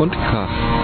und Krach.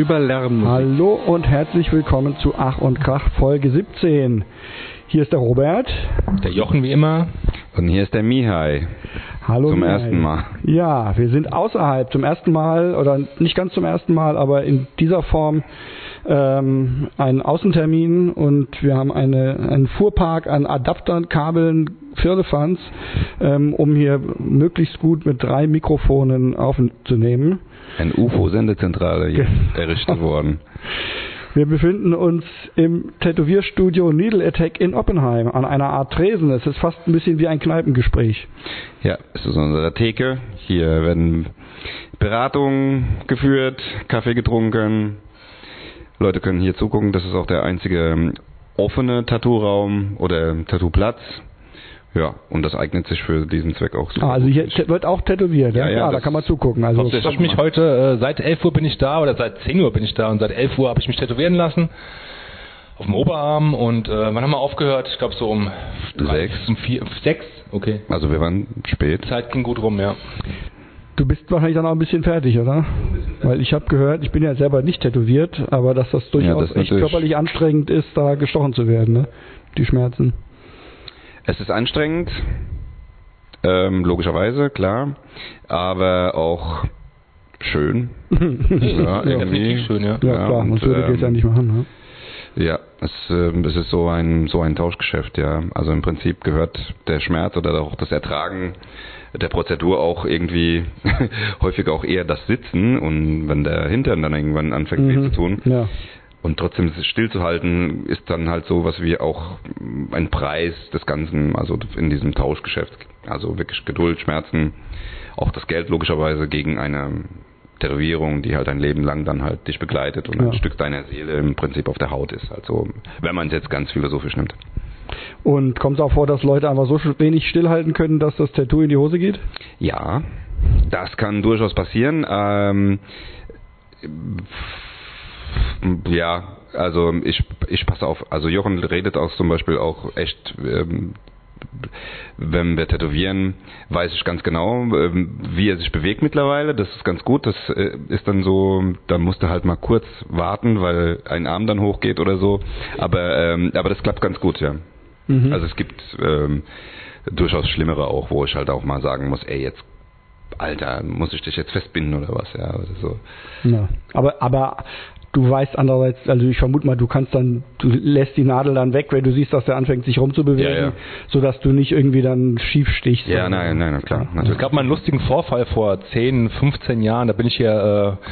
Über. Hallo und herzlich willkommen zu Ach und Krach Folge 17. Hier ist der Robert. Der Jochen wie immer. Und hier ist der Mihai. Hallo. Zum Mihai. ersten Mal. Ja, wir sind außerhalb zum ersten Mal oder nicht ganz zum ersten Mal, aber in dieser Form ähm, einen Außentermin und wir haben eine, einen Fuhrpark an Adaptern, Kabeln, Firlefanz, ähm, um hier möglichst gut mit drei Mikrofonen aufzunehmen. Ein UFO-Sendezentrale hier Genau. errichtet worden. Wir befinden uns im Tätowierstudio Needle Attack in Oppenheim an einer Art Tresen. Es ist fast ein bisschen wie ein Kneipengespräch. Ja, es ist unsere Theke. Hier werden Beratungen geführt, Kaffee getrunken. Leute können hier zugucken. Das ist auch der einzige ähm, offene Tattoo-Raum oder Tattoo-Platz. Ja, und das eignet sich für diesen Zweck auch super. Ah, also hier wird auch tätowiert, ja, Ja, ja, klar, da das- kann man zugucken. Also Ich habe mich heute, äh, seit 11 Uhr bin ich da oder seit 10 Uhr bin ich da und seit 11 Uhr habe ich mich tätowieren lassen. Auf dem Oberarm und äh, wann haben wir aufgehört? Ich glaube so um Sechs. um vier, um sechs. Okay. Also wir waren spät. Die Zeit ging gut rum, ja. du bist wahrscheinlich dann auch ein bisschen fertig, oder? Weil ich habe gehört, ich bin ja selber nicht tätowiert, aber dass das durchaus das ist echt körperlich anstrengend ist, da gestochen zu werden, ne? Die Schmerzen. Es ist anstrengend, ähm, logischerweise, klar, aber auch schön. ja, definitiv schön, ja. Ja, klar, und, sonst würde ähm, ich ja nicht machen. Ne? Ja, es, ähm, es ist so ein so ein Tauschgeschäft, ja. Also im Prinzip gehört der Schmerz oder auch das Ertragen der Prozedur auch irgendwie häufig auch eher das Sitzen und wenn der Hintern dann irgendwann anfängt weh zu tun Ja. Und trotzdem es stillzuhalten, ist dann halt so was wie auch ein Preis des Ganzen, also in diesem Tauschgeschäft. Also wirklich Geduld, Schmerzen, auch das Geld logischerweise gegen eine Tätowierung, die halt ein Leben lang dann halt dich begleitet und Ja. ein Stück deiner Seele im Prinzip auf der Haut ist. Also wenn man es jetzt ganz philosophisch nimmt. Und kommt es auch vor, dass Leute einfach so wenig stillhalten können, dass das Tattoo in die Hose geht? Ja, das kann durchaus passieren. Ähm, ja, also ich, ich passe auf. Also Jochen redet auch zum Beispiel auch echt, ähm, wenn wir tätowieren, weiß ich ganz genau, ähm, wie er sich bewegt mittlerweile. Das ist ganz gut. Das äh, ist dann so, da musst du halt mal kurz warten, weil ein Arm dann hochgeht oder so. Aber, ähm, aber das klappt ganz gut, ja. Mhm. Also es gibt ähm, durchaus schlimmere auch, wo ich halt auch mal sagen muss, ey, jetzt, Alter, muss ich dich jetzt festbinden oder was, ja, oder so. Ja. Aber, aber du weißt andererseits, also ich vermute mal, du kannst dann, du lässt die Nadel dann weg, wenn du siehst, dass der anfängt sich rumzubewegen, Ja, ja. sodass du nicht irgendwie dann schief stichst. Ja, nein, nein, klar, Es natürlich. gab mal einen lustigen Vorfall vor 10, 15 Jahren, da bin ich hier äh,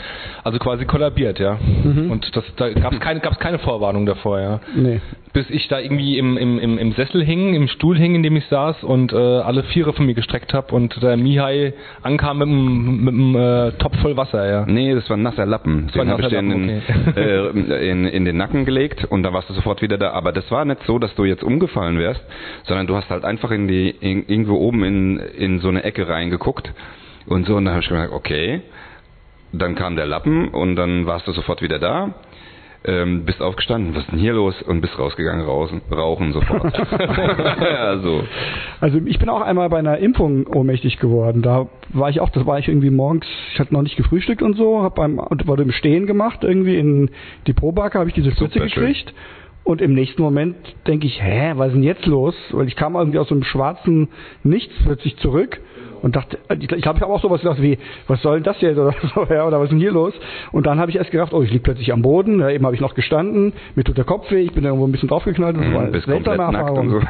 also quasi kollabiert, ja. Und das, da gab es keine, gab's keine Vorwarnung davor, ja. Nee. Bis ich da irgendwie im, im, im, im Sessel hing, im Stuhl hing, in dem ich saß und äh, alle Viere von mir gestreckt habe und der Mihai ankam mit einem mit äh, Topf voll Wasser, ja. Nee, das war ein nasser Lappen. war Den ein habe ich dir in, den, nasser äh, in, in den Nacken gelegt und dann warst du sofort wieder da. Aber das war nicht so, dass du jetzt umgefallen wärst, sondern du hast halt einfach in die in, irgendwo oben in, in so eine Ecke reingeguckt und so und dann habe ich gedacht, okay. Dann kam der Lappen und dann warst du sofort wieder da. Ähm, bist aufgestanden, was ist denn hier los? Und bist rausgegangen, rauchen, rauchen sofort. ja, so. Also ich bin auch einmal bei einer Impfung ohnmächtig geworden. Da war ich auch, das war ich irgendwie morgens, ich hatte noch nicht gefrühstückt und so, hab beim und wurde im Stehen gemacht, irgendwie in die Probacke habe ich diese Spritze schön. gekriegt. Und im nächsten Moment denke ich, hä, was ist denn jetzt los? Weil ich kam irgendwie aus so einem schwarzen Nichts plötzlich zurück und dachte, ich glaube, ich habe auch sowas gedacht wie, was soll denn das jetzt oder so, ja, oder was ist denn hier los? Und dann habe ich erst gedacht, oh, ich lieg plötzlich am Boden, ja, eben habe ich noch gestanden, mir tut der Kopf weh, ich bin irgendwo ein bisschen draufgeknallt, das war eine seltsame Erfahrung. so.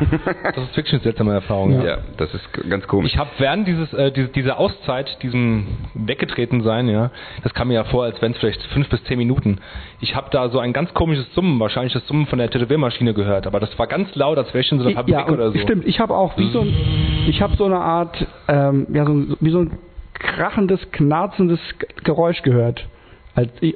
Das ist wirklich eine seltsame Erfahrung. Ja. ja, das ist ganz komisch. Ich habe während dieses, äh, diese, dieser Auszeit, diesem weggetreten sein, ja, das kam mir ja vor, als wären es vielleicht fünf bis zehn Minuten. Ich habe da so ein ganz komisches Summen, wahrscheinlich das Summen von der Tätowiermaschine gehört, aber das war ganz laut, als wäre ich in so einer Fabrik ja, und oder so. stimmt, ich habe auch wie so ein, ich habe so eine Art, ähm, ja, so, wie so ein krachendes, knarzendes Geräusch gehört.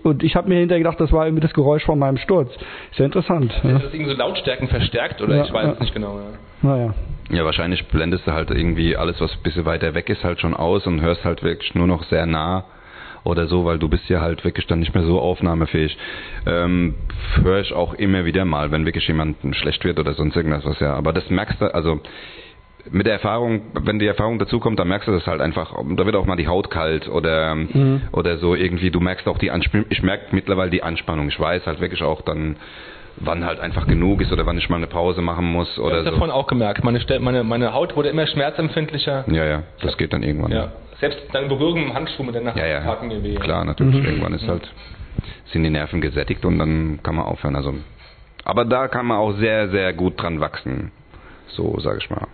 Und ich habe mir hinterher gedacht, das war irgendwie das Geräusch von meinem Sturz. Sehr interessant. Ist Ja. das irgendwie so Lautstärken verstärkt oder Ja, ich weiß ja. es nicht genau. Ja. Naja. Ja, wahrscheinlich blendest du halt irgendwie alles, was ein bisschen weiter weg ist, halt schon aus und hörst halt wirklich nur noch sehr nah oder so, weil du bist ja halt wirklich dann nicht mehr so aufnahmefähig. Ähm, höre ich auch immer wieder mal, wenn wirklich jemand schlecht wird oder sonst irgendwas, was ja. Aber das merkst du, also mit der Erfahrung, wenn die Erfahrung dazu kommt, dann merkst du das halt einfach, da wird auch mal die Haut kalt oder oder so irgendwie, du merkst auch die Anspannung, ich merke mittlerweile die Anspannung, ich weiß halt wirklich auch dann, wann halt einfach genug ist oder wann ich mal eine Pause machen muss Ich oder habe so. davon auch gemerkt. Meine, meine, meine Haut wurde immer schmerzempfindlicher. Ja, ja, das geht dann irgendwann. Ja. Selbst dann Berührung im Handschuh mit der Nacht ja, ja. taten mir weh. Klar, natürlich. Irgendwann ist halt, sind die Nerven gesättigt und dann kann man aufhören. Also, aber da kann man auch sehr, sehr gut dran wachsen. So, sage ich mal.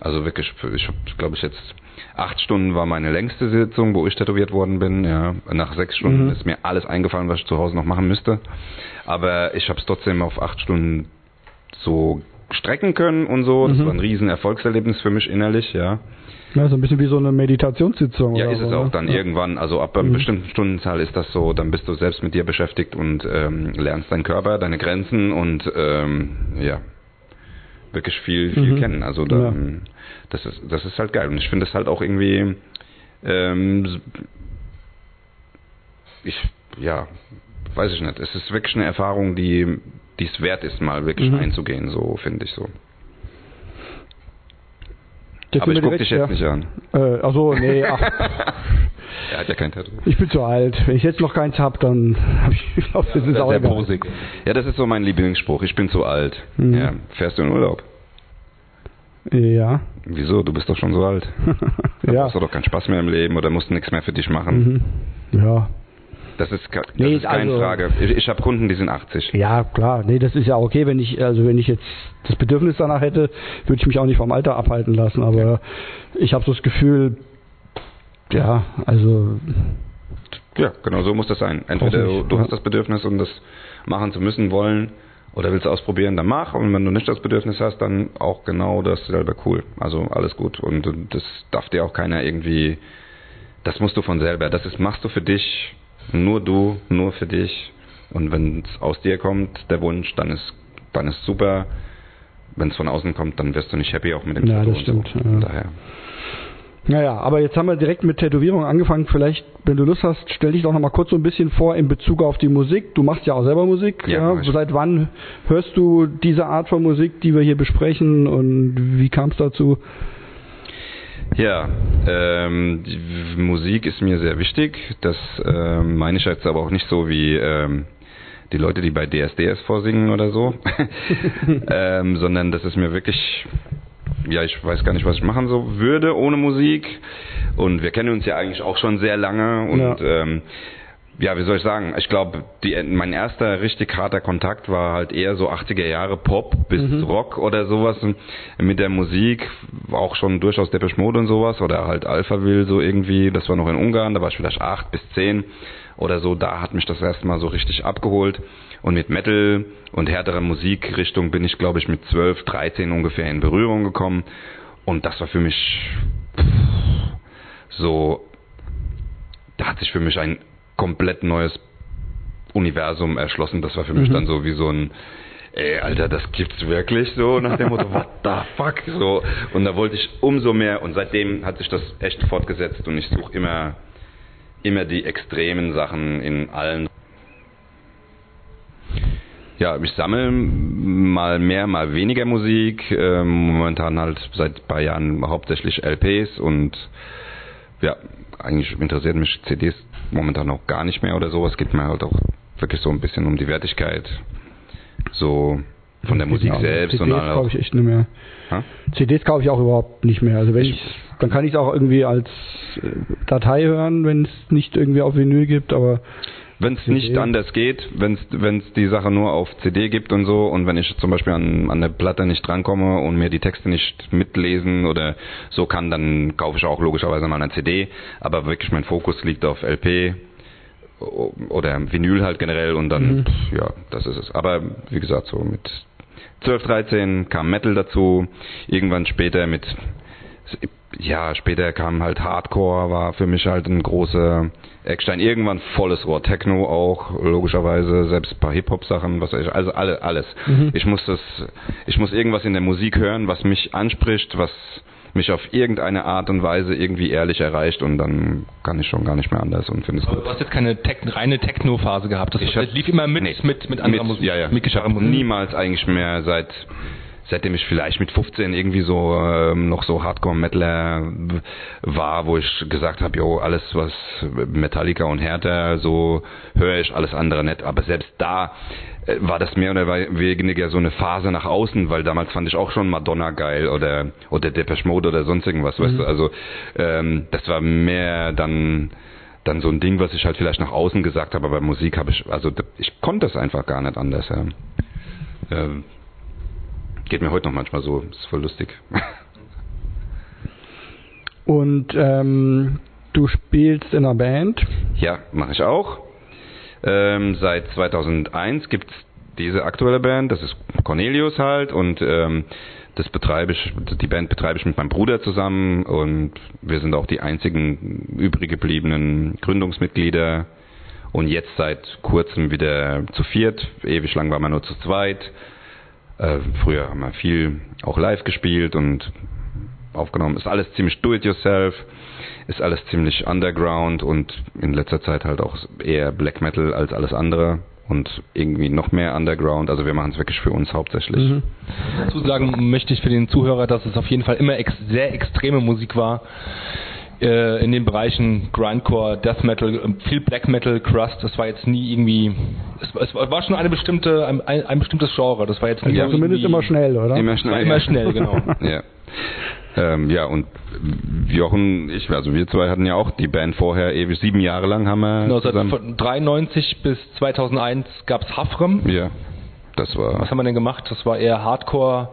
Also wirklich, ich habe, glaube ich, jetzt acht Stunden war meine längste Sitzung, wo ich tätowiert worden bin. Ja, nach sechs Stunden ist mir alles eingefallen, was ich zu Hause noch machen müsste. Aber ich habe es trotzdem auf acht Stunden so strecken können und so. Das war ein riesen Erfolgserlebnis für mich innerlich, ja. Ja, so ein bisschen wie so eine Meditationssitzung. Ja, ist es so, auch ne? dann ja. irgendwann, also ab einer bestimmten Stundenzahl ist das so, dann bist du selbst mit dir beschäftigt und ähm, lernst deinen Körper, deine Grenzen und ähm, ja, wirklich viel, viel Mhm. kennen. Also dann, das ist, das ist halt geil. Und ich finde es halt auch irgendwie, ähm, ich, ja, weiß ich nicht. Es ist wirklich eine Erfahrung, die, die es wert ist, mal wirklich Mhm. einzugehen, so finde ich so. Jetzt Aber ich wir gucke dich jetzt ja. nicht an. Äh, also nee, ach, Er hat ja kein Tattoo. ich bin zu alt. Wenn ich jetzt noch keins hab, dann hab ich, ich glaube, das ist Sehr, auch egal. posig. Ja, das ist so mein Lieblingsspruch. Ich bin zu alt. Mhm. Ja, fährst du in Urlaub? Ja. Wieso? Du bist doch schon so alt. Ja. hast du doch keinen Spaß mehr im Leben oder musst nichts mehr für dich machen. Mhm. Ja. Das ist, das Nee, ist keine also- Frage. Ich, ich habe Kunden, die sind 80. Ja, klar. Nee, das ist ja okay, wenn ich, also wenn ich jetzt das Bedürfnis danach hätte, würde ich mich auch nicht vom Alter abhalten lassen. Aber ich habe so das Gefühl, ja, also Ja, genau so muss das sein. Entweder du, hast das Bedürfnis, um das machen zu müssen, wollen, oder willst du ausprobieren, dann mach. Und wenn du nicht das Bedürfnis hast, dann auch genau dasselbe cool. Also alles gut. Und das darf dir auch keiner irgendwie, das musst du von selber. Das ist, machst du für dich, nur du, nur für dich. Und wenn es aus dir kommt, der Wunsch, dann ist, dann ist super. Wenn es von außen kommt, dann wirst du nicht happy auch mit dem Ja, Tattoo das stimmt, So. ja. Daher. Naja, aber jetzt haben wir direkt mit Tätowierung angefangen. Vielleicht, wenn du Lust hast, stell dich doch noch mal kurz so ein bisschen vor in Bezug auf die Musik. Du machst ja auch selber Musik. Ja, Ja. Seit wann hörst du diese Art von Musik, die wir hier besprechen und wie kam es dazu? Ja, ähm, Musik ist mir sehr wichtig. Das ähm, meine ich jetzt aber auch nicht so wie ähm, die Leute, die bei DSDS vorsingen oder so, ähm, sondern das ist mir wirklich, ja, ich weiß gar nicht, was ich machen so würde ohne Musik. Und wir kennen uns ja eigentlich auch schon sehr lange und Ja. ähm, ja, wie soll ich sagen? Ich glaube, mein erster richtig harter Kontakt war halt eher so 80er Jahre Pop bis Rock oder sowas. Mit der Musik, war auch schon durchaus Depeche Mode und sowas oder halt Alphaville so irgendwie, das war noch in Ungarn, da war ich vielleicht acht bis zehn oder so, da hat mich das erste Mal so richtig abgeholt. Und mit Metal und härterer Musikrichtung bin ich glaube ich mit 12, 13 ungefähr in Berührung gekommen. Und das war für mich so da hat sich für mich ein komplett neues Universum erschlossen. Das war für mich dann so wie so ein, ey, Alter, das gibt's wirklich so nach dem Motto, what the fuck, so. Und da wollte ich umso mehr und seitdem hat sich das echt fortgesetzt und ich suche immer, immer die extremen Sachen in allen. Ja, ich sammle mal mehr, mal weniger Musik. Ähm, momentan halt seit ein paar Jahren hauptsächlich LPs und ja, eigentlich interessiert mich CDs momentan auch gar nicht mehr oder so. Es geht mir halt auch wirklich so ein bisschen um die Wertigkeit. So von der Musik selbst und CDs kaufe ich echt nicht mehr. Ha? CDs kaufe ich auch überhaupt nicht mehr. Also wenn ich, dann kann ich es auch irgendwie als äh, Datei hören, wenn es nicht irgendwie auf Vinyl gibt, aber Wenn es nicht anders geht, wenn es die Sache nur auf CD gibt und so und wenn ich zum Beispiel an, an der Platte nicht drankomme und mir die Texte nicht mitlesen oder so kann, dann kaufe ich auch logischerweise mal eine CD. Aber wirklich mein Fokus liegt auf LP oder Vinyl halt generell und dann, Mhm. pff, ja, das ist es. Aber wie gesagt, so mit 12, 13 kam Metal dazu, irgendwann später mit ja, später kam halt Hardcore, war für mich halt ein großer Eckstein. Irgendwann volles Rohr Techno auch, logischerweise, selbst ein paar Hip-Hop-Sachen, was weiß ich, also alle, alles. Mhm. Ich muss das, ich muss irgendwas in der Musik hören, was mich anspricht, was mich auf irgendeine Art und Weise irgendwie ehrlich erreicht und dann kann ich schon gar nicht mehr anders und finde es Aber gut. du hast jetzt keine Tech reine Techno-Phase gehabt. Das, Ich hab- lief immer mit, Nee. mit, mit anderer mit, Musik. Ja, ja. Mit Gitarrenmusik. niemals eigentlich mehr seit seitdem ich vielleicht mit 15 irgendwie so ähm, noch so Hardcore-Metaler war, wo ich gesagt habe, jo, alles was Metallica und Hertha, so höre ich, alles andere nicht. Aber selbst da äh, war das mehr oder weniger so eine Phase nach außen, weil damals fand ich auch schon Madonna geil oder oder Depeche Mode oder sonst irgendwas, weißt du. Also ähm, das war mehr dann dann so ein Ding, was ich halt vielleicht nach außen gesagt habe, aber bei Musik habe ich, also ich konnte das einfach gar nicht anders. Ja. Ähm, geht mir heute noch manchmal so, ist voll lustig. und ähm, du spielst in einer Band. ja, mache ich auch. Ähm, seit 2001 gibt's diese aktuelle Band, das ist Cornelius halt und ähm, das betreibe ich, die Band betreibe ich mit meinem Bruder zusammen und wir sind auch die einzigen übrig gebliebenen Gründungsmitglieder und jetzt seit kurzem wieder zu viert. Ewig lang waren wir nur zu zweit. Äh, früher haben wir viel auch live gespielt und aufgenommen. Ist alles ziemlich do-it-yourself, ist alles ziemlich underground und in letzter Zeit halt auch eher Black Metal als alles andere und irgendwie noch mehr underground. Also wir machen es wirklich für uns hauptsächlich. Mhm. Dazu sagen möchte ich für den Zuhörer, dass es auf jeden Fall immer ex sehr extreme Musik war. Äh, in den Bereichen Grindcore, Death Metal, äh, viel Black Metal, Crust, das war jetzt nie irgendwie, es, es war schon eine bestimmte, ein, ein, ein bestimmtes Genre, das war jetzt nie Ja, zumindest immer schnell, oder? Immer schnell. immer ja. schnell, genau. Ja. Ähm, ja, und Jochen, ich, also wir zwei hatten ja auch die Band vorher ewig, sieben Jahre lang haben wir Genau, seit zusammen. von 93 bis 2001 gab es Hafrem. Ja, das war. Was haben wir denn gemacht? Das war eher Hardcore.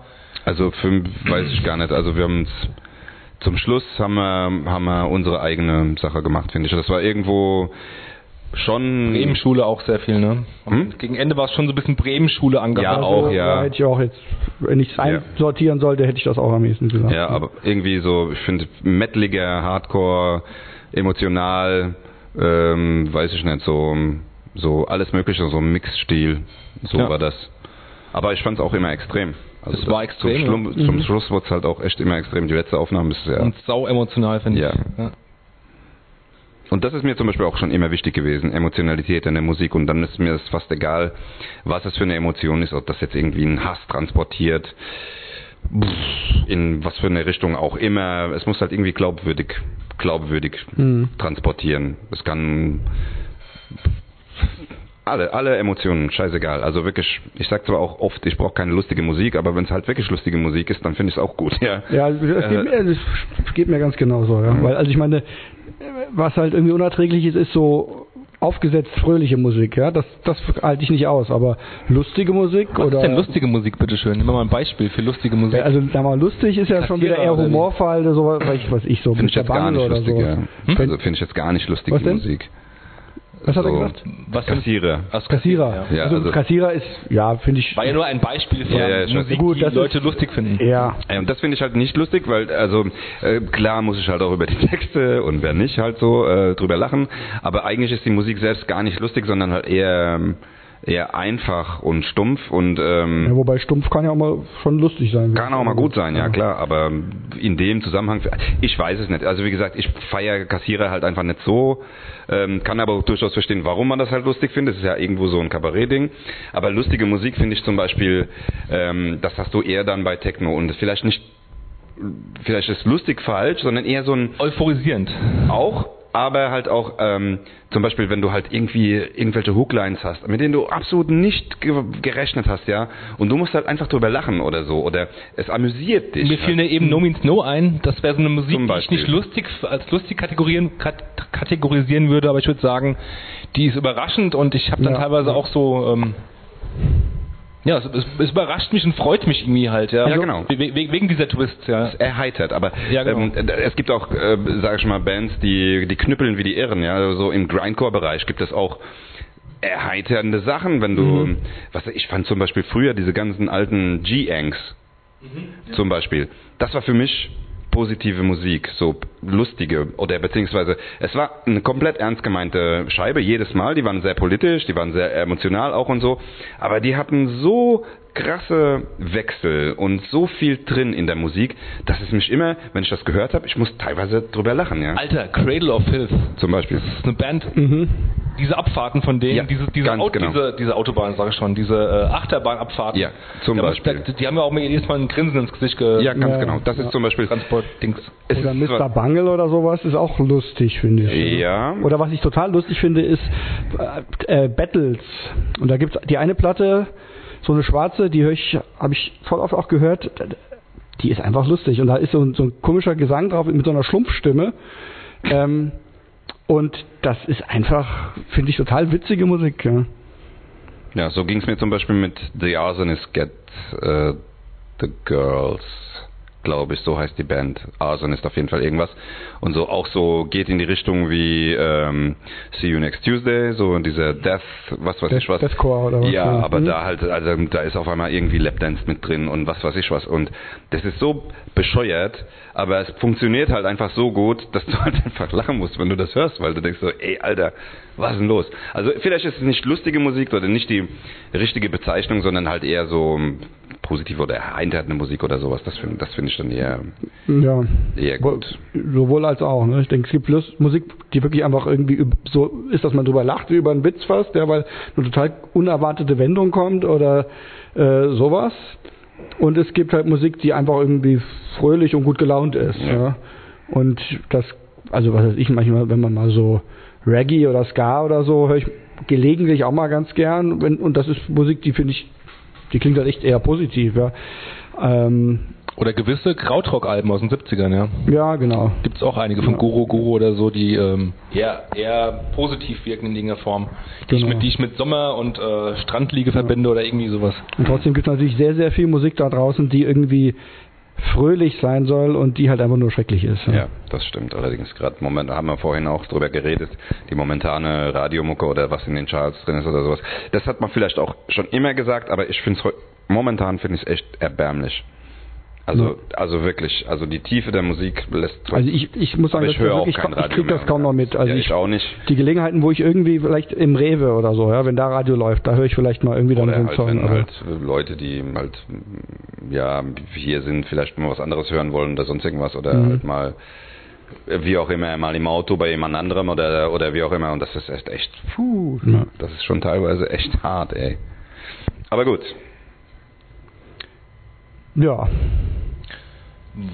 Also fünf weiß ich gar nicht. Also wir haben uns zum Schluss haben wir, haben wir unsere eigene Sache gemacht, finde ich. Das war irgendwo schon Bremen-Schule auch sehr viel, ne? Hm? Gegen Ende war es schon so ein bisschen Bremen-Schule angehaucht. Ja, auch, ja. Da hätte ich auch jetzt, wenn ich es Ja. einsortieren sollte, hätte ich das auch am ehesten gesagt. Ja, aber irgendwie so, ich finde metaliger, Hardcore, emotional, ähm, weiß ich nicht, so so alles mögliche, so ein Mixstil, so Ja. war das. Aber ich fand es auch immer extrem. Also Es war extrem, Zum, Schluss, ja. zum Mhm. Schluss wurde es halt auch echt immer extrem. Die letzte Aufnahme ist ja. Und sau emotional, finde Ja. ich. Ja. Und das ist mir zum Beispiel auch schon immer wichtig gewesen, Emotionalität in der Musik. Und dann ist mir das fast egal, was es für eine Emotion ist, ob das jetzt irgendwie einen Hass transportiert, in was für eine Richtung auch immer. Es muss halt irgendwie glaubwürdig, glaubwürdig Mhm. transportieren. Es kann alle, alle Emotionen, scheißegal. Also wirklich, ich sag zwar auch oft, ich brauche keine lustige Musik, aber wenn es halt wirklich lustige Musik ist, dann finde ich es auch gut, ja. Ja, das geht, Äh, mir, das geht mir ganz genauso, ja. Mhm. Weil, also ich meine, was halt irgendwie unerträglich ist, ist so aufgesetzt fröhliche Musik, ja. Das, das halte ich nicht aus, aber lustige Musik Was oder. ist denn lustige Musik, bitteschön? Nimm mal ein Beispiel für lustige Musik. Ja, also sag mal, lustig ist ja schon wieder eher oder so, was ich, was ich so Finde ich Mr. jetzt gar Bungle nicht oder lustig, so. ja. Wenn- Also finde ich jetzt gar nicht lustige Was denn? Musik. Was hat er So, gesagt? Was? Kassierer. Kassierer. Ja. Also, also- Kassierer ist, ja, finde ich. War ja nur ein Beispiel für Ja, ja. Musik, Gut, die Leute ist- lustig finden. Ja, Ja, und das finde ich halt nicht lustig, weil, also, äh, klar muss ich halt auch über die Texte und wer nicht halt so äh, drüber lachen, aber eigentlich ist die Musik selbst gar nicht lustig, sondern halt eher, ähm, eher einfach und stumpf und ähm, ja, wobei Stumpf kann ja auch mal schon lustig sein. Kann auch mal gut sein, ja klar, aber in dem Zusammenhang, ich weiß es nicht. Also wie gesagt, ich feiere Kassierer halt einfach nicht so, ähm, kann aber auch durchaus verstehen, warum man das halt lustig findet. Es ist ja irgendwo so ein Kabarettding. Aber lustige Musik finde ich zum Beispiel, ähm, das hast du eher dann bei Techno und vielleicht nicht, vielleicht ist lustig falsch, sondern eher so ein Euphorisierend. auch, aber halt auch ähm, zum Beispiel, wenn du halt irgendwie irgendwelche Hooklines hast, mit denen du absolut nicht ge gerechnet hast, ja, und du musst halt einfach drüber lachen oder so, oder es amüsiert dich. Mir fiel halt. eben No Means No ein. Das wäre so eine Musik, die ich nicht lustig als lustig kategorieren, kat kategorisieren würde, aber ich würde sagen, die ist überraschend und ich habe dann Ja. teilweise auch so ähm, ja, es, es, überrascht mich und freut mich irgendwie halt, ja. Ja, genau. We we wegen dieser Twists, ja. Es erheitert, aber Ja, genau. ähm, es gibt auch, äh, sag ich mal, Bands, die, die knüppeln wie die Irren, ja, also so im Grindcore-Bereich gibt es auch erheiternde Sachen, wenn du, Mhm. was ich fand zum Beispiel früher diese ganzen alten G-Angs, Mhm. zum Beispiel, das war für mich positive Musik, so lustige oder beziehungsweise es war eine komplett ernst gemeinte Scheibe jedes Mal, die waren sehr politisch, die waren sehr emotional auch und so, aber die hatten so krasse Wechsel und so viel drin in der Musik, dass es mich immer, wenn ich das gehört habe, ich muss teilweise drüber lachen, ja. Alter, Cradle of Filth. Zum Beispiel. Das ist eine Band, Mhm. diese Abfahrten von denen, Ja, diese, diese, Au genau. diese, diese Autobahn, sage ich schon, diese äh, Achterbahnabfahrten. Ja, zum die haben- Beispiel. Die, die haben ja auch mir jedes Mal ein Grinsen ins Gesicht ge Ja, ganz Ja, genau. Das ja. ist zum Beispiel Transport-Dings. es Oder ist Mr. Bungle oder sowas ist auch lustig, finde ich. Ja. Oder was ich total lustig finde, ist äh, äh, Battles. Und da gibt's die eine Platte, so eine schwarze, die höre ich, habe ich voll oft auch gehört. Die ist einfach lustig. Und da ist so ein, so ein komischer Gesang drauf mit so einer Schlumpfstimme. Ähm, und das ist einfach, finde ich, total witzige Musik. Ja. Ja, so ging es mir zum Beispiel mit The Arsonists Get äh, the Girls, glaube ich, so heißt die Band. Arson ist auf jeden Fall irgendwas. Und so auch so geht in die Richtung wie ähm, See You Next Tuesday, so dieser Death, was weiß ich was. Deathcore oder was. Ja, aber Mhm. da halt, also da ist auf einmal irgendwie Lapdance mit drin und was weiß ich was. Und das ist so bescheuert, aber es funktioniert halt einfach so gut, dass du halt einfach lachen musst, wenn du das hörst, weil du denkst so, ey, Alter, was ist denn los? Also vielleicht ist es nicht lustige Musik oder nicht die richtige Bezeichnung, sondern halt eher so ähm, positive oder erheiternde Musik oder sowas. Das finde das finde ich dann eher, Ja. eher gut. Sowohl als auch. Ne? Ich denke, es gibt Lust, Musik, die wirklich einfach irgendwie so ist, dass man drüber lacht, wie über einen Witz fast, ja, weil eine total unerwartete Wendung kommt oder äh, sowas. Und es gibt halt Musik, die einfach irgendwie fröhlich und gut gelaunt ist. Ja. Ja. Und das, also was weiß ich manchmal, wenn man mal so Reggae oder Ska oder so, höre ich gelegentlich auch mal ganz gern. Und das ist Musik, die finde ich, die klingt halt echt eher positiv. Ja, ähm, Oder gewisse Krautrock-Alben aus den 70ern, ja. ja genau. Gibt es auch einige von Ja. Guru Guru oder so, die ähm, eher, eher positiv wirken in irgendeiner Form. Die, ich Genau. mit, die ich mit Sommer und äh, Strandliege verbinde oder irgendwie sowas. Und trotzdem gibt es natürlich sehr, sehr viel Musik da draußen, die irgendwie fröhlich sein soll und die halt einfach nur schrecklich ist. Ja, das stimmt. Allerdings gerade Moment, da haben wir vorhin auch drüber geredet, die momentane Radiomucke oder was in den Charts drin ist oder sowas. Das hat man vielleicht auch schon immer gesagt, aber ich finde es momentan finde ich echt erbärmlich. Also, also wirklich, also die Tiefe der Musik lässt. Also ich, ich muss sagen, ich das höre auch wirklich, kein ich Radio kriege das mehr. kaum noch mit. Also ja, ich, ich auch nicht. die Gelegenheiten, wo ich irgendwie vielleicht im Rewe oder so, ja, wenn da Radio läuft, da höre ich vielleicht mal irgendwie dann so Oder einen halt, Song. wenn halt Leute, die halt ja hier sind, vielleicht mal was anderes hören wollen oder sonst irgendwas oder Mhm. halt mal wie auch immer mal im Auto bei jemand anderem oder oder wie auch immer und das ist echt echt puh, Ja. das ist schon teilweise echt hart, ey. Aber gut. Ja.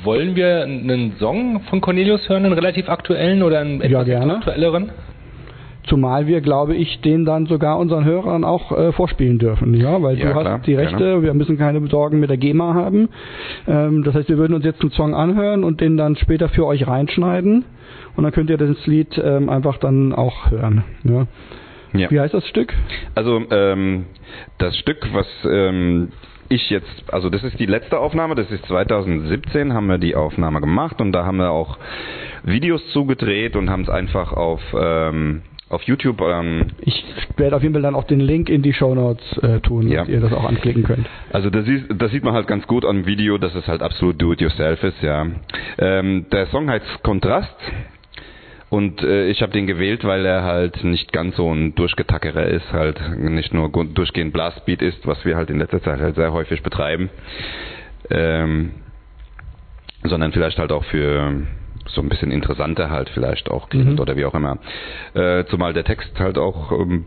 Wollen wir einen Song von Cornelius hören, einen relativ aktuellen oder einen etwas gerne. aktuelleren? Zumal wir, glaube ich, den dann sogar unseren Hörern auch äh, vorspielen dürfen, ja, weil Ja, du klar, hast die Rechte, gerne. wir müssen keine Sorgen mit der GEMA haben. Ähm, das heißt, wir würden uns jetzt einen Song anhören und den dann später für euch reinschneiden und dann könnt ihr das Lied ähm, einfach dann auch hören. Ja. Ja. Wie heißt das Stück? Also ähm, das Stück, was ähm, ich jetzt, also das ist die letzte Aufnahme, das ist 2017, haben wir die Aufnahme gemacht und da haben wir auch Videos zugedreht und haben es einfach auf ähm, auf YouTube ähm, Ich werde auf jeden Fall dann auch den Link in die Shownotes äh, tun, Ja. dass ihr das auch anklicken könnt. Also das, ist, das sieht man halt ganz gut am Video, dass es halt absolut do-it-yourself ist, ja. Ähm, der Song heißt Kontrast und äh, ich habe den gewählt, weil er halt nicht ganz so ein Durchgetackerer ist, halt nicht nur durchgehend Blastbeat ist, was wir halt in letzter Zeit halt sehr häufig betreiben, ähm, sondern vielleicht halt auch für so ein bisschen interessanter halt vielleicht auch klingt Mhm. oder wie auch immer. Äh, zumal der Text halt auch ähm,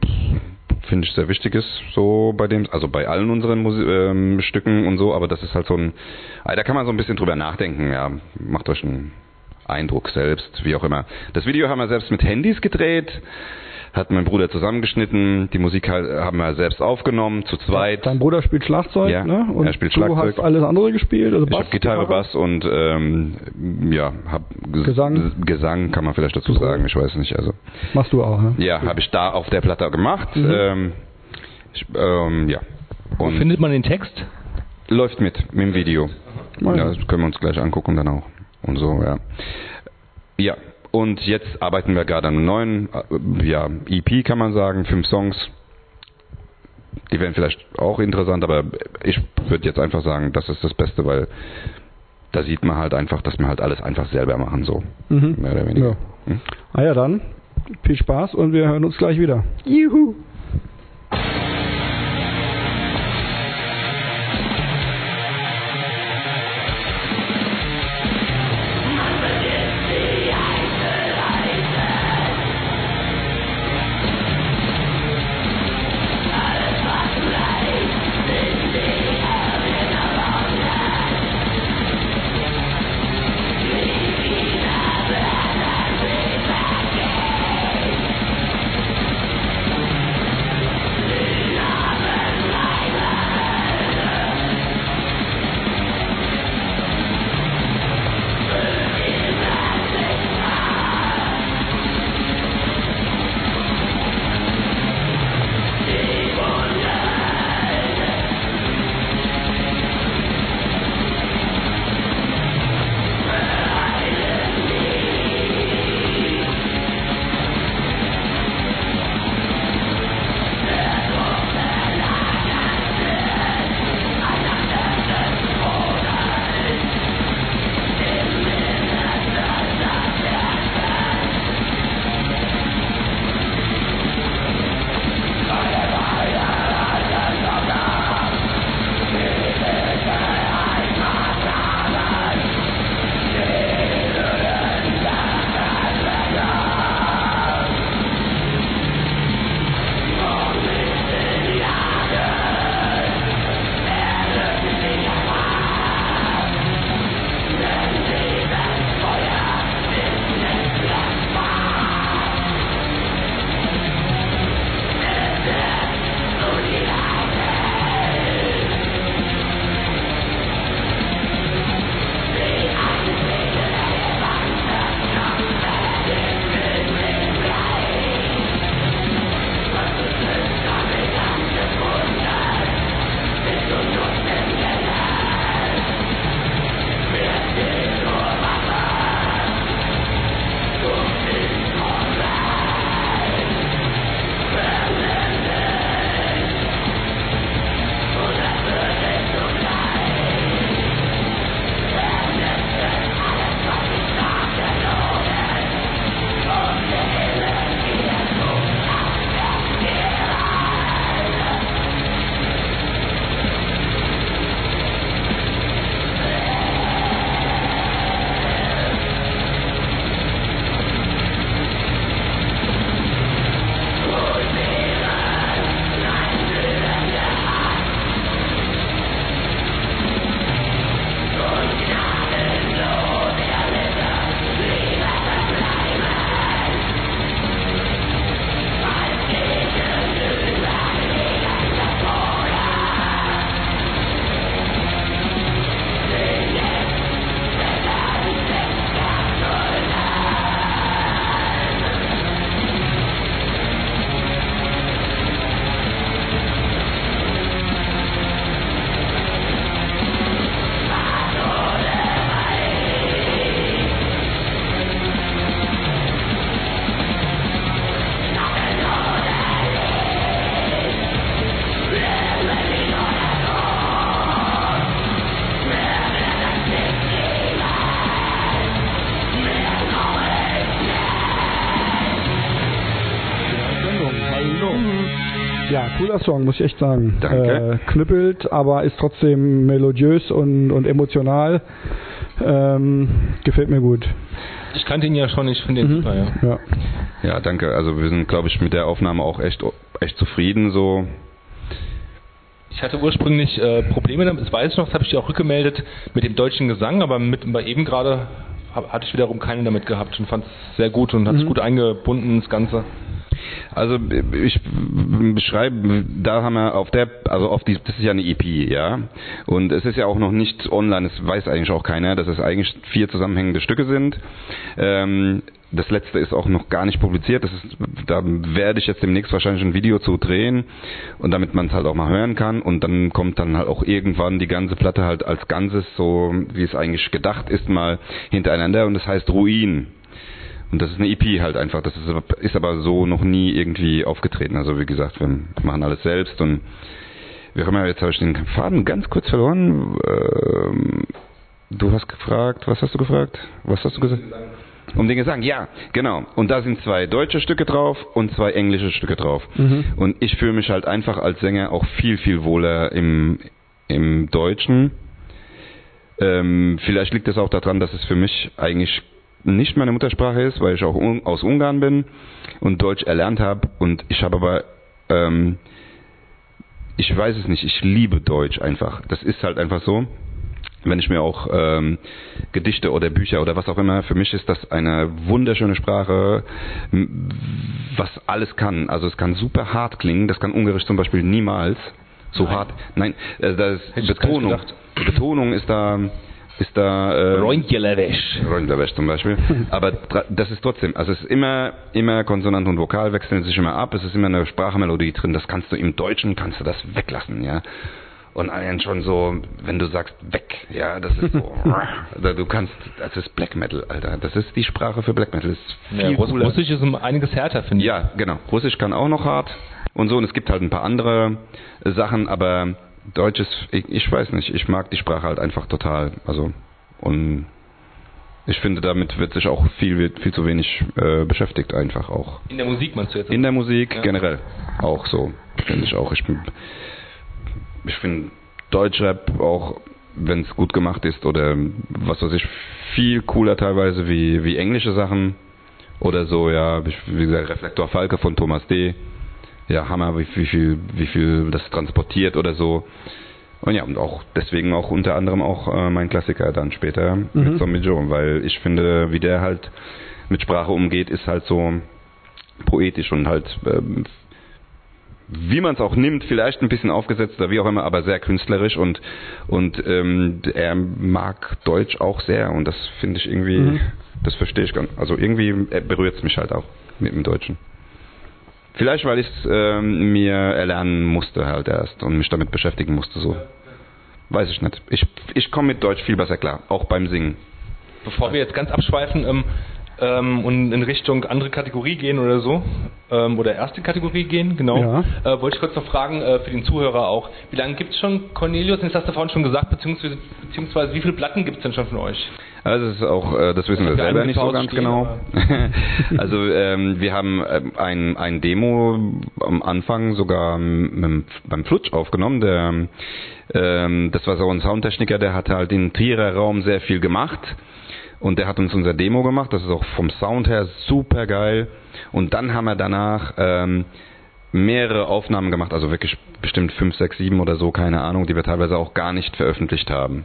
finde ich sehr wichtig ist, so bei dem, also bei allen unseren Musi ähm, Stücken und so, aber das ist halt so ein, ah, da kann man so ein bisschen drüber nachdenken, ja, macht euch ein, Eindruck selbst, wie auch immer. Das Video haben wir selbst mit Handys gedreht, hat mein Bruder zusammengeschnitten, die Musik haben wir selbst aufgenommen, zu zweit. Dein Bruder spielt Schlagzeug, Ja, ne? Und er spielt du Schlagzeug. hast alles andere gespielt, also Ich Bass, habe Gitarre, Bass und ähm, ja, hab Ges- Gesang. Gesang kann man vielleicht dazu sagen, ich weiß nicht. Also Machst du auch, ne? ja, habe ich da auf der Platte gemacht. Ähm, ich, ähm, ja. Und findet man den Text? läuft mit mit dem Video. Ja. das können wir uns gleich angucken dann auch und so. Ja. Ja. Und jetzt arbeiten wir gerade an einem neuen, äh, ja, EP kann man sagen, fünf Songs. Die wären vielleicht auch interessant, aber ich würde jetzt einfach sagen, das ist das Beste, weil da sieht man halt einfach, dass wir halt alles einfach selber machen, so. Mhm. Mehr oder weniger. Ja. Hm? Ah ja, dann viel Spaß und wir hören uns gleich wieder. Juhu! Cooler Song, muss ich echt sagen. Danke. Äh, knüppelt, aber ist trotzdem melodiös und, und emotional. Ähm, gefällt mir gut. Ich kannte ihn ja schon, ich finde ihn Mhm. super, ja. Ja. Ja, danke. Also wir sind, glaube ich, mit der Aufnahme auch echt, echt zufrieden. So, Ich hatte ursprünglich äh, Probleme damit, das weiß ich noch, das habe ich dir auch rückgemeldet, mit dem deutschen Gesang, aber mit, bei eben gerade hab, hatte ich wiederum keine damit gehabt und fand es sehr gut und hat es Mhm. gut eingebunden, das Ganze. Also ich beschreibe, da haben wir auf der, also auf die, das ist ja eine EP, ja, und es ist ja auch noch nicht online, das weiß eigentlich auch keiner, dass es eigentlich vier zusammenhängende Stücke sind. Ähm, das letzte ist auch noch gar nicht publiziert, das ist, da werde ich jetzt demnächst wahrscheinlich ein Video zu drehen und damit man es halt auch mal hören kann und dann kommt dann halt auch irgendwann die ganze Platte halt als Ganzes, so wie es eigentlich gedacht ist, mal hintereinander und das heißt Ruin. Und das ist eine EP halt einfach. Das ist, aber- ist aber so noch nie irgendwie aufgetreten. Also wie gesagt, wir machen alles selbst und wir haben ja jetzt habe ich den Faden ganz kurz verloren. Ähm, du hast gefragt, was hast du gefragt? Was hast du gesagt? Um den Gesang, ja, genau. Und da sind zwei deutsche Stücke drauf und zwei englische Stücke drauf. Mhm. Und ich fühle mich halt einfach als Sänger auch viel, viel wohler im, im Deutschen. Ähm, vielleicht liegt es auch daran, dass es für mich eigentlich nicht meine Muttersprache ist, weil ich auch un aus Ungarn bin und Deutsch erlernt habe. Und ich habe aber, ähm, ich weiß es nicht, ich liebe Deutsch einfach. Das ist halt einfach so. Wenn ich mir auch ähm, Gedichte oder Bücher oder was auch immer, für mich ist das eine wunderschöne Sprache, was alles kann. Also es kann super hart klingen, das kann Ungarisch zum Beispiel niemals so Nein. hart. Nein, äh, das Betonung. Betonung ist da, ist da. Äh, Reunjelewesch. Röntlerwäsch zum Beispiel. Aber das ist trotzdem, also es ist immer, immer Konsonant und Vokal wechseln sich immer ab. Es ist immer eine Sprachmelodie drin. Das kannst du im Deutschen, kannst du das weglassen, ja. Und einen schon so, wenn du sagst weg, ja, das ist so, oder du kannst, das ist Black Metal, Alter. Das ist die Sprache für Black Metal. Das ist Ja, viel Russ cooler. Russisch ist um einiges härter, finde ich. Ja, genau. Russisch kann auch noch hart und so. Und es gibt halt ein paar andere Sachen, aber Deutsch ist, ich, ich weiß nicht, ich mag die Sprache halt einfach total. Also, und ich finde, damit wird sich auch viel, wird viel zu wenig äh, beschäftigt, einfach auch. In der Musik meinst du jetzt? In der Musik Ja. generell auch so, finde ich auch. Ich, bin- ich finde Deutschrap auch, wenn es gut gemacht ist oder was weiß ich, viel cooler teilweise wie, wie englische Sachen oder so, ja, wie gesagt, Reflektor Falke von Thomas D. Ja, Hammer, wie, wie viel, wie viel das transportiert oder so. Und ja, und auch deswegen auch unter anderem auch äh, mein Klassiker dann später Mhm. mit Zombie Joe, weil ich finde, wie der halt mit Sprache umgeht, ist halt so poetisch und halt ähm, wie man es auch nimmt, vielleicht ein bisschen aufgesetzt oder wie auch immer, aber sehr künstlerisch und und ähm, er mag Deutsch auch sehr und das finde ich irgendwie, Mhm. das verstehe ich ganz, also irgendwie berührt es mich halt auch mit dem Deutschen. Vielleicht, weil ich es ähm, mir erlernen musste halt erst und mich damit beschäftigen musste so. Weiß ich nicht. Ich, ich komme mit Deutsch viel besser klar, auch beim Singen. Bevor wir jetzt ganz abschweifen ähm, ähm, und in Richtung andere Kategorie gehen oder so, ähm, oder erste Kategorie gehen, genau, Ja. äh, wollte ich kurz noch fragen, äh, für den Zuhörer auch, wie lange gibt es schon Cornelius, das hast du vorhin schon gesagt, beziehungsweise, beziehungsweise wie viele Platten gibt es denn schon von euch? Also das ist auch, äh, das wissen wir Ja, selber nicht so ganz stehen, genau. also ähm, wir haben ähm, ein, ein Demo am Anfang sogar ähm, beim Flutsch aufgenommen. Der, ähm, das war so ein Soundtechniker, der hat halt im Trierer Raum sehr viel gemacht. Und der hat uns unser Demo gemacht. Das ist auch vom Sound her super geil. Und dann haben wir danach ähm, mehrere Aufnahmen gemacht, also wirklich bestimmt fünf, sechs, sieben oder so, keine Ahnung, die wir teilweise auch gar nicht veröffentlicht haben.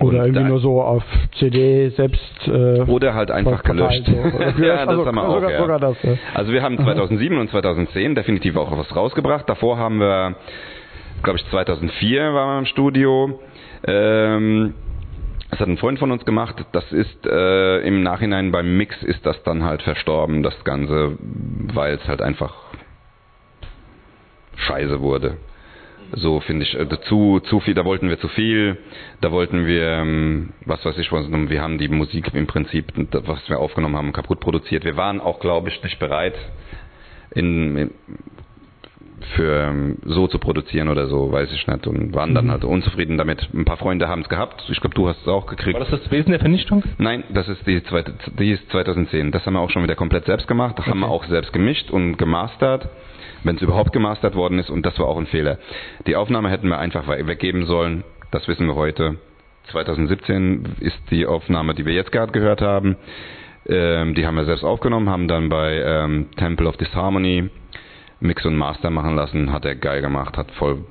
Oder Und irgendwie nur so auf CD selbst. Äh, Oder halt einfach gelöscht. gelöscht, ja, das also haben wir auch. sogar- ja. sogar das, ja. Also wir haben 2007 und 2010 definitiv auch was rausgebracht. Davor haben wir, glaube ich, 2004 waren wir im Studio. Ähm, das hat ein Freund von uns gemacht. Das ist äh, im Nachhinein beim Mix ist das dann halt verstorben, das Ganze, weil es halt einfach scheiße wurde. So finde ich, äh, zu, zu viel, da wollten wir zu viel, da wollten wir, ähm, was weiß ich, was, wir haben die Musik im Prinzip, was wir aufgenommen haben, kaputt produziert. Wir waren auch, glaube ich, nicht bereit, in, in, für ähm, so zu produzieren oder so, weiß ich nicht, und waren dann halt unzufrieden damit. Ein paar Freunde haben es gehabt, ich glaube, du hast es auch gekriegt. War das das Wesen der Vernichtung? Nein, das ist die zweite, die ist 2010. Das haben wir auch schon wieder komplett selbst gemacht. Das haben wir auch selbst gemischt und gemastert, wenn es überhaupt gemastert worden ist. Und das war auch ein Fehler. Die Aufnahme hätten wir einfach we- weggeben sollen. Das wissen wir heute. 2017 ist die Aufnahme, die wir jetzt gerade gehört haben. Ähm, die haben wir selbst aufgenommen, haben dann bei ähm, Temple of Disharmony Mix und Master machen lassen. Hat er geil gemacht, hat voll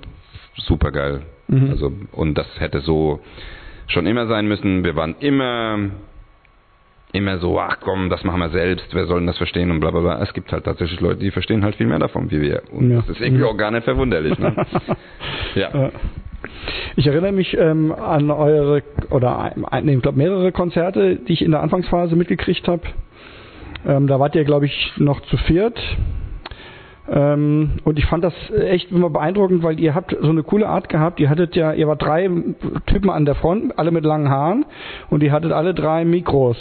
super geil. Mhm. Also, und das hätte so schon immer sein müssen. Wir waren immer immer so, ach komm, das machen wir selbst, wer soll denn das verstehen und bla bla bla. Es gibt halt tatsächlich Leute, die verstehen halt viel mehr davon wie wir. Und Ja. das ist irgendwie auch gar nicht verwunderlich. Ne? ja. Ich erinnere mich ähm, an eure, oder nee, ich glaube mehrere Konzerte, die ich in der Anfangsphase mitgekriegt habe. Ähm, da wart ihr, glaube ich, noch zu viert. Ähm, und ich fand das echt immer beeindruckend, weil ihr habt so eine coole Art gehabt. Ihr hattet ja, ihr wart drei Typen an der Front, alle mit langen Haaren, und ihr hattet alle drei Mikros.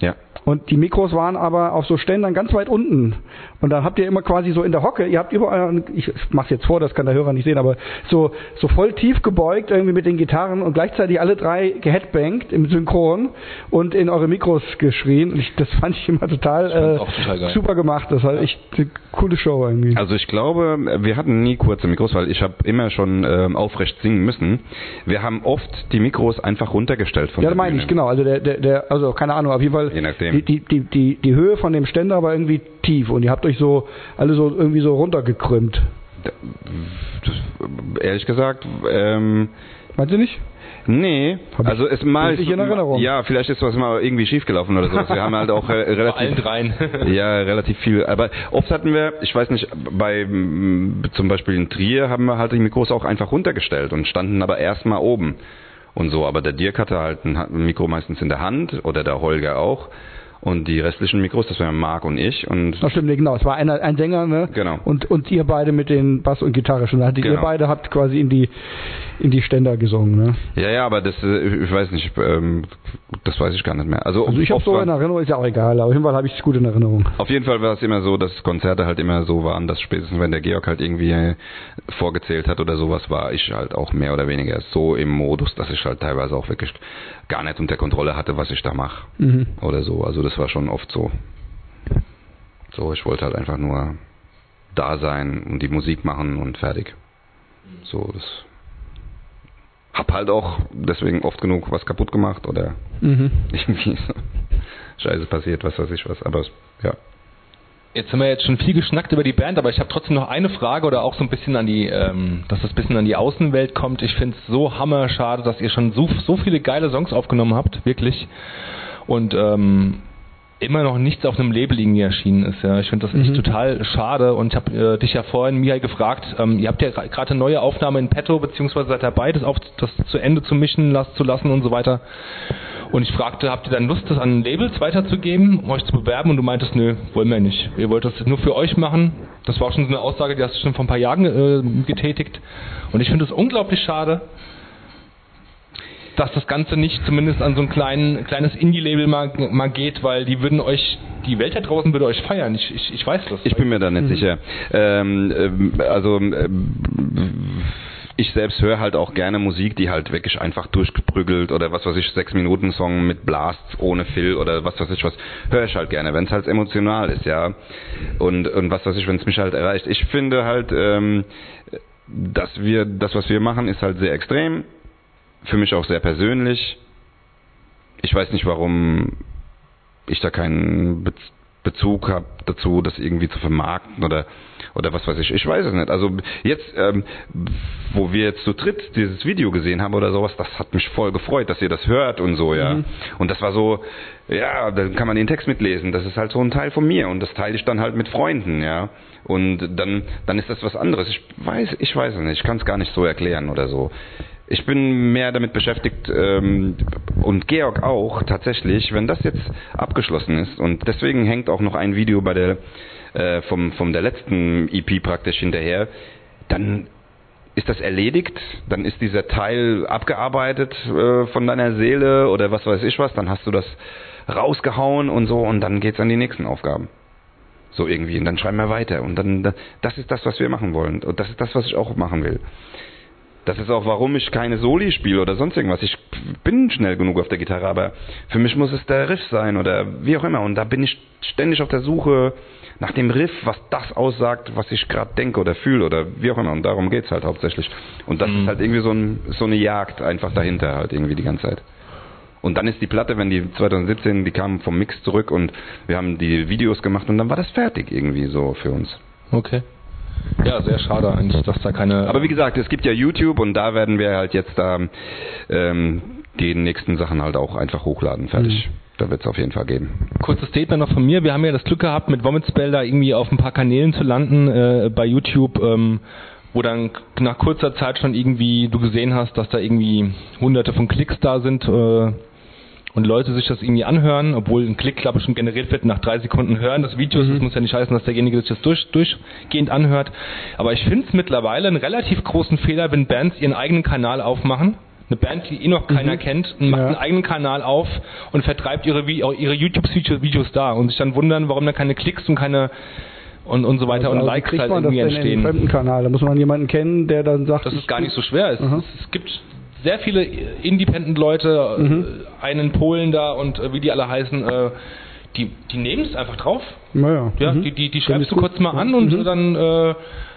Ja. Und die Mikros waren aber auf so Ständern ganz weit unten. Und dann habt ihr immer quasi so in der Hocke, ihr habt überall, ich mach's jetzt vor, das kann der Hörer nicht sehen, aber so, so voll tief gebeugt irgendwie mit den Gitarren und gleichzeitig alle drei geheadbangt im Synchron und in eure Mikros geschrien. Und ich, das fand ich immer total, äh, total super gemacht. Das war echt eine coole Show irgendwie. Also ich glaube, wir hatten nie kurze Mikros, weil ich habe immer schon ähm, aufrecht singen müssen. Wir haben oft die Mikros einfach runtergestellt von Ja, das meine ich, genau. Also der, der, der, also keine Ahnung, auf jeden Fall Je nachdem. Die, die, die, die, die Höhe von dem Ständer war irgendwie tief und ihr habt euch so alle so irgendwie so runtergekrümmt. Das, ehrlich gesagt, ähm, Meinst du nicht? nee. Hab ich also es mal nicht in Erinnerung. Ja, vielleicht ist was mal irgendwie schiefgelaufen oder so. Wir haben halt auch äh, relativ dreien. Ja, relativ viel. Aber oft hatten wir, ich weiß nicht, bei zum Beispiel in Trier haben wir halt die Mikros auch einfach runtergestellt und standen aber erstmal oben und so. Aber der Dirk hatte halt ein Ha- ein Mikro meistens in der Hand oder der Holger auch. Und die restlichen Mikros, das wären Marc und ich. Und Ach stimmt, genau. Es war einer, ein Sänger, ne? Genau. Und, und ihr beide mit den Bass und Gitarre schon. Ihr Genau. beide habt quasi in die, in die Ständer gesungen, ne? ja, ja, aber das, äh, ich weiß nicht, ähm, das weiß ich gar nicht mehr. Also, Also ich habe so in Erinnerung, ist ja auch egal, aber auf jeden Fall habe ich es gut in Erinnerung. Auf jeden Fall war es immer so, dass Konzerte halt immer so waren, dass spätestens wenn der Georg halt irgendwie äh, vorgezählt hat oder sowas, war ich halt auch mehr oder weniger so im Modus, dass ich halt teilweise auch wirklich gar nicht unter Kontrolle hatte, was ich da mache Mhm. oder so. Also das war schon oft so. So, ich wollte halt einfach nur da sein und die Musik machen und fertig. So, das hab halt auch deswegen oft genug was kaputt gemacht oder Mhm. irgendwie so Scheiße passiert, was weiß ich was. Aber es- ja. Jetzt haben wir jetzt schon viel geschnackt über die Band, aber ich habe trotzdem noch eine Frage oder auch so ein bisschen an die, ähm, dass das ein bisschen an die Außenwelt kommt. Ich finde es so hammerschade, dass ihr schon so, so viele geile Songs aufgenommen habt, wirklich. Und ähm, immer noch nichts auf einem Label irgendwie erschienen ist. Ja. Ich finde das echt Mhm. total schade und ich habe äh, dich ja vorhin, Mihai, gefragt, ähm, ihr habt ja gerade eine neue Aufnahme in petto, beziehungsweise seid dabei, das, auf, das zu Ende zu mischen las, zu lassen und so weiter. Und ich fragte, habt ihr dann Lust, das an Labels weiterzugeben, um euch zu bewerben? Und du meintest, nö, wollen wir nicht. Ihr wollt das nur für euch machen. Das war auch schon so eine Aussage, die hast du schon vor ein paar Jahren äh, getätigt. Und ich finde es unglaublich schade, dass das Ganze nicht zumindest an so ein kleinen, kleines Indie-Label mal, mal geht, weil die würden euch, die Welt da draußen würde euch feiern. Ich, ich, ich weiß das. Ich bin mir da nicht sicher. Ähm, ähm, also ähm, ich selbst höre halt auch gerne Musik, die halt wirklich einfach durchgeprügelt oder was weiß ich, sechs Minuten Song mit Blast ohne Fill oder was weiß ich was, höre ich halt gerne, wenn es halt emotional ist, ja. Und, und was weiß ich, wenn es mich halt erreicht. Ich finde halt, ähm, dass wir, das was wir machen, ist halt sehr extrem, für mich auch sehr persönlich. Ich weiß nicht, warum ich da keinen Be Bezug habe dazu, das irgendwie zu vermarkten oder oder was weiß ich. Ich weiß es nicht. Also jetzt, ähm, wo wir jetzt zu dritt dieses Video gesehen haben oder sowas, das hat mich voll gefreut, dass ihr das hört und so, ja. Mhm. Und das war so, ja, dann kann man den Text mitlesen. Das ist halt so ein Teil von mir und das teile ich dann halt mit Freunden, ja. Und dann dann ist das was anderes. Ich weiß, ich weiß es nicht. Ich kann es gar nicht so erklären oder so. Ich bin mehr damit beschäftigt ähm, und Georg auch tatsächlich, wenn das jetzt abgeschlossen ist und deswegen hängt auch noch ein Video bei der äh, vom vom der letzten EP praktisch hinterher, dann ist das erledigt, dann ist dieser Teil abgearbeitet äh, von deiner Seele oder was weiß ich was, dann hast du das rausgehauen und so und dann geht's an die nächsten Aufgaben. So irgendwie und dann schreiben wir weiter und dann das ist das, was wir machen wollen und das ist das, was ich auch machen will. Das ist auch, warum ich keine Soli spiele oder sonst irgendwas. Ich bin schnell genug auf der Gitarre, aber für mich muss es der Riff sein oder wie auch immer. Und da bin ich ständig auf der Suche nach dem Riff, was das aussagt, was ich gerade denke oder fühle oder wie auch immer. Und darum geht's halt hauptsächlich. Und das Mhm. ist halt irgendwie so, ein, so eine Jagd einfach dahinter halt irgendwie die ganze Zeit. Und dann ist die Platte, wenn die 2017, die kam vom Mix zurück und wir haben die Videos gemacht und dann war das fertig irgendwie so für uns. Okay. Ja, sehr schade eigentlich, dass da keine. Aber wie gesagt, es gibt ja YouTube und da werden wir halt jetzt da ähm, die nächsten Sachen halt auch einfach hochladen. Fertig. da wird es auf jeden Fall geben. Kurzes Statement noch von mir. Wir haben ja das Glück gehabt, mit Vomit-Spell da irgendwie auf ein paar Kanälen zu landen äh, bei YouTube, ähm, wo dann nach kurzer Zeit schon irgendwie du gesehen hast, dass da irgendwie hunderte von Klicks da sind äh, und Leute sich das irgendwie anhören, obwohl ein Klick, glaube ich, schon generiert wird, nach drei Sekunden hören des Videos. Das muss ja nicht heißen, dass derjenige sich das durch, durchgehend anhört. Aber ich finde es mittlerweile einen relativ großen Fehler, wenn Bands ihren eigenen Kanal aufmachen. Eine Band, die eh noch keiner kennt, und macht Ja. einen eigenen Kanal auf und vertreibt ihre, ihre YouTube-Videos da und sich dann wundern, warum da keine Klicks und keine und, und so weiter und Also, Likes halt irgendwie in einen entstehen. fremden Kanal? Da muss man jemanden kennen, der dann sagt, Das ich- ist gar nicht so schwer. Es, Aha. es gibt sehr viele Independent-Leute, Mhm. äh, einen Polen da und äh, wie die alle heißen, äh, die, die nehmen es einfach drauf. Naja. Ja, mhm. die, die, die schreibst du kurz mal an und Mhm. dann äh,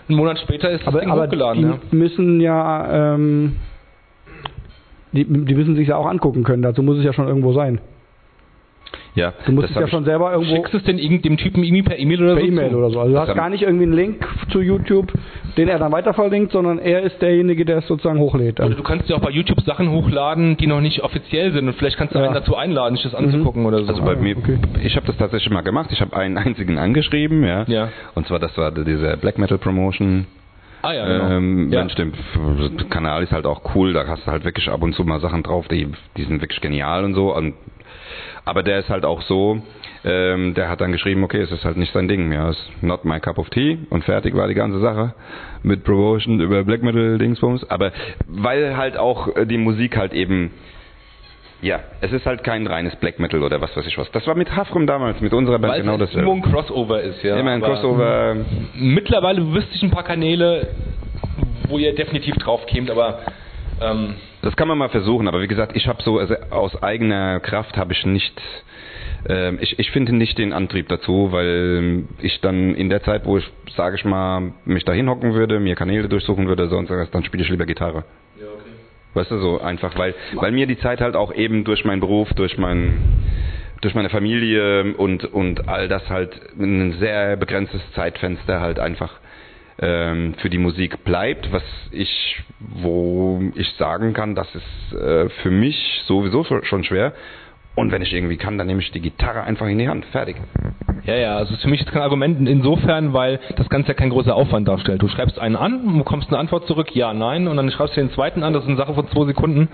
einen Monat später ist das aber, Ding aber hochgeladen. die Ja. müssen ja, ähm, die, die müssen sich ja auch angucken können. Dazu muss es ja schon irgendwo sein. Ja, Du musst das es ja schon selber irgendwo Schickst es den, irgend- dem Typen irgendwie per E-Mail oder per so? E-Mail zu? oder so. Also du hast gar nicht irgendwie einen Link zu YouTube, den er dann weiter verlinkt, sondern er ist derjenige, der es sozusagen hochlädt. Oder du kannst ja auch bei YouTube Sachen hochladen, die noch nicht offiziell sind und vielleicht kannst du Ja. einen dazu einladen, sich das anzugucken oder so. Also bei Ah, mir, okay. ich habe das tatsächlich mal gemacht. Ich habe einen einzigen angeschrieben, ja. Ja. Und zwar, das war diese Black Metal Promotion. ah ja, genau. Ähm, ja. Stimmt, der Kanal ist halt auch cool, da hast du halt wirklich ab und zu mal Sachen drauf, die, die sind wirklich genial und so. Und, aber der ist halt auch so, ähm, der hat dann geschrieben, okay, es ist halt nicht sein Ding, ja, es ist not my cup of tea und fertig war die ganze Sache mit Promotion über Black Metal Dingsbums. Aber weil halt auch äh, die Musik halt eben ja, es ist halt kein reines Black Metal oder was weiß ich was. Das war mit Hafrum damals, mit unserer Band Weil genau das. nur ein Crossover ist, ja. Immer ein Crossover. Mittlerweile wüsste ich ein paar Kanäle, wo ihr definitiv drauf kämt, aber ähm, Das kann man mal versuchen, aber wie gesagt, ich habe so also aus eigener Kraft habe ich nicht ähm, ich, ich finde nicht den Antrieb dazu, weil ich dann in der Zeit, wo ich, sage ich mal, mich da hinhocken würde, mir Kanäle durchsuchen würde, sonst dann spiele ich lieber Gitarre. Weißt du, so einfach, weil, weil mir die Zeit halt auch eben durch meinen Beruf, durch mein, durch meine Familie und, und all das halt ein sehr begrenztes Zeitfenster halt einfach ähm, für die Musik bleibt, was ich, wo ich sagen kann, das ist äh, für mich sowieso schon schwer. Und wenn ich irgendwie kann, dann nehme ich die Gitarre einfach in die Hand. Fertig. ja, ja, also ist für mich jetzt kein Argument insofern, weil das Ganze ja kein großer Aufwand darstellt. Du schreibst einen an, bekommst eine Antwort zurück, ja, nein, und dann schreibst du den zweiten an, das ist eine Sache von zwei Sekunden,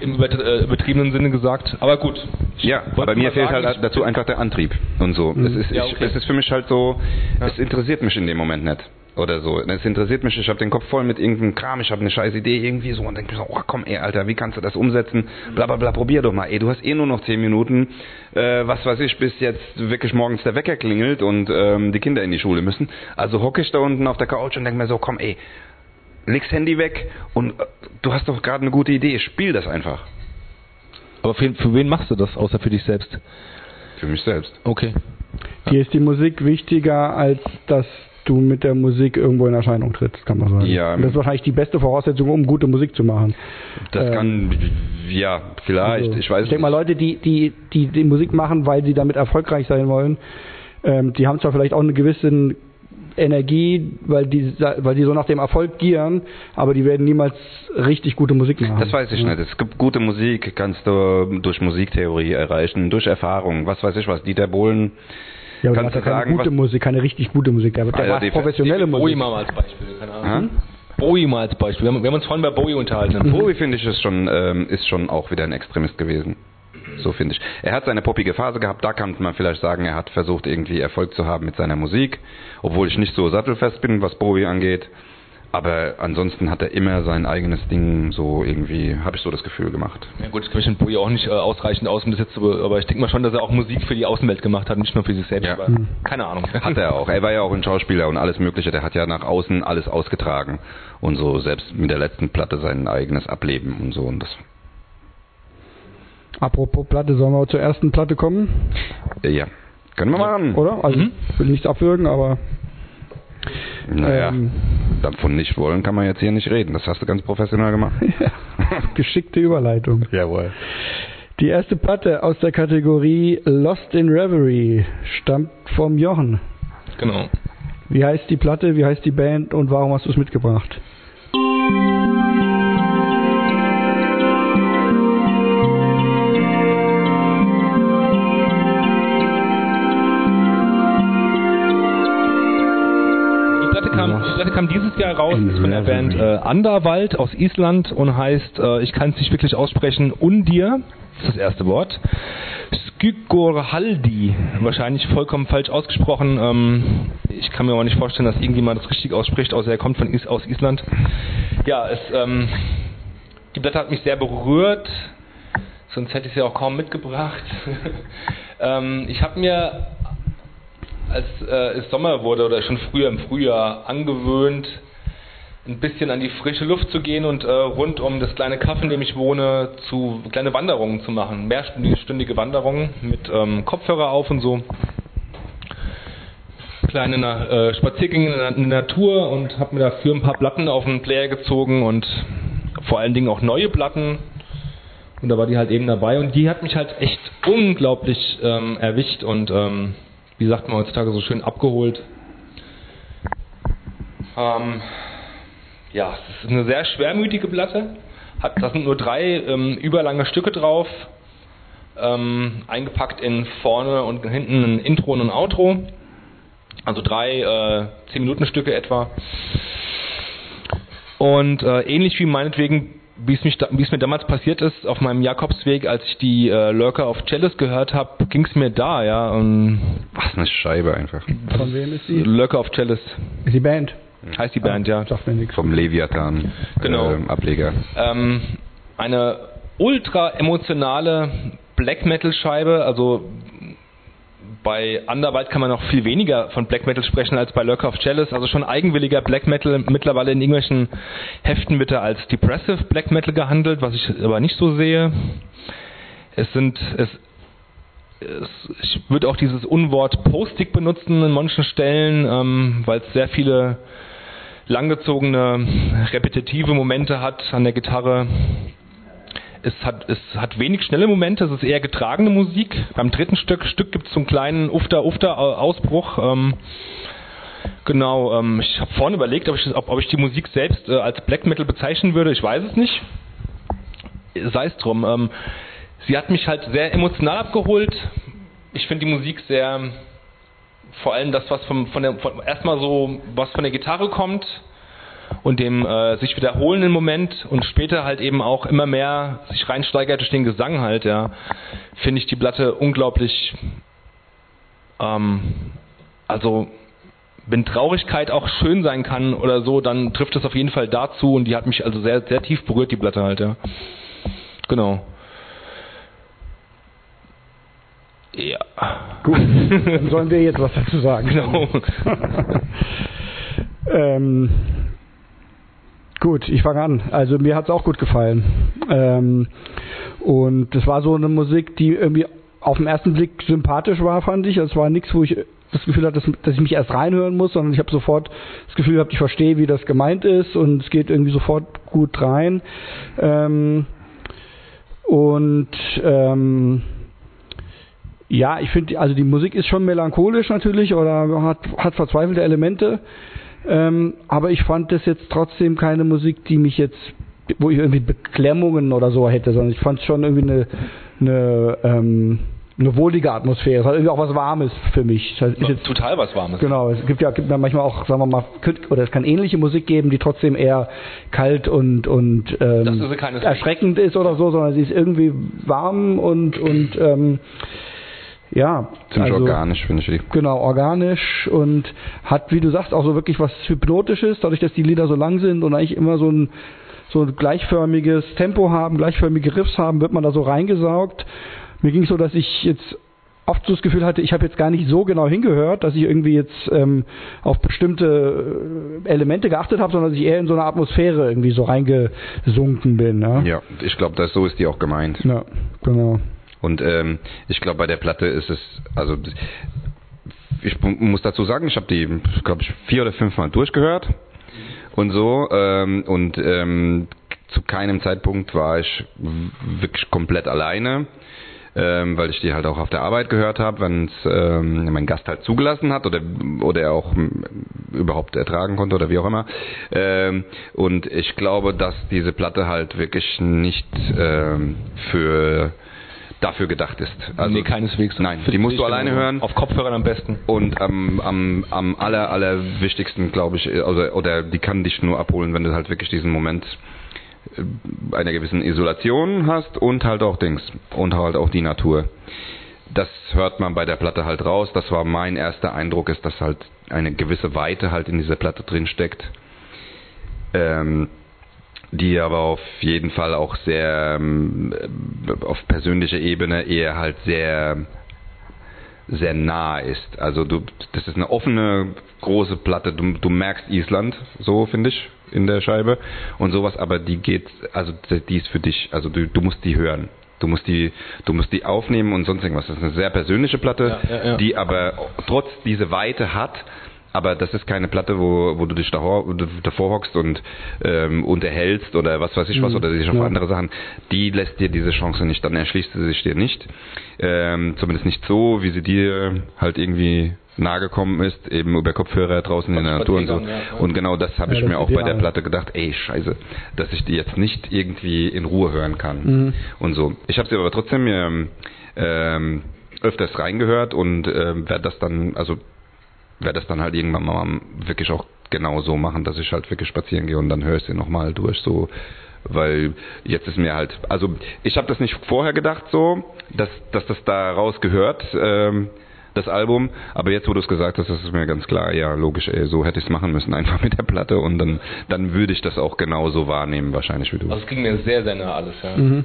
im äh, übertriebenen Sinne gesagt. Aber gut. Ja, aber mir fehlt sagen, halt dazu einfach der Antrieb und so. Es, ist, Ja, ich, okay. es ist für mich halt so, es interessiert mich in dem Moment nicht. Oder so. Es interessiert mich, ich habe den Kopf voll mit irgendeinem Kram, ich habe eine scheiß Idee irgendwie so und denke mir so, oh komm ey, Alter, wie kannst du das umsetzen? Bla bla bla, probier doch mal, ey, du hast eh nur noch 10 Minuten, äh, was weiß ich, bis jetzt wirklich morgens der Wecker klingelt und ähm, die Kinder in die Schule müssen. Also hocke ich da unten auf der Couch und denke mir so, komm ey, leg's Handy weg und äh, du hast doch gerade eine gute Idee, spiel das einfach. Aber für, für wen machst du das, außer für dich selbst? Für mich selbst. Okay. Dir ist die Musik wichtiger, als dass du mit der Musik irgendwo in Erscheinung trittst, kann man sagen. Ja. Und das ist wahrscheinlich die beste Voraussetzung, um gute Musik zu machen. Das Ähm, kann, ja, vielleicht, Also, ich weiß Ich denke mal. Leute, die, die, die, die Musik machen, weil sie damit erfolgreich sein wollen, ähm, die haben zwar vielleicht auch eine gewisse Energie, weil die, weil die so nach dem Erfolg gieren, aber die werden niemals richtig gute Musik machen. Das weiß ich nicht. Es gibt gute Musik, kannst du durch Musiktheorie erreichen, durch Erfahrung, was weiß ich was. Dieter Bohlen, Ja, aber kannst du keine sagen, gute was- Musik, keine richtig gute Musik. Der, der die- professionelle Bowie Musik. mal als Beispiel, keine Ahnung. Hm? Bowie mal als Beispiel. Wir haben, wir haben uns vorhin bei Bowie unterhalten. Bowie finde ich ist schon, ähm, ist schon auch wieder ein Extremist gewesen. So finde ich. Er hat seine poppige Phase gehabt, da kann man vielleicht sagen, er hat versucht irgendwie Erfolg zu haben mit seiner Musik, obwohl ich nicht so sattelfest bin, was Bowie angeht. Aber ansonsten hat er immer sein eigenes Ding so irgendwie, habe ich so das Gefühl gemacht. Ja gut, ich kenne mich mit Bowie auch nicht äh, ausreichend aus, um das jetzt zu, aber ich denke mal schon, dass er auch Musik für die Außenwelt gemacht hat, nicht nur für sich selbst. Ja. Aber Hm. keine Ahnung. Hat er auch. Er war ja auch ein Schauspieler und alles Mögliche. Der hat ja nach außen alles ausgetragen und so selbst mit der letzten Platte sein eigenes Ableben und so. Und das, Apropos Platte, sollen wir zur ersten Platte kommen? äh, ja, können wir machen. Oder? Also, Mhm. ich will nichts abwürgen, aber Naja, Ähm. davon nicht wollen kann man jetzt hier nicht reden. Das hast du ganz professionell gemacht. geschickte Überleitung. Jawohl. Die erste Platte aus der Kategorie Lost in Reverie stammt vom Jochen. Genau. Wie heißt die Platte, wie heißt die Band und warum hast du es mitgebracht? Kam dieses Jahr raus, ist von der Band äh, Anderwald aus Island und heißt, äh, ich kann es nicht wirklich aussprechen, Undir, ist das erste Wort. Skygorhaldi, wahrscheinlich vollkommen falsch ausgesprochen. Ähm, ich kann mir aber nicht vorstellen, dass irgendjemand das richtig ausspricht, außer er kommt von Is aus Island. Ja, es, ähm, die Blätter hat mich sehr berührt, sonst hätte ich sie auch kaum mitgebracht. ähm, ich habe mir, als äh, es Sommer wurde oder schon früher im Frühjahr angewöhnt, ein bisschen an die frische Luft zu gehen und äh, rund um das kleine Kaff, in dem ich wohne, zu kleine Wanderungen zu machen. Mehrstündige Wanderungen mit ähm, Kopfhörer auf und so. Kleine äh, Spaziergänge in der, Natur und habe mir dafür ein paar Platten auf den Player gezogen und vor allen Dingen auch neue Platten. Und da war die halt eben dabei und die hat mich halt echt unglaublich ähm, erwischt und ähm, wie sagt man heutzutage so schön abgeholt. Ähm, ja, es ist eine sehr schwermütige Platte. Hat, da sind nur drei ähm, überlange Stücke drauf, ähm, eingepackt in vorne und hinten ein Intro und ein Outro. Also drei äh, 10 Minuten Stücke etwa. Und äh, ähnlich wie meinetwegen, wie es, mich da, wie es mir damals passiert ist, auf meinem Jakobsweg, als ich die äh, Lurker of Chalice gehört habe, ging es mir da, ja. Und Was eine Scheibe einfach. Von wem ist die? Lurker of Chalice Ist die Band? heißt die Band, ja. Sagt mir nichts. Vom Leviathan Genau. ähm, Ableger. Ähm, eine ultra emotionale Black Metal Scheibe, also bei Underwald kann man noch viel weniger von Black Metal sprechen als bei Lurker of Chalice, also schon eigenwilliger Black Metal. Mittlerweile in irgendwelchen Heften wird er als Depressive Black Metal gehandelt, was ich aber nicht so sehe. Es sind, es ich würde auch dieses Unwort Postig benutzen in manchen Stellen, ähm, weil es sehr viele langgezogene, repetitive Momente hat an der Gitarre. Es hat, es hat wenig schnelle Momente, es ist eher getragene Musik. Beim dritten Stück, Stück gibt es so einen kleinen Ufter-Ufter-Ausbruch. Ähm, genau, ähm, ich habe vorhin überlegt, ob ich, ob, ob ich die Musik selbst äh, als Black Metal bezeichnen würde. Ich weiß es nicht. Sei es drum. Ähm, sie hat mich halt sehr emotional abgeholt. Ich finde die Musik sehr, vor allem das, was vom, von der, von, erstmal so, was von der Gitarre kommt und dem äh, sich wiederholenden Moment und später halt eben auch immer mehr sich reinsteigert durch den Gesang halt, ja, finde ich die Platte unglaublich, ähm, also wenn Traurigkeit auch schön sein kann oder so, dann trifft es auf jeden Fall dazu und die hat mich also sehr, sehr tief berührt, die Platte halt, ja. Genau. Ja. Gut, dann sollen wir jetzt was dazu sagen. Genau. Ähm, gut, ich fange an. Also mir hat es auch gut gefallen. Ähm, und das war so eine Musik, die irgendwie auf den ersten Blick sympathisch war, fand ich. Es war nichts, wo ich das Gefühl hatte, dass, dass ich mich erst reinhören muss, sondern ich habe sofort das Gefühl gehabt, ich verstehe, wie das gemeint ist und es geht irgendwie sofort gut rein. Ähm, und ähm, ja, ich finde, also die Musik ist schon melancholisch natürlich oder hat, hat verzweifelte Elemente. Ähm, aber ich fand das jetzt trotzdem keine Musik, die mich jetzt, wo ich irgendwie Beklemmungen oder so hätte, sondern ich fand es schon irgendwie eine, eine, ähm, eine wohlige Atmosphäre. Es hat irgendwie auch was Warmes für mich. Es ist jetzt, Total was Warmes. Genau, es gibt ja, gibt ja manchmal auch, sagen wir mal, oder es kann ähnliche Musik geben, die trotzdem eher kalt und, und ähm, Das ist erschreckend ist oder so, sondern sie ist irgendwie warm und, und ähm, ja. Ziemlich also- organisch, finde ich die. Genau, organisch und hat, wie du sagst, auch so wirklich was Hypnotisches, dadurch, dass die Lieder so lang sind und eigentlich immer so ein, so ein gleichförmiges Tempo haben, gleichförmige Riffs haben, wird man da so reingesaugt. Mir ging es so, dass ich jetzt oft so das Gefühl hatte, ich habe jetzt gar nicht so genau hingehört, dass ich irgendwie jetzt ähm, auf bestimmte äh, Elemente geachtet habe, sondern dass ich eher in so eine Atmosphäre irgendwie so reingesunken bin. Ja, Ja, ich glaube, das so ist die auch gemeint. ja genau. Und ähm, ich glaube, bei der Platte ist es, also ich mu- muss dazu sagen, ich habe die, glaube ich, vier oder fünf Mal durchgehört und so. Ähm, und ähm, zu keinem Zeitpunkt war ich wirklich komplett alleine. Ähm, weil ich die halt auch auf der Arbeit gehört habe, wenn es ähm, mein Gast halt zugelassen hat oder oder er auch überhaupt ertragen konnte oder wie auch immer. Ähm, und ich glaube, dass diese Platte halt wirklich nicht ähm, für dafür gedacht ist. Also, nee, keineswegs. Nein, die musst du alleine hören. Auf Kopfhörern am besten. Und am, am, am aller, aller wichtigsten, glaube ich, also, oder die kann dich nur abholen, wenn du halt wirklich diesen Moment äh, einer gewissen Isolation hast und halt auch Dings. Und halt auch die Natur. Das hört man bei der Platte halt raus. Das war mein erster Eindruck, ist, dass halt eine gewisse Weite halt in dieser Platte drin steckt. Ähm, die aber auf jeden Fall auch sehr ähm, auf persönlicher Ebene eher halt sehr sehr nah ist. Also du, das ist eine offene große Platte. Du, du merkst Island, so finde ich in der Scheibe und sowas, aber die geht, also die ist für dich, also du, du musst die hören. Du musst die, du musst die aufnehmen und sonst irgendwas. Das ist eine sehr persönliche Platte, ja, ja, ja. die aber trotz diese Weite hat, aber das ist keine Platte, wo, wo du dich davor, davor hockst und ähm, unterhältst oder was weiß ich was mhm. oder dich auf ja. andere Sachen. Die lässt dir diese Chance nicht, dann erschließt sie sich dir nicht. Ähm, zumindest nicht so, wie sie dir halt irgendwie nahe gekommen ist, eben über Kopfhörer draußen in der Natur und so. Und genau das habe ja, ich mir auch bei der Platte gedacht, ey, scheiße, dass ich die jetzt nicht irgendwie in Ruhe hören kann. Mhm. Und so. Ich habe sie aber trotzdem ähm, ähm, öfters reingehört und ähm, werde das dann, also werde das dann halt irgendwann mal wirklich auch genau so machen, dass ich halt wirklich spazieren gehe und dann höre ich sie nochmal durch, so weil jetzt ist mir halt, also ich habe das nicht vorher gedacht so, dass, dass das da raus gehört, ähm, das Album, aber jetzt, wo du es gesagt hast, ist es mir ganz klar, ja, logisch, ey, so hätte ich es machen müssen, einfach mit der Platte und dann, dann würde ich das auch genauso wahrnehmen, wahrscheinlich wie du. Also es ging mir sehr, sehr nah alles, ja. Mhm.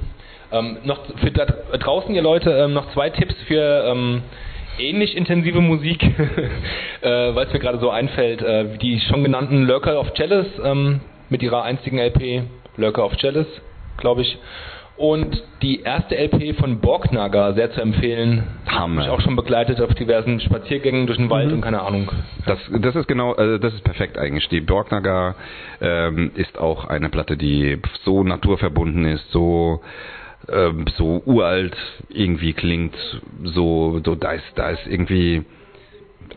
Ähm, noch für da draußen, ihr Leute, ähm, noch zwei Tipps für ähm, ähnlich intensive Musik, äh, weil es mir gerade so einfällt. Äh, die schon genannten Lurker of Jealous ähm, mit ihrer einzigen LP, Lurker of Jealous, glaube ich. Und die erste LP von Borgnagar, sehr zu empfehlen. Hammer. Mich auch schon begleitet auf diversen Spaziergängen durch den Wald mhm. und keine Ahnung. Das, das ist genau, also das ist perfekt eigentlich. Die Borgnagar ähm, ist auch eine Platte, die so naturverbunden ist, so ähm, so uralt irgendwie klingt, so, so da ist, da ist irgendwie,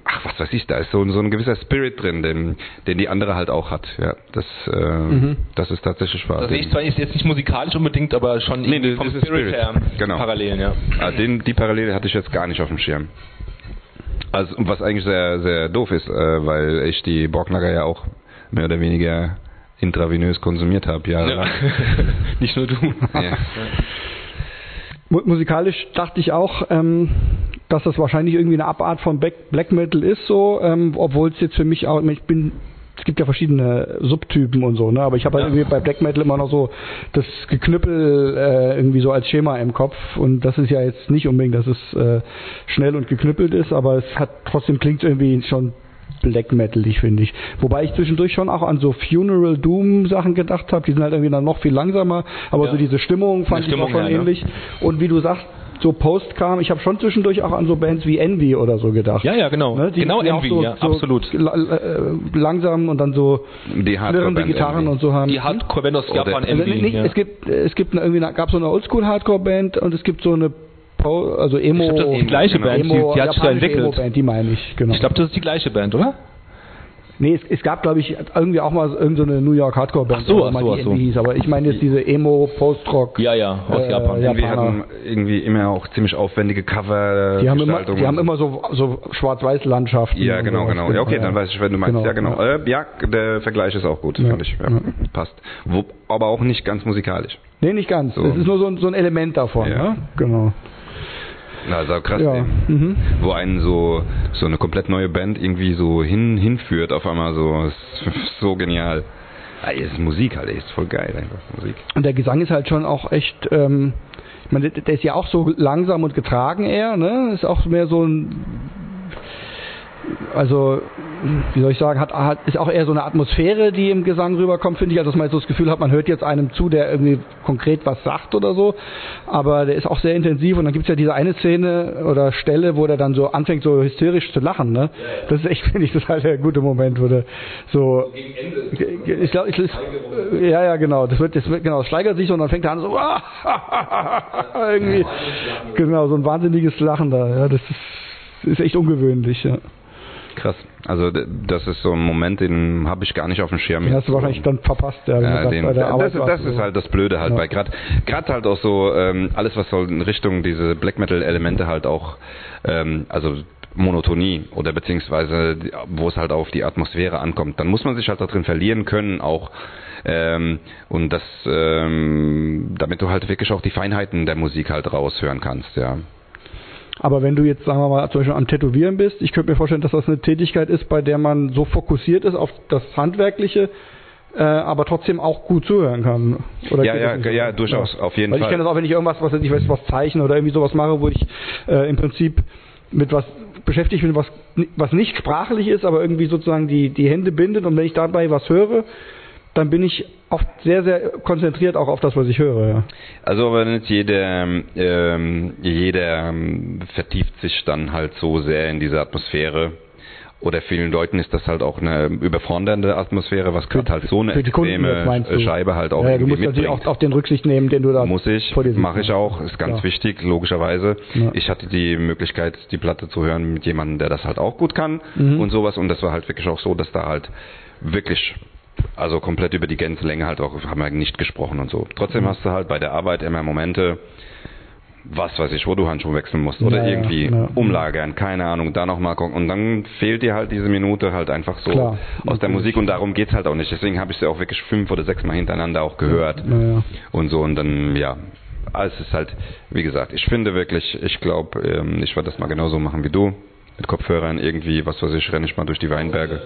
ach was weiß ich, da ist so, so ein gewisser Spirit drin, den, den die andere halt auch hat. Ja, das, äh, mhm. das ist tatsächlich wahr. Das sehe ich zwar jetzt nicht musikalisch unbedingt, aber schon nee, vom Spirit, Spirit, her genau. Parallelen, ja. Ah, den, die Parallele hatte ich jetzt gar nicht auf dem Schirm. Also was eigentlich sehr, sehr doof ist, äh, weil ich die Borgnager ja auch mehr oder weniger intravenös konsumiert habe, ja. ja. Nicht nur du. Ja. Musikalisch dachte ich auch, ähm, dass das wahrscheinlich irgendwie eine Abart von Black Metal ist, so, ähm, obwohl es jetzt für mich auch, ich bin es gibt ja verschiedene Subtypen und so, ne? Aber ich habe halt irgendwie bei Black Metal immer noch so das Geknüppel äh, irgendwie so als Schema im Kopf und das ist ja jetzt nicht unbedingt, dass es äh, schnell und geknüppelt ist, aber es hat trotzdem klingt irgendwie schon Black Metal, ich finde ich. Wobei ich zwischendurch schon auch an so Funeral Doom Sachen gedacht habe, die sind halt irgendwie dann noch viel langsamer, aber ja. so diese Stimmung fand Stimmung, ich auch schon ja, ähnlich. Ja. Und wie du sagst, so Post kam, ich habe schon zwischendurch auch an so Bands wie Envy oder so gedacht. Ja, ja, genau. Ne? Die, genau die Envy, so, ja, so absolut. Äh, langsam und dann so die Hardcore Gitarren Envy. und so haben. Die Hardcore Band aus Japan Envy. Also nicht, ja. Es gibt es gibt eine, irgendwie gab so eine Oldschool Hardcore Band und es gibt so eine also Emo. Ich glaub, das ist die gleiche genau. Band, Emo, die, die hat sich da entwickelt. Emo-Band, die meine ich, genau. Ich glaube, das ist die gleiche Band, oder? Nee, es, es gab, glaube ich, irgendwie auch mal irgendeine so New York Hardcore-Band, so, ach so, die ach so. hieß. Aber ich meine jetzt diese Emo, Post-Rock. Ja, ja, aus äh, Japan. Wir hatten irgendwie immer auch ziemlich aufwendige Cover. Die haben immer, die haben immer so, so Schwarz-Weiß-Landschaften. Ja, genau, genau. Ja, okay, dann weiß ich, wenn du meinst. Genau, ja, genau. Ja. Äh, ja, der Vergleich ist auch gut, ja. fand ich. Ja, Passt. Wo, aber auch nicht ganz musikalisch. Nee, nicht ganz. Es ist nur so, so ein Element davon. Ne? Genau. Na, also krass, ja. mhm. wo einen so so eine komplett neue Band irgendwie so hin hinführt auf einmal so ist so genial. Ja, ist Musik halt, ist voll geil einfach Musik. Und der Gesang ist halt schon auch echt ähm, ich meine, der ist ja auch so langsam und getragen eher, ne? Ist auch mehr so ein also wie soll ich sagen, hat, hat, ist auch eher so eine Atmosphäre, die im Gesang rüberkommt, finde ich. Also dass man so das Gefühl hat, man hört jetzt einem zu, der irgendwie konkret was sagt oder so. Aber der ist auch sehr intensiv und dann gibt es ja diese eine Szene oder Stelle, wo der dann so anfängt, so hysterisch zu lachen. Ne? Das ist echt, finde ich, das halt der gute Moment, wo der so. Ich glaube, ich, ja, ja, genau. Das wird, das wird, genau, das steigert sich und dann fängt er an so irgendwie. Genau, so ein wahnsinniges Lachen da. Ja, das ist, ist echt ungewöhnlich, ja. Krass. Also das ist so ein Moment, den habe ich gar nicht auf dem Schirm. Den hast du wahrscheinlich dann verpasst, ja, Ja, den, das, das oder ist halt das Blöde halt Ja. bei gerade gerade halt auch so ähm, alles was so in Richtung diese Black Metal Elemente halt auch ähm, also Monotonie oder beziehungsweise wo es halt auf die Atmosphäre ankommt, dann muss man sich halt da drin verlieren können auch ähm, und das ähm, damit du halt wirklich auch die Feinheiten der Musik halt raushören kannst, ja. Aber wenn du jetzt, sagen wir mal, zum Beispiel am Tätowieren bist, ich könnte mir vorstellen, dass das eine Tätigkeit ist, bei der man so fokussiert ist auf das Handwerkliche, äh, aber trotzdem auch gut zuhören kann. Oder Ja, ja, ja, durchaus, auf jeden Weil ich Fall. kenne das auch, wenn ich irgendwas, was ich weiß, was zeichne oder irgendwie sowas mache, wo ich äh, im Prinzip mit was beschäftigt bin, was, was nicht sprachlich ist, aber irgendwie sozusagen die, die Hände bindet und wenn ich dabei was höre, dann bin ich oft sehr, sehr konzentriert auch auf das, was ich höre. Ja. Also aber nicht jeder, ähm, jeder ähm, vertieft sich dann halt so sehr in diese Atmosphäre. Oder vielen Leuten ist das halt auch eine überfordernde Atmosphäre, was gerade halt so eine Kunden extreme du? Scheibe halt auch ja, du musst natürlich auch auf den Rücksicht nehmen, den du da Muss ich, mache ich auch, ist ganz Klar. wichtig, logischerweise. Ja. Ich hatte die Möglichkeit, die Platte zu hören mit jemandem, der das halt auch gut kann Mhm. und sowas. Und das war halt wirklich auch so, dass da halt wirklich, also komplett über die Gänselänge halt auch, haben wir nicht gesprochen und so. Mhm. Trotzdem hast du halt bei der Arbeit immer Momente, was weiß ich, wo du Handschuhe wechseln musst oder Ja, ja, irgendwie ja. umlagern, keine Ahnung, da nochmal gucken. Und dann fehlt dir halt diese Minute halt einfach so Klar, aus der. Musik und darum geht's halt auch nicht. Deswegen habe ich sie auch wirklich fünf oder sechs Mal hintereinander auch gehört und so und dann ja es ist halt wie gesagt ich finde wirklich ich glaube ähm, ich werde das mal genauso machen wie du mit Kopfhörern irgendwie was weiß ich renne ich mal durch die Weinberge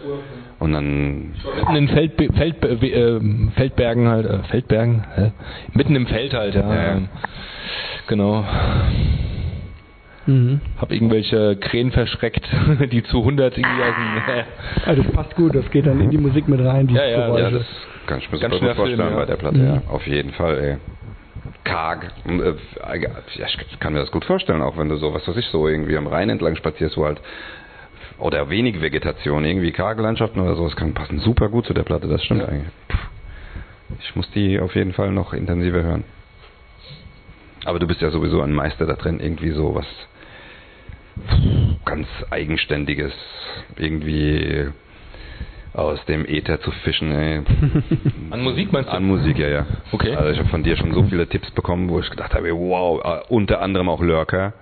und dann Mitten in Feldbe Feld äh, Feldbergen halt, äh, Feldbergen, hä? mitten im Feld halt, ja. Ja, ja. ähm, Genau. Mhm. Hab irgendwelche Krähen verschreckt, die zu 100 irgendwie aus dem, Also das passt gut, das geht dann in die Musik mit rein, die Ja, ja, Geräusche. ja das kann ich mir Ganz super gut vorstellen Film, ja. bei der Platte Mhm. ja auf jeden Fall ey karg. Äh, ja, ich kann mir das gut vorstellen auch wenn du so was weiß ich so irgendwie am Rhein entlang spazierst wo halt oder wenig Vegetation irgendwie karge Landschaften oder so das kann passen super gut zu der Platte das stimmt Ja. eigentlich. Ich muss die auf jeden Fall noch intensiver hören. Aber du bist ja sowieso ein Meister da drin irgendwie so was ganz eigenständiges irgendwie aus dem Äther zu fischen, ey. An Musik meinst du? An Musik, ja, ja. Okay. Also ich habe von dir schon so viele Tipps bekommen, wo ich gedacht habe, wow, äh, unter anderem auch Lurker.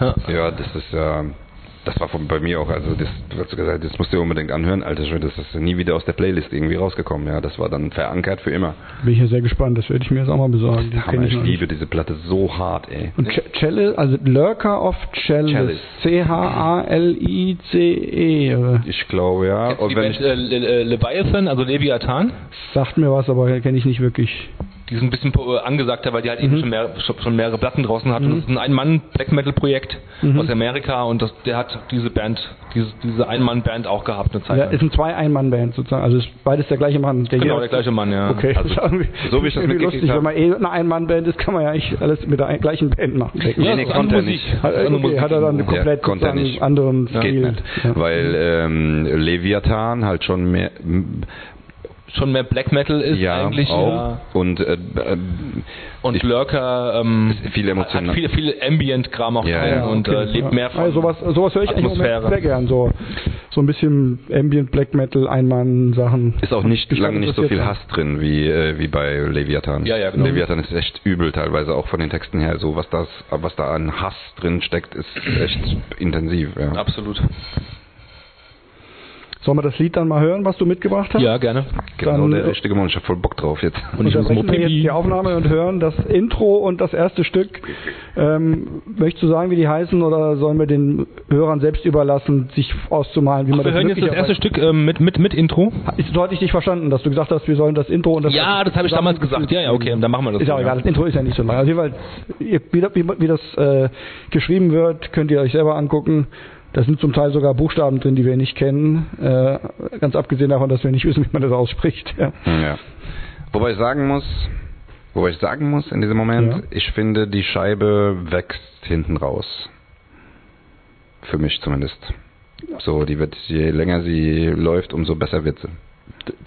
Ja. Das ist ja, das war von, bei mir auch, also das, du hast gesagt, das musst du dir unbedingt anhören, Alter Schwede, das ist nie wieder aus der Playlist irgendwie rausgekommen, ja, das war dann verankert für immer. Bin ich ja sehr gespannt, das werde ich mir jetzt auch mal besorgen. Die Hammer, ich nicht. liebe diese Platte so hart, ey. Und Ch- Chalice, also Lurker of Chalice. Chalice. Oder? Ich glaube, ja. Und wenn Band ich, äh, Le Le Leviathan, also Leviathan? Sagt mir was, aber kenne ich nicht wirklich. Die sind ein bisschen äh, angesagter, weil die halt eben schon, mehr, schon mehrere Platten draußen hatten. Das ist ein Ein-Mann-Black-Metal-Projekt Mhm. aus Amerika und das, der hat diese Band, diese, diese Ein-Mann-Band auch gehabt eine Zeit Ja, lang. ist ein Zwei-Ein-Mann-Band sozusagen. Also ist beides der gleiche Mann. Der Genau, der gleiche Mann, ja. Okay, Also, das ist irgendwie, so wie ich das irgendwie mitgekriegt lustig. hab. Wenn man eh eine Ein-Mann-Band ist, kann man ja eigentlich alles mit der gleichen Band machen. Ja, nee, ist konnte er Musik. nicht. Hat, okay, hat er dann Musik. komplett konnte sozusagen nicht. anderen geht Stil. nicht. Ja. Weil ähm, Leviathan halt schon mehr, Schon mehr Black Metal ist ja, eigentlich. auch. Ja. Und äh, äh, Und Ich- Lurker ähm, viel emotional- hat viel, viel Ambient-Kram auch Ja, drin ja, und okay. äh, lebt mehr von Also sowas, sowas höre ich eigentlich Atmosphäre. sehr gern. So, so ein bisschen Ambient, Black Metal, Einmann-Sachen. ist auch nicht lange nicht so viel Hass drin wie äh, wie bei Leviathan. Ja, ja, genau. Leviathan ist echt übel teilweise auch von den Texten her. So was das, was da an Hass drin steckt, ist echt intensiv. Ja. Absolut. Sollen wir das Lied dann mal hören, was du mitgebracht hast? Ja, gerne. Genau Dann, der richtige Mann. Ich hab voll Bock drauf jetzt. Und ich muss wir jetzt die Aufnahme und hören das Intro und das erste Stück. Ähm, möchtest du sagen, wie die heißen, oder sollen wir den Hörern selbst überlassen, sich auszumalen, wie man Wir das hören jetzt das erste Stück ähm, mit, mit, mit Intro. So hatte ich dich verstanden, dass du gesagt hast, wir sollen das Intro und das Ja, das habe ich damals gesagt. Ja, ja, okay, dann machen wir das. Ist auch egal, das Intro ist ja nicht so lang. Also ihr, wie, wie, wie das äh, geschrieben wird, könnt ihr euch selber angucken. Da sind zum Teil sogar Buchstaben drin, die wir nicht kennen. Äh, ganz abgesehen davon, dass wir nicht wissen, wie man das ausspricht. Ja. Ja. Wobei ich sagen muss, wobei ich sagen muss in diesem Moment, Ja. ich finde die Scheibe wächst hinten raus. Für mich zumindest. So, die wird, je länger sie läuft, umso besser wird sie.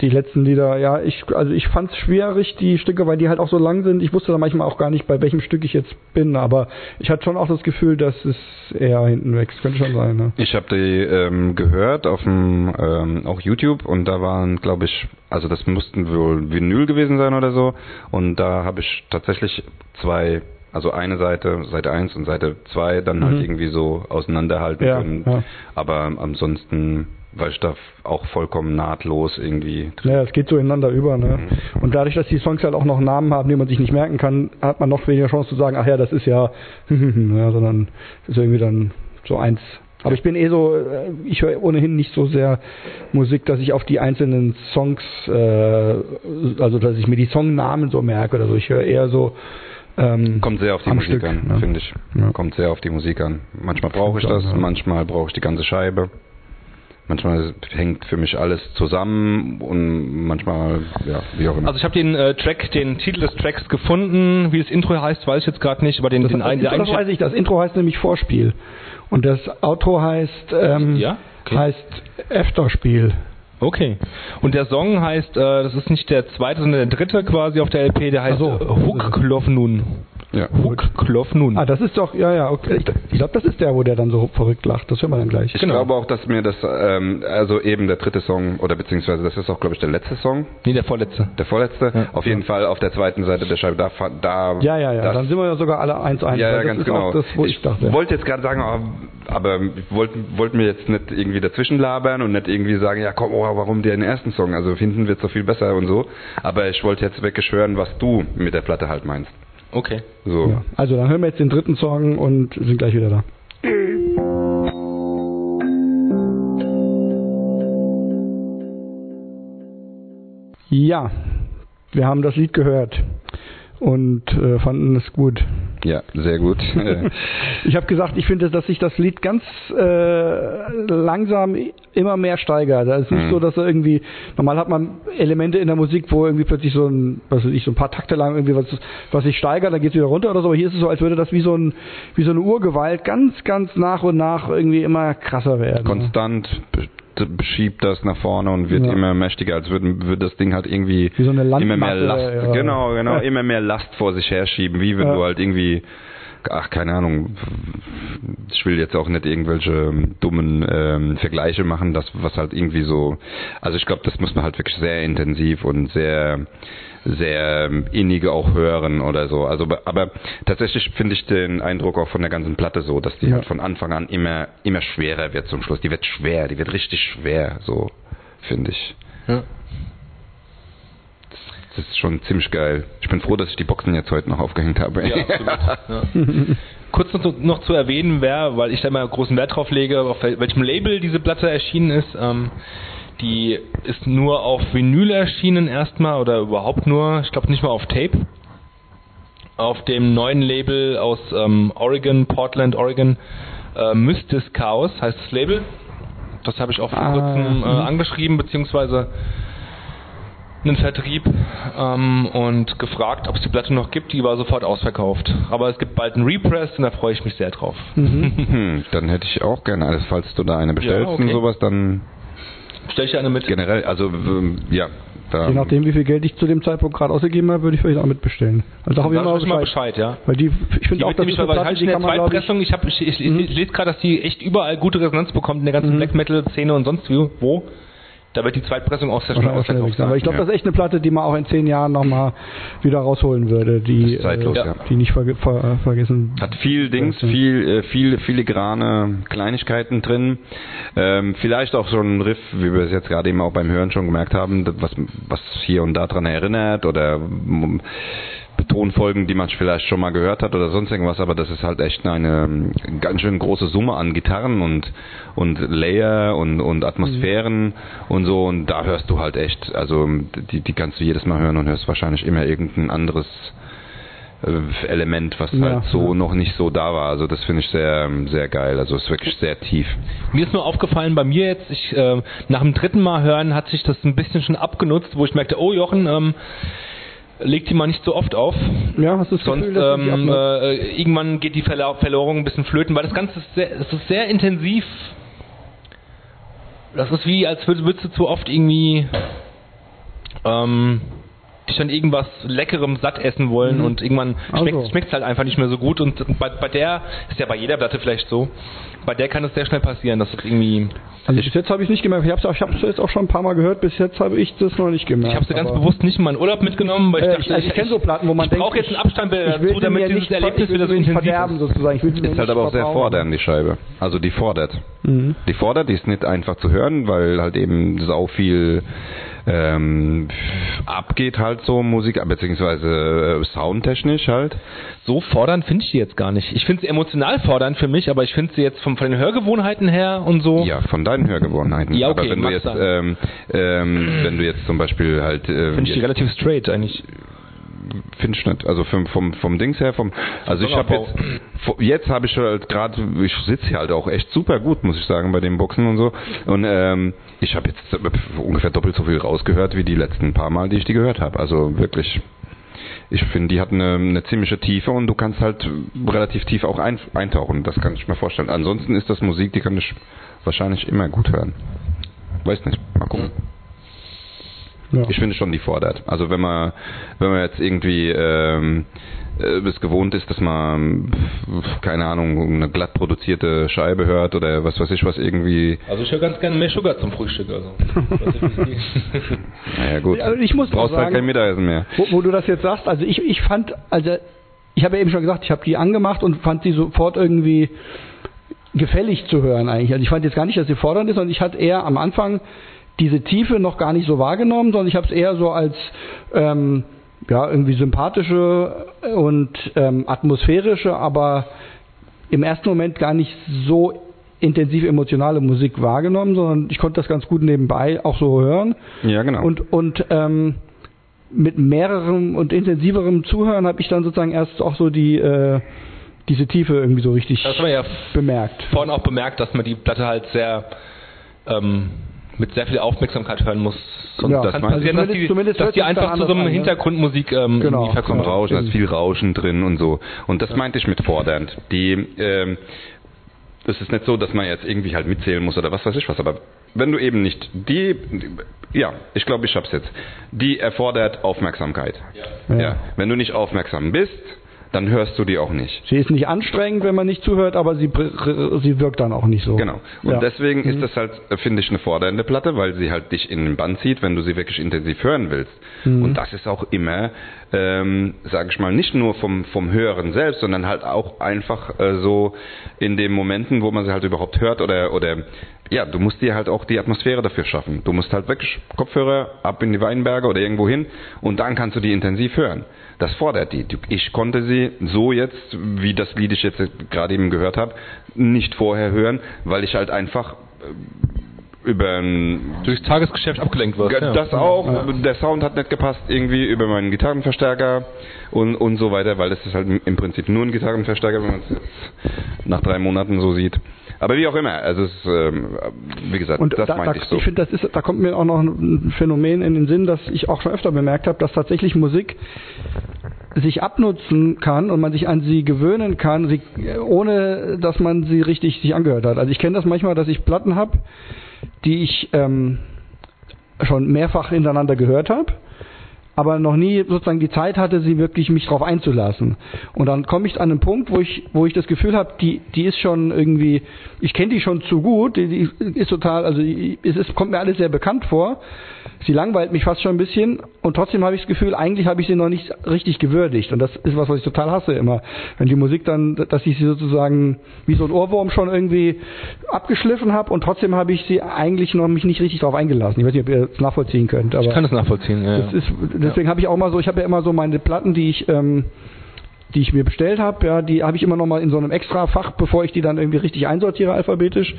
Die letzten Lieder, ja, ich, also ich fand es schwierig, die Stücke, weil die halt auch so lang sind. Ich wusste dann manchmal auch gar nicht, bei welchem Stück ich jetzt bin, aber ich hatte schon auch das Gefühl, dass es eher hinten wächst. Könnte schon sein, ne? Ich habe die ähm, gehört auf dem ähm, auch YouTube und da waren, glaube ich, also das mussten wohl Vinyl gewesen sein oder so und da habe ich tatsächlich zwei also eine Seite, Seite 1 und Seite 2 dann halt Mhm. irgendwie so auseinanderhalten Ja, können. ja. Aber ansonsten war ich da auch vollkommen nahtlos irgendwie drin. Ja, es geht so ineinander über, ne? Mhm. Und dadurch, dass die Songs halt auch noch Namen haben, die man sich nicht merken kann, hat man noch weniger Chance zu sagen, ach ja, das ist ja, ja sondern ist irgendwie dann so eins. Aber ich bin eh so, äh, ich höre ohnehin nicht so sehr Musik, dass ich auf die einzelnen Songs, äh, also dass ich mir die Songnamen so merke oder so. Ich höre eher so ähm, Kommt sehr auf die Musik Stück, an, ne? finde ich. Ja. Kommt sehr auf die Musik an. Manchmal brauche ich das, ja. manchmal brauche ich die ganze Scheibe. Manchmal hängt für mich alles zusammen und manchmal, ja, wie auch immer. Also ich habe den äh, Track, den Titel des Tracks gefunden. Wie das Intro heißt, weiß ich jetzt gerade nicht, aber den, Das, den das, Intro, das eigentlich weiß ich, das Intro heißt nämlich Vorspiel. Und das Outro heißt, ähm, Ja? Okay. heißt Afterspiel. Okay. Und der Song heißt, äh, das ist nicht der zweite, sondern der dritte quasi auf der LP, der heißt so. äh, Hook Klov Nun. ja. Hook Klov Nun. Ah, das ist doch, ja, ja, okay. Ich, ich glaube, das ist der, wo der dann so verrückt lacht. Das hören wir dann gleich. Ich Genau. glaube auch, dass mir das, ähm, also eben der dritte Song, oder beziehungsweise das ist auch, glaube ich, der letzte Song, Nee, der vorletzte. der vorletzte. Ja. auf jeden Fall auf der zweiten Seite der Scheibe, da, fa- da Ja, ja, ja. das, dann sind wir ja sogar alle 1-1. ja, ja, das ganz ist genau. Das, wo ich, dachte. wollte jetzt gerade sagen, aber, aber ich wollte wollt mir jetzt nicht irgendwie dazwischen labern und nicht irgendwie sagen, ja komm, oh, warum den ersten Song? Also hinten wird so viel besser und so. Aber ich wollte jetzt wirklich hören, was du mit der Platte halt meinst. Okay. So. Ja. Also, dann hören wir jetzt den dritten Song und sind gleich wieder da. Ja, wir haben das Lied gehört und äh, fanden es gut. Ja, sehr gut. Ich habe gesagt, ich finde, dass sich das Lied ganz äh, langsam immer mehr steigert. Es ist nicht Mhm. so, dass er irgendwie, normal hat man Elemente in der Musik, wo irgendwie plötzlich so ein, was weiß ich, so ein paar Takte lang irgendwie was, was sich steigert, dann geht es wieder runter oder so. Aber hier ist es so, als würde das wie so ein, wie so eine Urgewalt ganz, ganz nach und nach irgendwie immer krasser werden. konstant beschiebt das nach vorne und wird Ja. immer mächtiger, als würde, würde das Ding halt irgendwie Wie so immer mehr Last, ja. genau, genau, immer mehr Last vor sich herschieben, wie wenn du halt irgendwie, ach, keine Ahnung, ich will jetzt auch nicht irgendwelche ähm, dummen ähm, Vergleiche machen, das, was halt irgendwie so, also ich glaube, das muss man halt wirklich sehr intensiv und sehr, sehr ähm, innige auch hören oder so. Also, aber tatsächlich finde ich den Eindruck auch von der ganzen Platte so, dass die Ja. halt von Anfang an immer, immer schwerer wird zum Schluss. Die wird schwer, die wird richtig schwer, so finde ich. Ja. Das ist schon ziemlich geil. Ich bin froh, dass ich die Boxen jetzt heute noch aufgehängt habe. Ja, absolut. Ja. Kurz noch, zu- erwähnen, wer, weil ich da immer großen Wert drauf lege, auf wel- welchem Label diese Platte erschienen ist. Ähm, die ist nur auf Vinyl erschienen erstmal oder überhaupt nur, ich glaube nicht mal auf Tape. Auf dem neuen Label aus ähm, Oregon, Portland, Oregon, äh, Mystis Chaos heißt das Label. Das habe ich auch vor Ah, kurzem äh, mhm. angeschrieben, beziehungsweise einen Vertrieb ähm, und gefragt, ob es die Platte noch gibt. Die war sofort ausverkauft. Aber es gibt bald einen Repress und da freue ich mich sehr drauf. Hm, dann hätte ich auch gerne alles, falls du da eine bestellst Ja, okay. und sowas, dann Stell ich eine mit. generell, also ähm, ja, da, Je nachdem, wie viel Geld ich zu dem Zeitpunkt gerade ausgegeben habe, würde ich vielleicht auch mitbestellen. Also Sag sag ich ich immer mal Bescheid. Bescheid, ja. Weil die, ich finde auch, wird das nämlich ist eine bei Platte, die in der kann man, glaube ich, Zweitpressung, ich, hab, ich, ich, ich Mhm. lese gerade, dass die echt überall gute Resonanz bekommt, in der ganzen Mhm. Black Metal-Szene und sonst wo. Da wird die Zweitpressung auch sehr schnell ausverkauft sein. Aber ich glaube, Ja. das ist echt eine Platte, die man auch in zehn Jahren nochmal wieder rausholen würde, die, zeitlos, äh, ja. die nicht verge ver vergessen Hat viel Dings, Ja. viel, äh, viel filigrane Kleinigkeiten drin. Ähm, vielleicht auch so ein Riff, wie wir es jetzt gerade eben auch beim Hören schon gemerkt haben, was, was hier und da dran erinnert oder mm, Tonfolgen, die man vielleicht schon mal gehört hat oder sonst irgendwas, aber das ist halt echt eine ähm, ganz schön große Summe an Gitarren und, und Layer und, und Atmosphären und so und da hörst du halt echt, also die, die kannst du jedes Mal hören und hörst wahrscheinlich immer irgendein anderes äh, Element, was Ja, halt so ja. noch nicht so da war. Also das finde ich sehr, sehr geil. Also es ist wirklich sehr tief. Mir ist nur aufgefallen bei mir jetzt, ich, äh, nach dem dritten Mal hören hat sich das ein bisschen schon abgenutzt, wo ich merkte, oh Jochen, ähm, leg die mal nicht so oft auf. Ja, hast du das Sonst Gefühl, ähm, äh, irgendwann geht die Verla Verlorung ein bisschen flöten, weil das Ganze ist sehr, es ist sehr intensiv. Das ist wie, als würd- würdest du zu oft irgendwie ähm, die schon irgendwas Leckerem satt essen wollen Mhm. und irgendwann schmeckt Also. es halt einfach nicht mehr so gut und bei, bei der, ist ja bei jeder Platte vielleicht so, bei der kann es sehr schnell passieren, dass es irgendwie, Also bis jetzt habe ich nicht gemerkt. Ich habe es ich hab's jetzt auch schon ein paar Mal gehört. Bis jetzt habe ich das noch nicht gemerkt. ich habe sie ganz bewusst nicht in meinen Urlaub mitgenommen, weil ich Äh, dachte, ich, also ich kenne so Platten, wo man ich denkt, brauche jetzt einen Abstand ich will dazu, damit dieses nicht, Erlebnis ich wieder so intensiv verderben ist. sozusagen. Ich Ist halt aber auch sehr fordernd, die Scheibe. Also die fordert. Mhm. Die fordert, die ist nicht einfach zu hören, weil halt eben sau viel ähm, abgeht halt so Musik, beziehungsweise äh, soundtechnisch halt. So fordernd finde ich die jetzt gar nicht. Ich finde sie emotional fordernd für mich, aber ich finde sie jetzt vom, von den Hörgewohnheiten her und so. Ja, von deinen Hörgewohnheiten. Ja, okay, aber wenn du jetzt, ähm, ähm, wenn du jetzt zum Beispiel halt, äh, Finde ich die relativ straight eigentlich. Finde ich nicht. Also vom, vom, vom Dings her, vom, also ich habe jetzt, jetzt habe ich halt gerade, ich sitze hier halt auch echt super gut, muss ich sagen, bei den Boxen und so. Und ähm, ich habe jetzt äh, ungefähr doppelt so viel rausgehört wie die letzten paar Mal, die ich die gehört habe. Also wirklich. Ich finde, die hat eine, eine ziemliche Tiefe und du kannst halt relativ tief auch ein, eintauchen. Das kann ich mir vorstellen. Ansonsten ist das Musik, die kann ich wahrscheinlich immer gut hören. Weiß nicht. Mal gucken. Ja. Ich finde schon, die fordert. Also wenn man, wenn man jetzt irgendwie ähm, äh, es gewohnt ist, dass man, keine Ahnung, eine glatt produzierte Scheibe hört oder was weiß ich was irgendwie. Also ich höre ganz gerne mehr Sugar zum Frühstück. Also. Naja gut. Also ich muss Brauchst auch halt sagen- kein Mittagessen mehr. Wo, wo du das jetzt sagst, also ich, ich fand, also ich habe ja eben schon gesagt, ich habe die angemacht und fand sie sofort irgendwie gefällig zu hören eigentlich. Also ich fand jetzt gar nicht, dass sie fordernd ist, sondern ich hatte eher am Anfang diese Tiefe noch gar nicht so wahrgenommen, sondern ich habe es eher so als ähm, ja irgendwie sympathische und ähm, atmosphärische, aber im ersten Moment gar nicht so intensiv emotionale Musik wahrgenommen, sondern ich konnte das ganz gut nebenbei auch so hören. Ja, genau. Und, und ähm, mit mehrerem und intensiverem Zuhören habe ich dann sozusagen erst auch so die äh, diese Tiefe irgendwie so richtig Das haben wir ja bemerkt. vorhin auch bemerkt, dass man die Platte halt sehr ähm, mit sehr viel Aufmerksamkeit hören muss. Sonst Ja, kann es also passieren, dass zumindest- die, zumindest dass die einfach zu so einem an, ne? Hintergrundmusik ähm, Genau. irgendwie Kommt verkommt. Rauschen, da ist viel Rauschen drin und so. Und das meinte ich mit fordernd. Die, ähm, es ist nicht so, dass man jetzt irgendwie halt mitzählen muss oder was weiß ich was, aber wenn du eben nicht die, ja, ich glaube, ich hab's jetzt. Die erfordert Aufmerksamkeit. Ja. Ja. Wenn du nicht aufmerksam bist, dann hörst du die auch nicht. Sie ist nicht anstrengend, wenn man nicht zuhört, aber sie, sie wirkt dann auch nicht so. Genau. Und Ja. deswegen Mhm. ist das halt, finde ich, eine fordernde Platte, weil sie halt dich in den Bann zieht, wenn du sie wirklich intensiv hören willst. Mhm. Und das ist auch immer, ähm, sage ich mal, nicht nur vom, vom Hören selbst, sondern halt auch einfach äh, so in den Momenten, wo man sie halt überhaupt hört oder, oder ja, du musst dir halt auch die Atmosphäre dafür schaffen. Du musst halt wirklich Kopfhörer ab in die Weinberge oder irgendwo hin und dann kannst du die intensiv hören. Das fordert die. Ich konnte sie so jetzt, wie das Lied ich jetzt gerade eben gehört habe, nicht vorher hören, weil ich halt einfach äh, über ein Durchs Tagesgeschäft abgelenkt wird. ja. das auch, der Sound hat nicht gepasst, irgendwie über meinen Gitarrenverstärker und, und so weiter, weil das ist halt im Prinzip nur ein Gitarrenverstärker, wenn man es jetzt nach drei Monaten so sieht. Aber wie auch immer, also es ist, ähm, wie gesagt, Und das da, da, meinte ich so. ich finde, das ist, da kommt mir auch noch ein Phänomen in den Sinn, das ich auch schon öfter bemerkt habe, dass tatsächlich Musik sich abnutzen kann und man sich an sie gewöhnen kann, sie, ohne dass man sie richtig sich angehört hat. Also ich kenne das manchmal, dass ich Platten habe, die ich ähm, schon mehrfach hintereinander gehört habe, aber noch nie sozusagen die Zeit hatte, sie wirklich mich darauf einzulassen. Und dann komme ich an einen Punkt, wo ich, wo ich das Gefühl habe, die, die ist schon irgendwie, ich kenne die schon zu gut, die, die ist total, also es ist, kommt mir alles sehr bekannt vor. Sie langweilt mich fast schon ein bisschen und trotzdem habe ich das Gefühl, eigentlich habe ich sie noch nicht richtig gewürdigt. Und das ist was, was ich total hasse immer. Wenn die Musik dann, dass ich sie sozusagen wie so ein Ohrwurm schon irgendwie abgeschliffen habe und trotzdem habe ich sie eigentlich noch mich nicht richtig darauf eingelassen. Ich weiß nicht, ob ihr es nachvollziehen könnt. Aber Ich kann das nachvollziehen. Ja, das ja. ist, deswegen habe ich auch mal so, ich habe ja immer so meine Platten, die ich, ähm, die ich mir bestellt habe, ja, die habe ich immer noch mal in so einem extra Fach, bevor ich die dann irgendwie richtig einsortiere alphabetisch,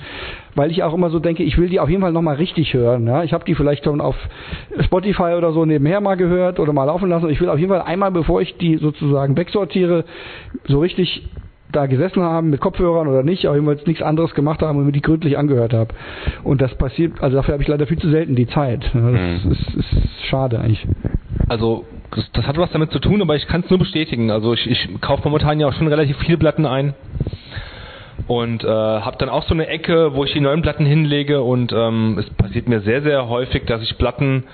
weil ich auch immer so denke, ich will die auf jeden Fall noch mal richtig hören. Ja. Ich habe die vielleicht schon auf Spotify oder so nebenher mal gehört oder mal laufen lassen. Ich will auf jeden Fall einmal, bevor ich die sozusagen wegsortiere, so richtig da gesessen haben mit Kopfhörern oder nicht, auch jedenfalls nichts anderes gemacht haben und mir die gründlich angehört habe. Und das passiert, also dafür habe ich leider viel zu selten die Zeit. Ja, das Mhm. ist, ist schade eigentlich. Also das, das hat was damit zu tun, aber ich kann es nur bestätigen. Also ich, ich kaufe momentan ja auch schon relativ viele Platten ein und äh, habe dann auch so eine Ecke, wo ich die neuen Platten hinlege und ähm, es passiert mir sehr, sehr häufig, dass ich Platten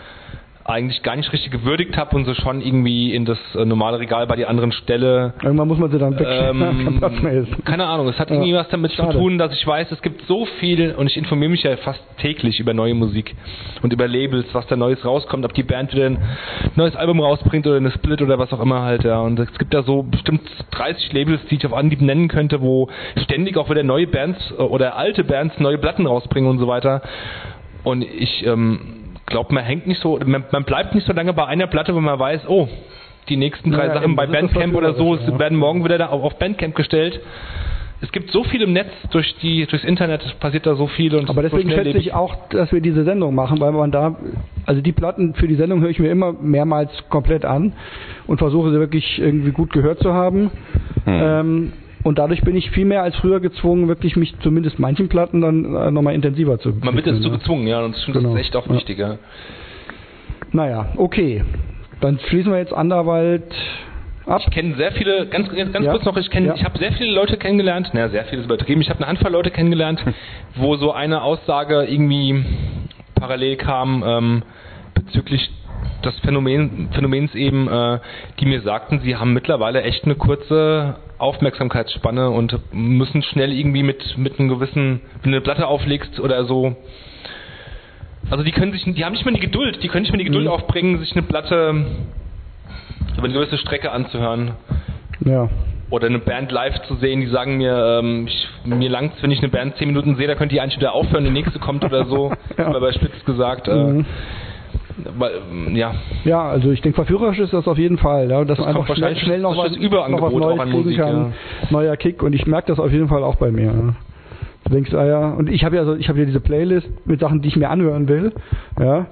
eigentlich gar nicht richtig gewürdigt habe und sie schon irgendwie in das äh, normale Regal bei die anderen stelle. Irgendwann muss man sie dann Ähm, kein mehr ist. keine Ahnung, es hat Ja, irgendwie was damit schade. zu tun, dass ich weiß, es gibt so viel und ich informiere mich ja fast täglich über neue Musik und über Labels, was da Neues rauskommt, ob die Band wieder ein neues Album rausbringt oder eine Split oder was auch immer halt, ja. Und es gibt da so bestimmt 30 Labels, die ich auf Anhieb nennen könnte, wo ständig auch wieder neue Bands äh, oder alte Bands neue Platten rausbringen und so weiter. Und ich ähm, glaube, man hängt nicht so, man, man bleibt nicht so lange bei einer Platte, wenn man weiß, oh, die nächsten drei Ja, Sachen bei Bandcamp oder so ja. werden morgen wieder da auf Bandcamp gestellt. Es gibt so viel im Netz durch die durchs Internet passiert da so viel und Aber so deswegen schätze schnelllebig. ich auch, dass wir diese Sendung machen, weil man da, also die Platten für die Sendung höre ich mir immer mehrmals komplett an und versuche sie wirklich irgendwie gut gehört zu haben. Hm. Ähm, und dadurch bin ich viel mehr als früher gezwungen, wirklich mich zumindest manchen Platten dann äh, nochmal intensiver zu man wird jetzt zu widmen, ja. gezwungen, ja, und finde, Genau. das ist echt auch Ja. wichtig, ja. Naja, okay. Dann schließen wir jetzt Anderwald ab. Ich kenne sehr viele, ganz, ganz Ja. kurz noch, ich kenne, Ja. ich habe sehr viele Leute kennengelernt, naja, sehr viel ist übertrieben, ich habe eine Handvoll Leute kennengelernt, wo so eine Aussage irgendwie parallel kam ähm, bezüglich des Phänomen, Phänomens eben, äh, die mir sagten, sie haben mittlerweile echt eine kurze Aufmerksamkeitsspanne und müssen schnell irgendwie mit, mit einem gewissen, wenn du eine Platte auflegst oder so, also die können sich, die haben nicht mehr die Geduld, die können nicht mehr die Geduld Mhm. aufbringen, sich eine Platte über eine gewisse Strecke anzuhören Ja. oder eine Band live zu sehen, die sagen mir, ähm, ich, mir langt's, wenn ich eine Band zehn Minuten sehe, da könnt ihr eigentlich wieder aufhören, die nächste kommt oder so, Ja. mal bei Spitz gesagt. Äh, Mhm. Ja, Ja, also ich denke, verführerisch ist das auf jeden Fall, ja, dass Das man einfach schnell, schnell noch was, noch was Neues an Musik, kann. Neuer Kick und ich merke das auf jeden Fall auch bei mir. Ja. Du denkst, ah ja, und ich habe ja so, ich habe ja diese Playlist mit Sachen, die ich mir anhören will, ja.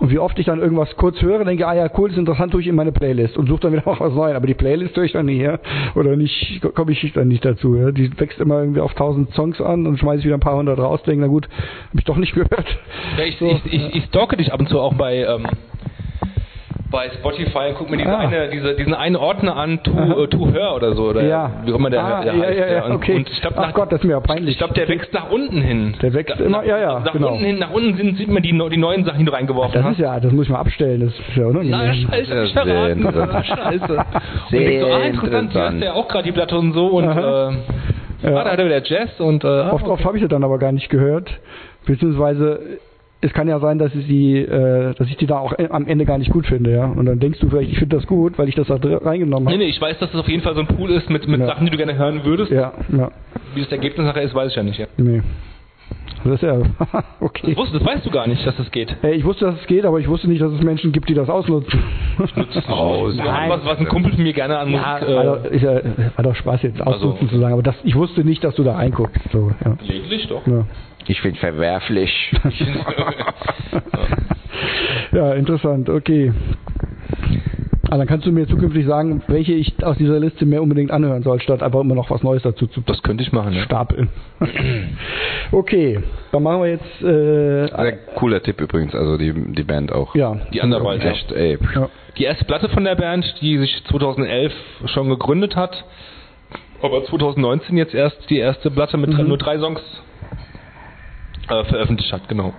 Und wie oft ich dann irgendwas kurz höre, denke, ah ja, cool, das ist interessant, tue ich in meine Playlist und suche dann wieder auch was Neues. Aber die Playlist höre ich dann nie her oder nicht, komme ich dann nicht dazu. Ja. Die wächst immer irgendwie auf tausend Songs an und schmeiße ich wieder ein paar hundert raus, denke, na gut, habe ich doch nicht gehört. ja ich, So, ich, ich, ich stalke dich ab und zu auch bei ähm, bei Spotify und guck mir diese Ah. eine, diese, diesen einen Ordner an, To, Aha. äh, to Her oder so, oder Ja. wie auch immer der, Ah, der ja, heißt. ja, ja, Und- okay. Und ich glaub, Ach nach- Gott, das ist mir ja peinlich. Ich glaube, der wächst nach unten hin. Der wächst Da- immer- nach, ja, ja, Nach genau. unten hin, nach unten sind, sieht man die, die neuen Sachen, die du reingeworfen Das hast. ist ja, das muss ich mal abstellen, das ist ja unangenehm. Na, scheiße, ich verraten. Ah, scheiße. Und Sehr ich so, ah, interessant, interessant. hast ja auch gerade die Platte und so und Aha. äh, Ja. ah, da hat er wieder Jazz und äh, ah, Oft, oft habe ich sie dann aber gar nicht gehört. Beziehungsweise es kann ja sein, dass ich die, äh, dass ich die da auch äh, am Ende gar nicht gut finde, ja. Und dann denkst du vielleicht, ich finde das gut, weil ich das da reingenommen Nee, habe. nee, ich weiß, dass das auf jeden Fall so ein Pool ist mit, mit Ja. Sachen, die du gerne hören würdest. Ja, ja, Wie das Ergebnis nachher ist, weiß ich ja nicht. Ja. nee. Das ist ja okay. Das, wusst, das weißt du gar nicht, dass das geht. Äh, ich wusste, dass es geht, aber ich wusste nicht, dass es Menschen gibt, die das ausnutzen. Oh, Ja, was, was ein Kumpel von mir gerne an Ja, Musik... war, Äh, doch, ist ja, war doch Spaß jetzt ausnutzen Also- zu sagen, aber das, ich wusste nicht, dass du da reinguckst. So, ja. gelegentlich doch. Ja. Ich finde verwerflich. ja, interessant, okay. Ah, dann kannst du mir zukünftig sagen, welche ich aus dieser Liste mehr unbedingt anhören soll, statt einfach immer noch was Neues dazu zu Das könnte ich machen, ja. stapeln. okay, dann machen wir jetzt äh, Sehr cooler Tipp übrigens, also die, die Band auch. ja, Die Underwald, ja. Echt, ey. ja. Die erste Platte von der Band, die sich 2011 schon gegründet hat, aber 2019 jetzt erst die erste Platte mit Mhm. nur drei Songs äh, veröffentlicht hat, genau.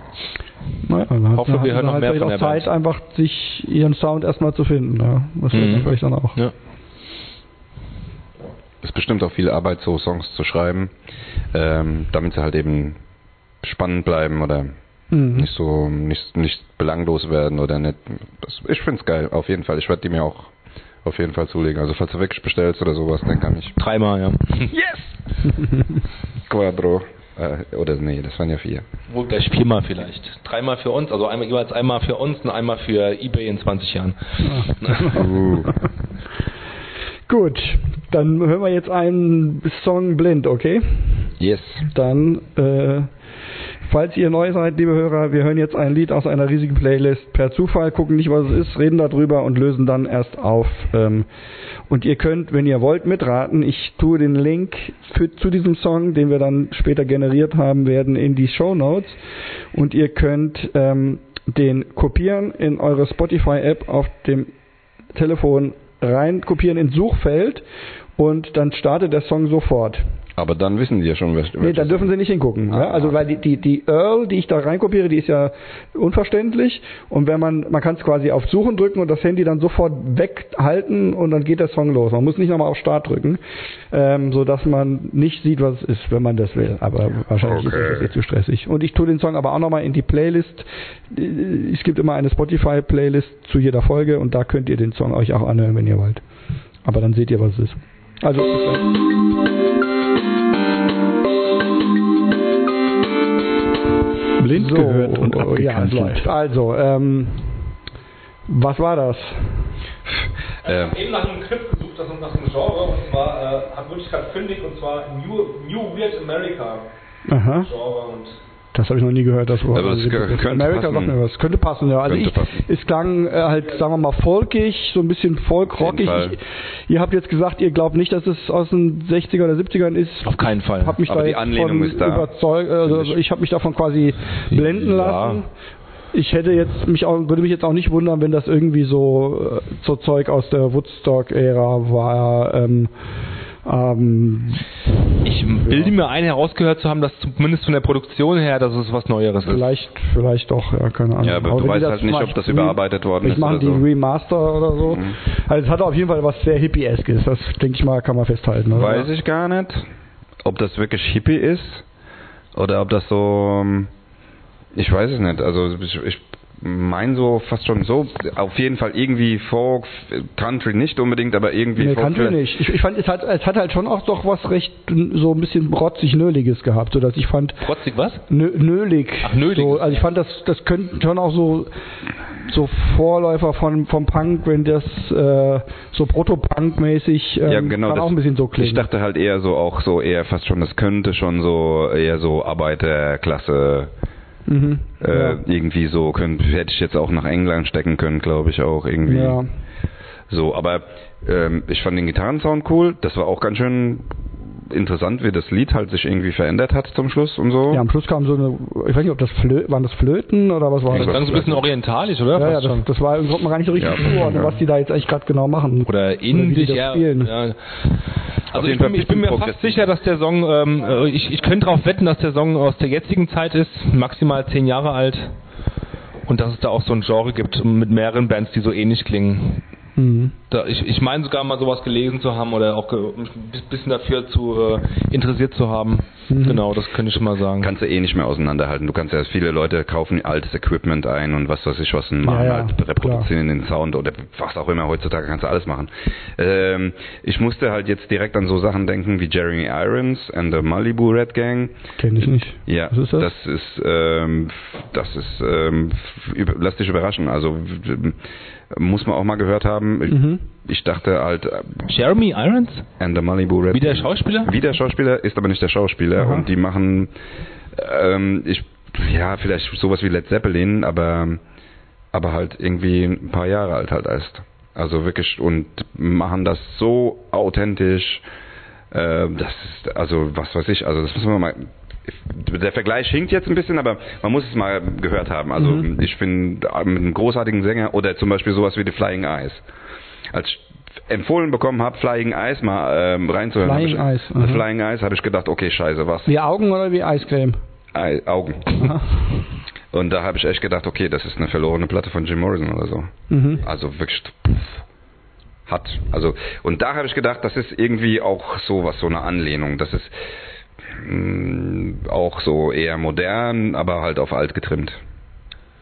Naja, dann hat, Hoffe, wir hören noch halt mehr von auch der Zeit, Band. einfach sich ihren Sound erstmal zu finden. Ja. Das Mhm. dann vielleicht dann auch. Ja. Ist bestimmt auch viel Arbeit, so Songs zu schreiben, ähm, damit sie halt eben spannend bleiben oder Mhm. nicht so nicht, nicht belanglos werden oder nicht. Das, ich find's geil, auf jeden Fall. Ich werde die mir auch auf jeden Fall zulegen. Also falls du wirklich bestellst oder sowas, dann kann ich. Dreimal, ja. Quadro. Äh, oder nee, das waren ja vier. Wohl gleich viermal vielleicht. Dreimal für uns, also einmal jeweils einmal für uns und einmal für Ebay in 20 Jahren. Uh, Gut, dann hören wir jetzt einen Song blind, okay? yes. Dann, äh, falls ihr neu seid, liebe Hörer, wir hören jetzt ein Lied aus einer riesigen Playlist per Zufall, gucken nicht, was es ist, reden darüber und lösen dann erst auf. Ähm, und ihr könnt, wenn ihr wollt, mitraten. Ich tue den Link für, zu diesem Song, den wir dann später generiert haben werden, in die Show Notes. Und ihr könnt ähm, den kopieren in eure Spotify-App auf dem Telefon rein kopieren ins Suchfeld und dann startet der Song sofort. Aber dann wissen die ja schon, wer Nee, dann dürfen sie nicht hingucken. Ah. Ja? Also weil die, die, die Earl, die ich da reinkopiere, die ist ja unverständlich. Und wenn man, man kann es quasi auf Suchen drücken und das Handy dann sofort weghalten und dann geht der Song los. Man muss nicht nochmal auf Start drücken, ähm, so dass man nicht sieht, was es ist, wenn man das will. Aber wahrscheinlich Okay. ist das jetzt zu stressig. Und ich tue den Song aber auch nochmal in die Playlist. Es gibt immer eine Spotify-Playlist zu jeder Folge und da könnt ihr den Song euch auch anhören, wenn ihr wollt. Aber dann seht ihr, was es ist. Also, bis gleich. Blind So, gehört und ja, es abgekanzelt. läuft. Also, ähm, was war das? Äh, Ich habe eben nach einem Clip gesucht, das nach einem Genre, und zwar äh, ich gerade fündig, und zwar New, New Weird America Aha, Genre. Und das habe ich noch nie gehört, das. Aber das Also, kö- könnte America sagt passen. mir was. Könnte passen, ja. Also Könnte ich, passen. es klang äh, halt, sagen wir mal, folkig, so ein bisschen folk-rockig. Ihr habt jetzt gesagt, ihr glaubt nicht, dass es aus den 60er oder 70ern ist. auf keinen Fall. Hab mich Aber da die Anlehnung ist da, überzeugt, also finde ich. ich habe mich davon quasi blenden Ja. lassen. Ich hätte jetzt mich auch, würde mich jetzt auch nicht wundern, wenn das irgendwie so, äh, so Zeug aus der Woodstock-Ära war. Ähm, ähm, Ich bilde mir ein, herausgehört zu haben, dass zumindest von der Produktion her, dass es was Neueres ist. vielleicht, vielleicht doch, ja, keine Ahnung. Ja, aber du wenn die weißt halt nicht, ob das überarbeitet worden vielleicht ist machen oder die so. Mhm. Remaster oder so. Also es hat auf jeden Fall was sehr hippie-eskes. Das denke ich mal, kann man festhalten. Oder? Weiß ich gar nicht, ob das wirklich Hippie ist oder ob das so. ähm, Ich weiß es nicht. Also ich, ich meine so fast schon so. Auf jeden Fall irgendwie Folk, Country nicht unbedingt, aber irgendwie Nee, Folk. Country nicht. Ich, ich fand, es hat, es hat halt schon auch doch was recht so ein bisschen rotzig-nöliges gehabt, so dass ich fand, Trotzig was? nö, nölig. Ach, nölig. So, also ich fand, das, das könnten schon auch so, so Vorläufer von, vom Punk, wenn das äh, so Proto-Punk-mäßig ähm, Ja, genau. kann Das, auch ein bisschen so klingen. ich dachte halt eher so auch so eher fast schon, das könnte schon so eher so Arbeiterklasse mhm. äh, ja. irgendwie so könnte hätte ich jetzt auch nach England stecken können, glaube ich auch irgendwie. ja. So, aber ähm, ich fand den Gitarrensound cool. Das war auch ganz schön interessant, wie das Lied halt sich irgendwie verändert hat zum Schluss und so. ja, am Schluss kam so eine, ich weiß nicht, ob das Flö waren das Flöten oder was war Das das? klang so ein bisschen orientalisch, oder? Ja, ja, das, das war, konnte man gar nicht so richtig Ja. zuordnen, was die da jetzt eigentlich gerade genau machen. Oder indisch, das ja. spielen. ja. Also ich bin, ich bin mir fast sicher, dass der Song, ähm, äh, ich, ich könnte darauf wetten, dass der Song aus der jetzigen Zeit ist, maximal zehn Jahre alt. Und dass es da auch so ein Genre gibt mit mehreren Bands, die so ähnlich klingen. Mhm. Da, ich, ich meine sogar mal sowas gelesen zu haben oder auch mich ein bisschen dafür zu äh, interessiert zu haben. Mhm. Genau, das könnte ich schon mal sagen. Kannst du eh nicht mehr auseinanderhalten. Du kannst ja, viele Leute kaufen altes Equipment ein und was weiß ich was und machen Ja, ja, halt, reproduzieren den Sound oder was auch immer. Heutzutage kannst du alles machen. Ähm, ich musste halt jetzt direkt an so Sachen denken wie Jeremy Irons and the Malibu Red Gang. Kenne ich nicht. Ja, Was ist das? das ist, ähm, das ist, ähm, über, lass dich überraschen. Also muss man auch mal gehört haben. Ich, Mhm. ich dachte halt, äh, Jeremy Irons? and the Malibu Red Wie der Schauspieler? Wie der Schauspieler, ist aber nicht der Schauspieler. Aha. Und die machen, ähm, ich, ja, vielleicht sowas wie Led Zeppelin, aber, aber halt irgendwie ein paar Jahre alt halt erst. Also wirklich, und machen das so authentisch, äh, das ist, also was weiß ich, also das müssen wir mal, der Vergleich hinkt jetzt ein bisschen, aber man muss es mal gehört haben. Also Mhm. ich finde, mit einem großartigen Sänger oder zum Beispiel sowas wie The Flying Eyes. Als ich empfohlen bekommen habe, Flying Eyes mal ähm, reinzuhören, Flying ich, Eyes, The aha. Flying Eyes, habe ich gedacht, okay, scheiße, was? Wie Augen oder wie Eiscreme? Ei, Augen. Aha. Und da habe ich echt gedacht, okay, das ist eine verlorene Platte von Jim Morrison oder so. Mhm. Also wirklich pff, hat. Also und da habe ich gedacht, das ist irgendwie auch sowas, so eine Anlehnung. Das ist mh, auch so eher modern, aber halt auf alt getrimmt.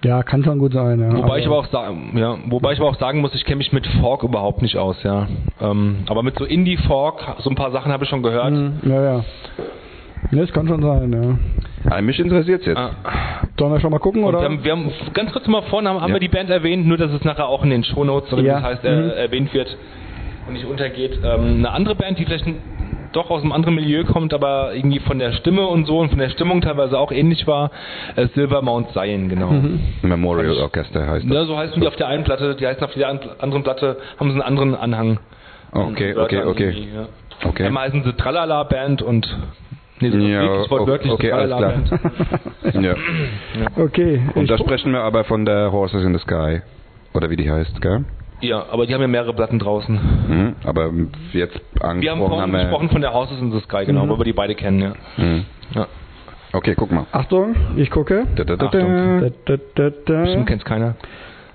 Ja, kann schon gut sein. Ja. Wobei ich aber auch sagen, ja, wobei ich aber auch sagen muss, ich kenne mich mit Fork überhaupt nicht aus, ja. Ähm, aber mit so Indie Fork, so ein paar Sachen habe ich schon gehört. Mhm, Ja, ja. Ja, das kann schon sein, ja. Aber mich interessiert jetzt. Ah. Sollen wir schon mal gucken, Und oder? wir, haben, wir haben ganz kurz mal vorne haben, haben Ja. wir die Band erwähnt, nur dass es nachher auch in den Shownotes, oder wie Ja. das heißt, äh, Mhm. erwähnt wird und nicht untergeht. Ähm, eine andere Band, die vielleicht ein- doch aus einem anderen Milieu kommt, aber irgendwie von der Stimme und so und von der Stimmung teilweise auch ähnlich war, äh, Silver Mount Zion, genau. Mhm. Memorial Orchester heißt das. Ja, so heißen die auf der einen Platte, die heißen auf der an- anderen Platte, haben sie einen anderen Anhang. Okay, okay, okay. Ja. Okay. Einmal heißen sie Tralala Band und nee, so Ja, wirklich wortwörtlich okay, alles Tralala klar. Band. Ja. okay. Und da sprechen wir aber von der Horses in the Sky. Oder wie die heißt, gell? Ja, aber die haben ja mehrere Platten draußen. Mhm. Aber jetzt Wir haben angesprochen vorhin haben wir. gesprochen von der Houses in the Sky, genau, Mhm. weil wir die beide kennen, ja. Mhm. ja. Okay, guck mal. Achtung, ich gucke. Da, da, da, Achtung. da. Da, da, da, Bestimmt kennt's keiner.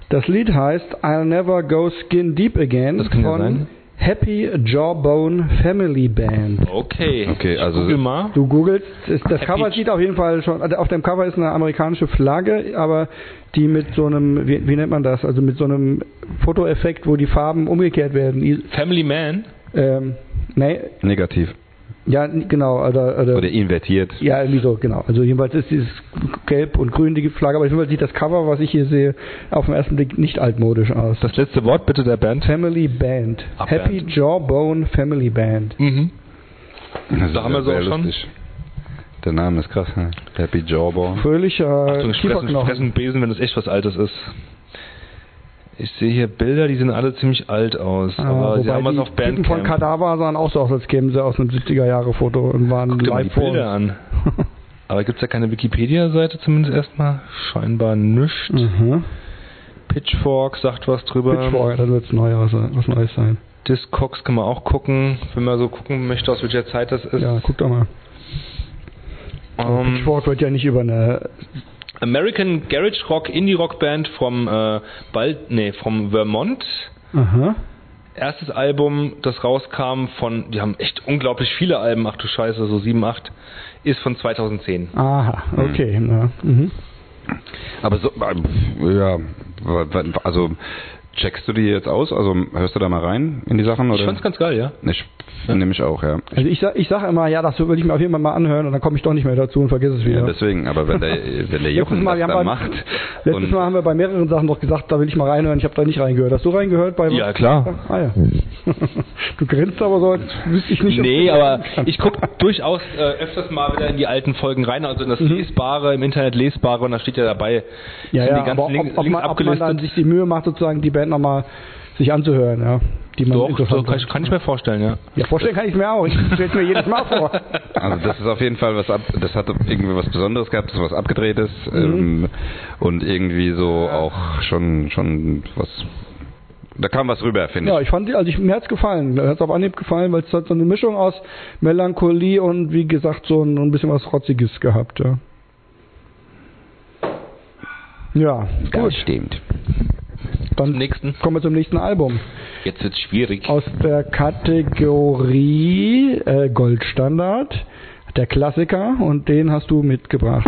Das Lied heißt I'll Never Go Skin Deep Again Das kann ja von sein. Happy Jawbone Family Band. Okay. Okay, also- Google mal. Du googelst, ist, das Happy Cover sieht auf jeden Fall schon, also auf dem Cover ist eine amerikanische Flagge, aber die mit so einem, wie, wie nennt man das, also mit so einem Fotoeffekt, wo die Farben umgekehrt werden. Family Man. Ähm, nee, Negativ. Ja, n- genau, oder, oder, Oder invertiert. ja, irgendwie so, genau. Also jedenfalls ist dieses Gelb und Grün die Flagge, aber jedenfalls sieht das Cover, was ich hier sehe, auf den ersten Blick nicht altmodisch aus. Das letzte Wort bitte der Band. Family Band. Ah, Happy Band. Jawbone Family Band. Mhm. Das Da haben wir ist so auch schon. lustig. Der Name ist krass, ne? Happy Jawbone. Fröhlicher Achtung, ich fressen, fressen Besen, wenn das echt was Altes ist. Ich sehe hier Bilder, die sehen alle ziemlich alt aus. Ah, aber sie haben was die auf Typen von Bandcamp. Kadaver sahen auch so aus, als kämen sie aus einem 70er-Jahre-Foto und waren Guck dir mal die live Bilder an. Aber gibt's ja keine Wikipedia-Seite zumindest erstmal? Scheinbar nichts. Mhm. Pitchfork sagt was drüber. Pitchfork, dann wird es was Neues sein. Discogs kann man auch gucken, wenn man so gucken möchte, aus welcher Zeit das ist. Ja, guck doch mal. Ähm, Pitchfork wird ja nicht über eine. American Garage Rock Indie Rock Band vom äh, bald nee, vom Vermont. Aha. Erstes Album, das rauskam von, die haben echt unglaublich viele Alben, ach du Scheiße, so sieben, acht, ist von 2010. Aha, okay. Na, mhm. Aber so, äh, ja, also checkst du die jetzt aus? Also hörst du da mal rein in die Sachen? Oder? Ich fand's ganz geil, ja. Ich finde mich auch, ja. Also ich sag, ich sag immer, ja, das will ich mir auf jeden Fall mal anhören und dann komme ich doch nicht mehr dazu und vergesse es ja. wieder. Deswegen, aber wenn der, wenn der Jochen Mal, das wir haben da bei- macht Letztes Mal haben wir bei mehreren Sachen doch gesagt, da will ich mal reinhören. Ich habe da nicht reingehört. Hast du reingehört? Bei Ja, klar. Ah ja. du grinst aber so, als wüsste ich nicht. Nee, aber ich gucke durchaus äh, öfters mal wieder in die alten Folgen rein, also in das Lesbare, im Internet Lesbare und da steht ja dabei, Ja, sind ja, die ganzen aber Links, ob, ob, Links man, ob man dann sich die Mühe macht, sozusagen die Band nochmal sich anzuhören, ja. Die man Doch, doch kann, ich, kann ich mir vorstellen, ja. Ja, vorstellen kann ich mir auch. Ich stelle mir jedes Mal vor. Also das ist auf jeden Fall was ab, das hat irgendwie was Besonderes gehabt, das ist was abgedrehtes Mhm. ähm, und irgendwie so auch schon schon was da kam was rüber, finde Ja, ich. ich fand die, also ich, mir hat's gefallen. Mir hat's auf Anhieb gefallen, weil es hat so eine Mischung aus Melancholie und wie gesagt so ein, ein bisschen was Rotziges gehabt, ja. Ja, gut. stimmt. Dann Zum nächsten. kommen wir zum nächsten Album. Jetzt wird's schwierig. Aus der Kategorie äh, Goldstandard, der Klassiker, und den hast du mitgebracht.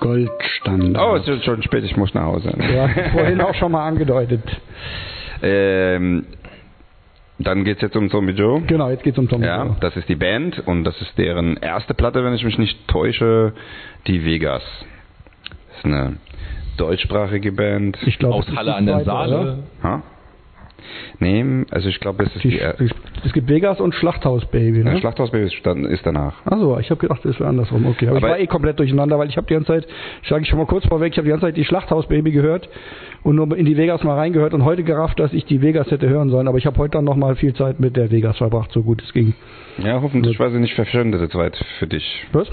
Goldstandard. Oh, es ist schon spät, ich muss nach Hause. Ja, vorhin auch schon mal angedeutet. ähm, dann geht's jetzt um Zombie Joe. Genau, jetzt geht's um Tom. Ja, das ist die Band und das ist deren erste Platte, wenn ich mich nicht täusche, die Vegas. Das ist eine deutschsprachige Band. Ich glaube, Aus es Halle die an der Saale. Nee, also ich glaube, es ist Die, die, er- es gibt Vegas und Schlachthaus-Baby, ne? Schlachthausbaby ist, dann- ist danach. Achso, ich habe gedacht, das wäre andersrum. Okay, aber, ich Aber- war eh komplett durcheinander, weil ich habe die ganze Zeit, sage ich schon mal kurz vorweg, ich habe die ganze Zeit die Schlachthaus-Baby gehört und nur in die Vegas mal reingehört und heute gerafft, dass ich die Vegas hätte hören sollen. Aber ich habe heute dann noch mal viel Zeit mit der Vegas verbracht, so gut es ging. Ja, hoffentlich war sie nicht verschwendete Zeit für dich. Was?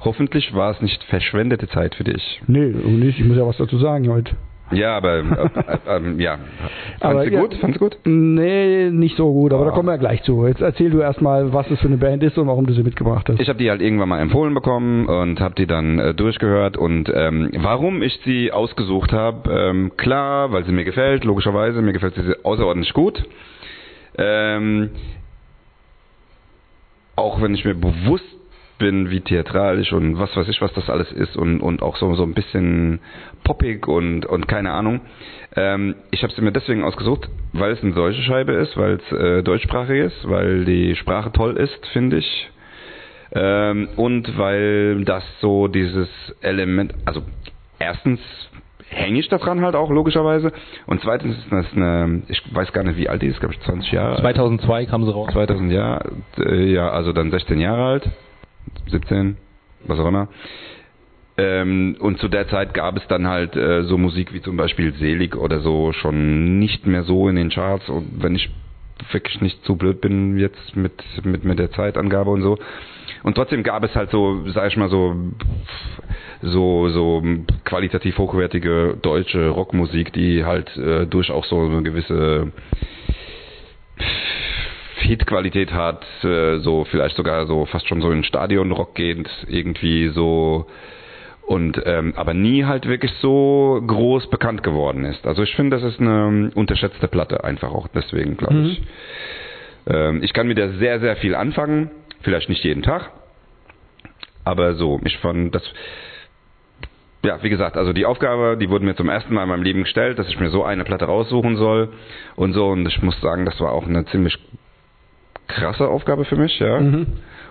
Hoffentlich war es nicht verschwendete Zeit für dich. Nee, nicht. Ich muss ja was dazu sagen heute. Ja, aber äh, äh, ja. Fandst du ja. gut? Fandst du gut? Nee, nicht so gut, aber da Ah. kommen wir ja gleich zu. Jetzt erzähl du erstmal, was das für eine Band ist und warum du sie mitgebracht hast. Ich habe die halt irgendwann mal empfohlen bekommen und habe die dann äh, durchgehört und ähm, warum ich sie ausgesucht habe, ähm, klar, weil sie mir gefällt, logischerweise, mir gefällt sie außerordentlich gut. Ähm, auch wenn ich mir bewusst bin, wie theatralisch und was weiß ich, was das alles ist und, und auch so, so ein bisschen poppig und, und keine Ahnung. Ähm, ich habe sie mir deswegen ausgesucht, weil es eine deutsche Scheibe ist, weil es äh, deutschsprachig ist, weil die Sprache toll ist, finde ich. Ähm, und weil das so dieses Element, also erstens hänge ich daran halt auch logischerweise und zweitens ist das eine, ich weiß gar nicht wie alt die ist, glaube ich 20 Jahre alt. 2002 kam sie raus. 2000 Jahre, äh, ja, also dann 16 Jahre alt, 17, was auch immer. Ähm, und zu der Zeit gab es dann halt äh, so Musik wie zum Beispiel Selig oder so schon nicht mehr so in den Charts. Und wenn ich wirklich nicht zu blöd bin jetzt mit, mit, mit der Zeitangabe und so. Und trotzdem gab es halt so, sag ich mal so, so, so qualitativ hochwertige deutsche Rockmusik, die halt äh, durchaus so eine gewisse Hitqualität hat, äh, so vielleicht sogar so fast schon so in Stadionrock gehend, irgendwie so und ähm, aber nie halt wirklich so groß bekannt geworden ist. Also ich finde, das ist eine unterschätzte Platte einfach auch deswegen, glaube Mhm. ich. Ähm, ich kann mit der sehr, sehr viel anfangen, vielleicht nicht jeden Tag, aber so, ich fand das ja, wie gesagt, also die Aufgabe, die wurde mir zum ersten Mal in meinem Leben gestellt, dass ich mir so eine Platte raussuchen soll und so. Und ich muss sagen, das war auch eine ziemlich krasse Aufgabe für mich, ja. Mhm.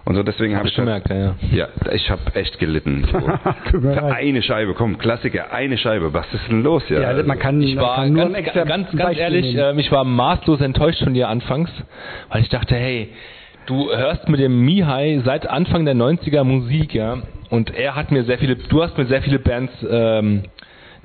Und so deswegen habe Hab ich ich gemerkt, ja, ja. ja, ich habe echt gelitten. So. Eine Scheibe, komm, Klassiker, eine Scheibe. Was ist denn los? Ja, Ja, man kann, Ich man war kann nur ganz, ganz, ganz Beispiel ehrlich, nehmen. ähm, ich war maßlos enttäuscht von dir anfangs, weil ich dachte, hey, du hörst mit dem Mihai seit Anfang der 90er Musik, ja, und er hat mir sehr viele, du hast mir sehr viele Bands ähm,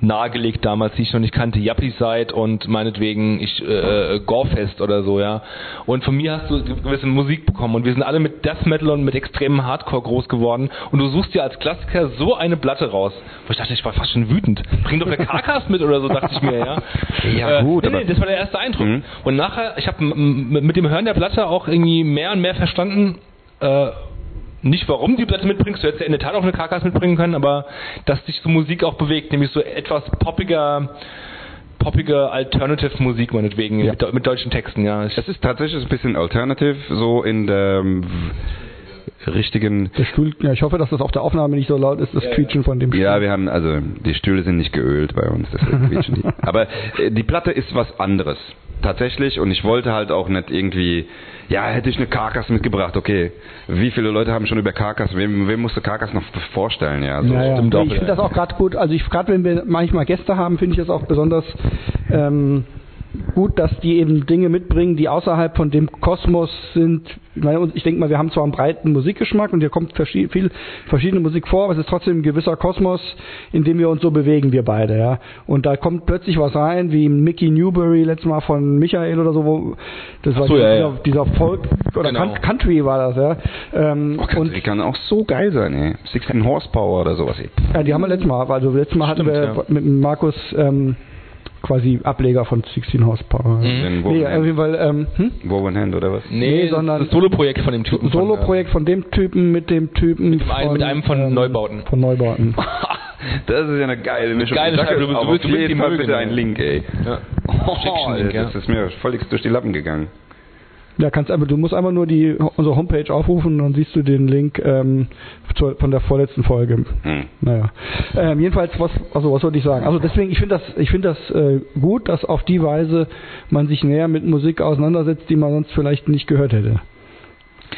nahegelegt damals, die ich noch nicht kannte, Yuppie und meinetwegen ich äh, Gorefest oder so, ja. Und von mir hast du gewisse Musik bekommen und wir sind alle mit Death Metal und mit extremem Hardcore groß geworden und du suchst dir als Klassiker so eine Platte raus. Wo ich dachte, ich war fast schon wütend. Bring doch eine Karkas mit oder so, dachte ich mir, ja. Ja, gut, nee, nee, das war der erste Eindruck. Mhm. Und nachher, ich habe mit dem Hören der Platte auch irgendwie mehr und mehr verstanden, äh, nicht warum die Platte mitbringst, du hättest ja in der Tat auch eine Karkas mitbringen können, aber dass dich so Musik auch bewegt, nämlich so etwas poppiger, poppige Alternative-Musik meinetwegen, Ja. mit, mit deutschen Texten, ja. Es ist tatsächlich ein bisschen alternative, so in der ähm, richtigen. Der Stuhl, ja, ich hoffe, dass das auf der Aufnahme nicht so laut ist, das Quietschen von dem Stuhl. Ja, wir haben, also die Stühle sind nicht geölt bei uns, deswegen quietschen die. Aber äh, die Platte ist was anderes. Tatsächlich. Und ich wollte halt auch nicht irgendwie, ja, hätte ich eine Karkas mitgebracht, okay. Wie viele Leute haben schon über Karkas, wem, wem musste Karkas noch vorstellen, ja? So. Ja, ja. stimmt auch ich finde das auch gerade gut. Also ich gerade wenn wir manchmal Gäste haben, finde ich das auch besonders ähm, gut, dass die eben Dinge mitbringen, die außerhalb von dem Kosmos sind. Ich, meine, ich denke mal, wir haben zwar einen breiten Musikgeschmack und hier kommt verschi viel verschiedene Musik vor, aber es ist trotzdem ein gewisser Kosmos, in dem wir uns so bewegen, wir beide, ja. Und da kommt plötzlich was rein, wie Mickey Newbury letztes Mal von Michael oder so, wo das war so, dieser, ja, ja. dieser Folk oder Genau. Coun- Country war das, ja. Ähm, Oh, Country kann auch so geil sein, ey. 16 Horsepower oder sowas, ey. Ja, die haben wir letztes Mal. Also letztes Mal hatten Stimmt, wir ja. mit Markus ähm, quasi Ableger von 16 Horsepower. Mhm. Nee, Woven auf Hand, jeden Fall, ähm, hm? Woven Hand oder was? nee, nee, das sondern- ist das Solo-Projekt von dem Typen. von, Solo-Projekt von dem Typen mit dem Typen dem einen- mit einem von Neubauten. Von Neubauten. Das ist ja eine geile Mischung. geile Scheibe, du- auch du du mögen, bitte ja. einen Link, ey. Ja. Oh, Schickst einen Link, das ja. ist mir völlig durch die Lappen gegangen. Ja, kannst aber, du musst einfach nur die unsere Homepage aufrufen und dann siehst du den Link ähm, zur, von der vorletzten Folge. Hm. Naja. Ähm, jedenfalls, was, also was wollte ich sagen? Also deswegen, ich finde das, ich finde das äh, gut, dass auf die Weise man sich näher mit Musik auseinandersetzt, die man sonst vielleicht nicht gehört hätte.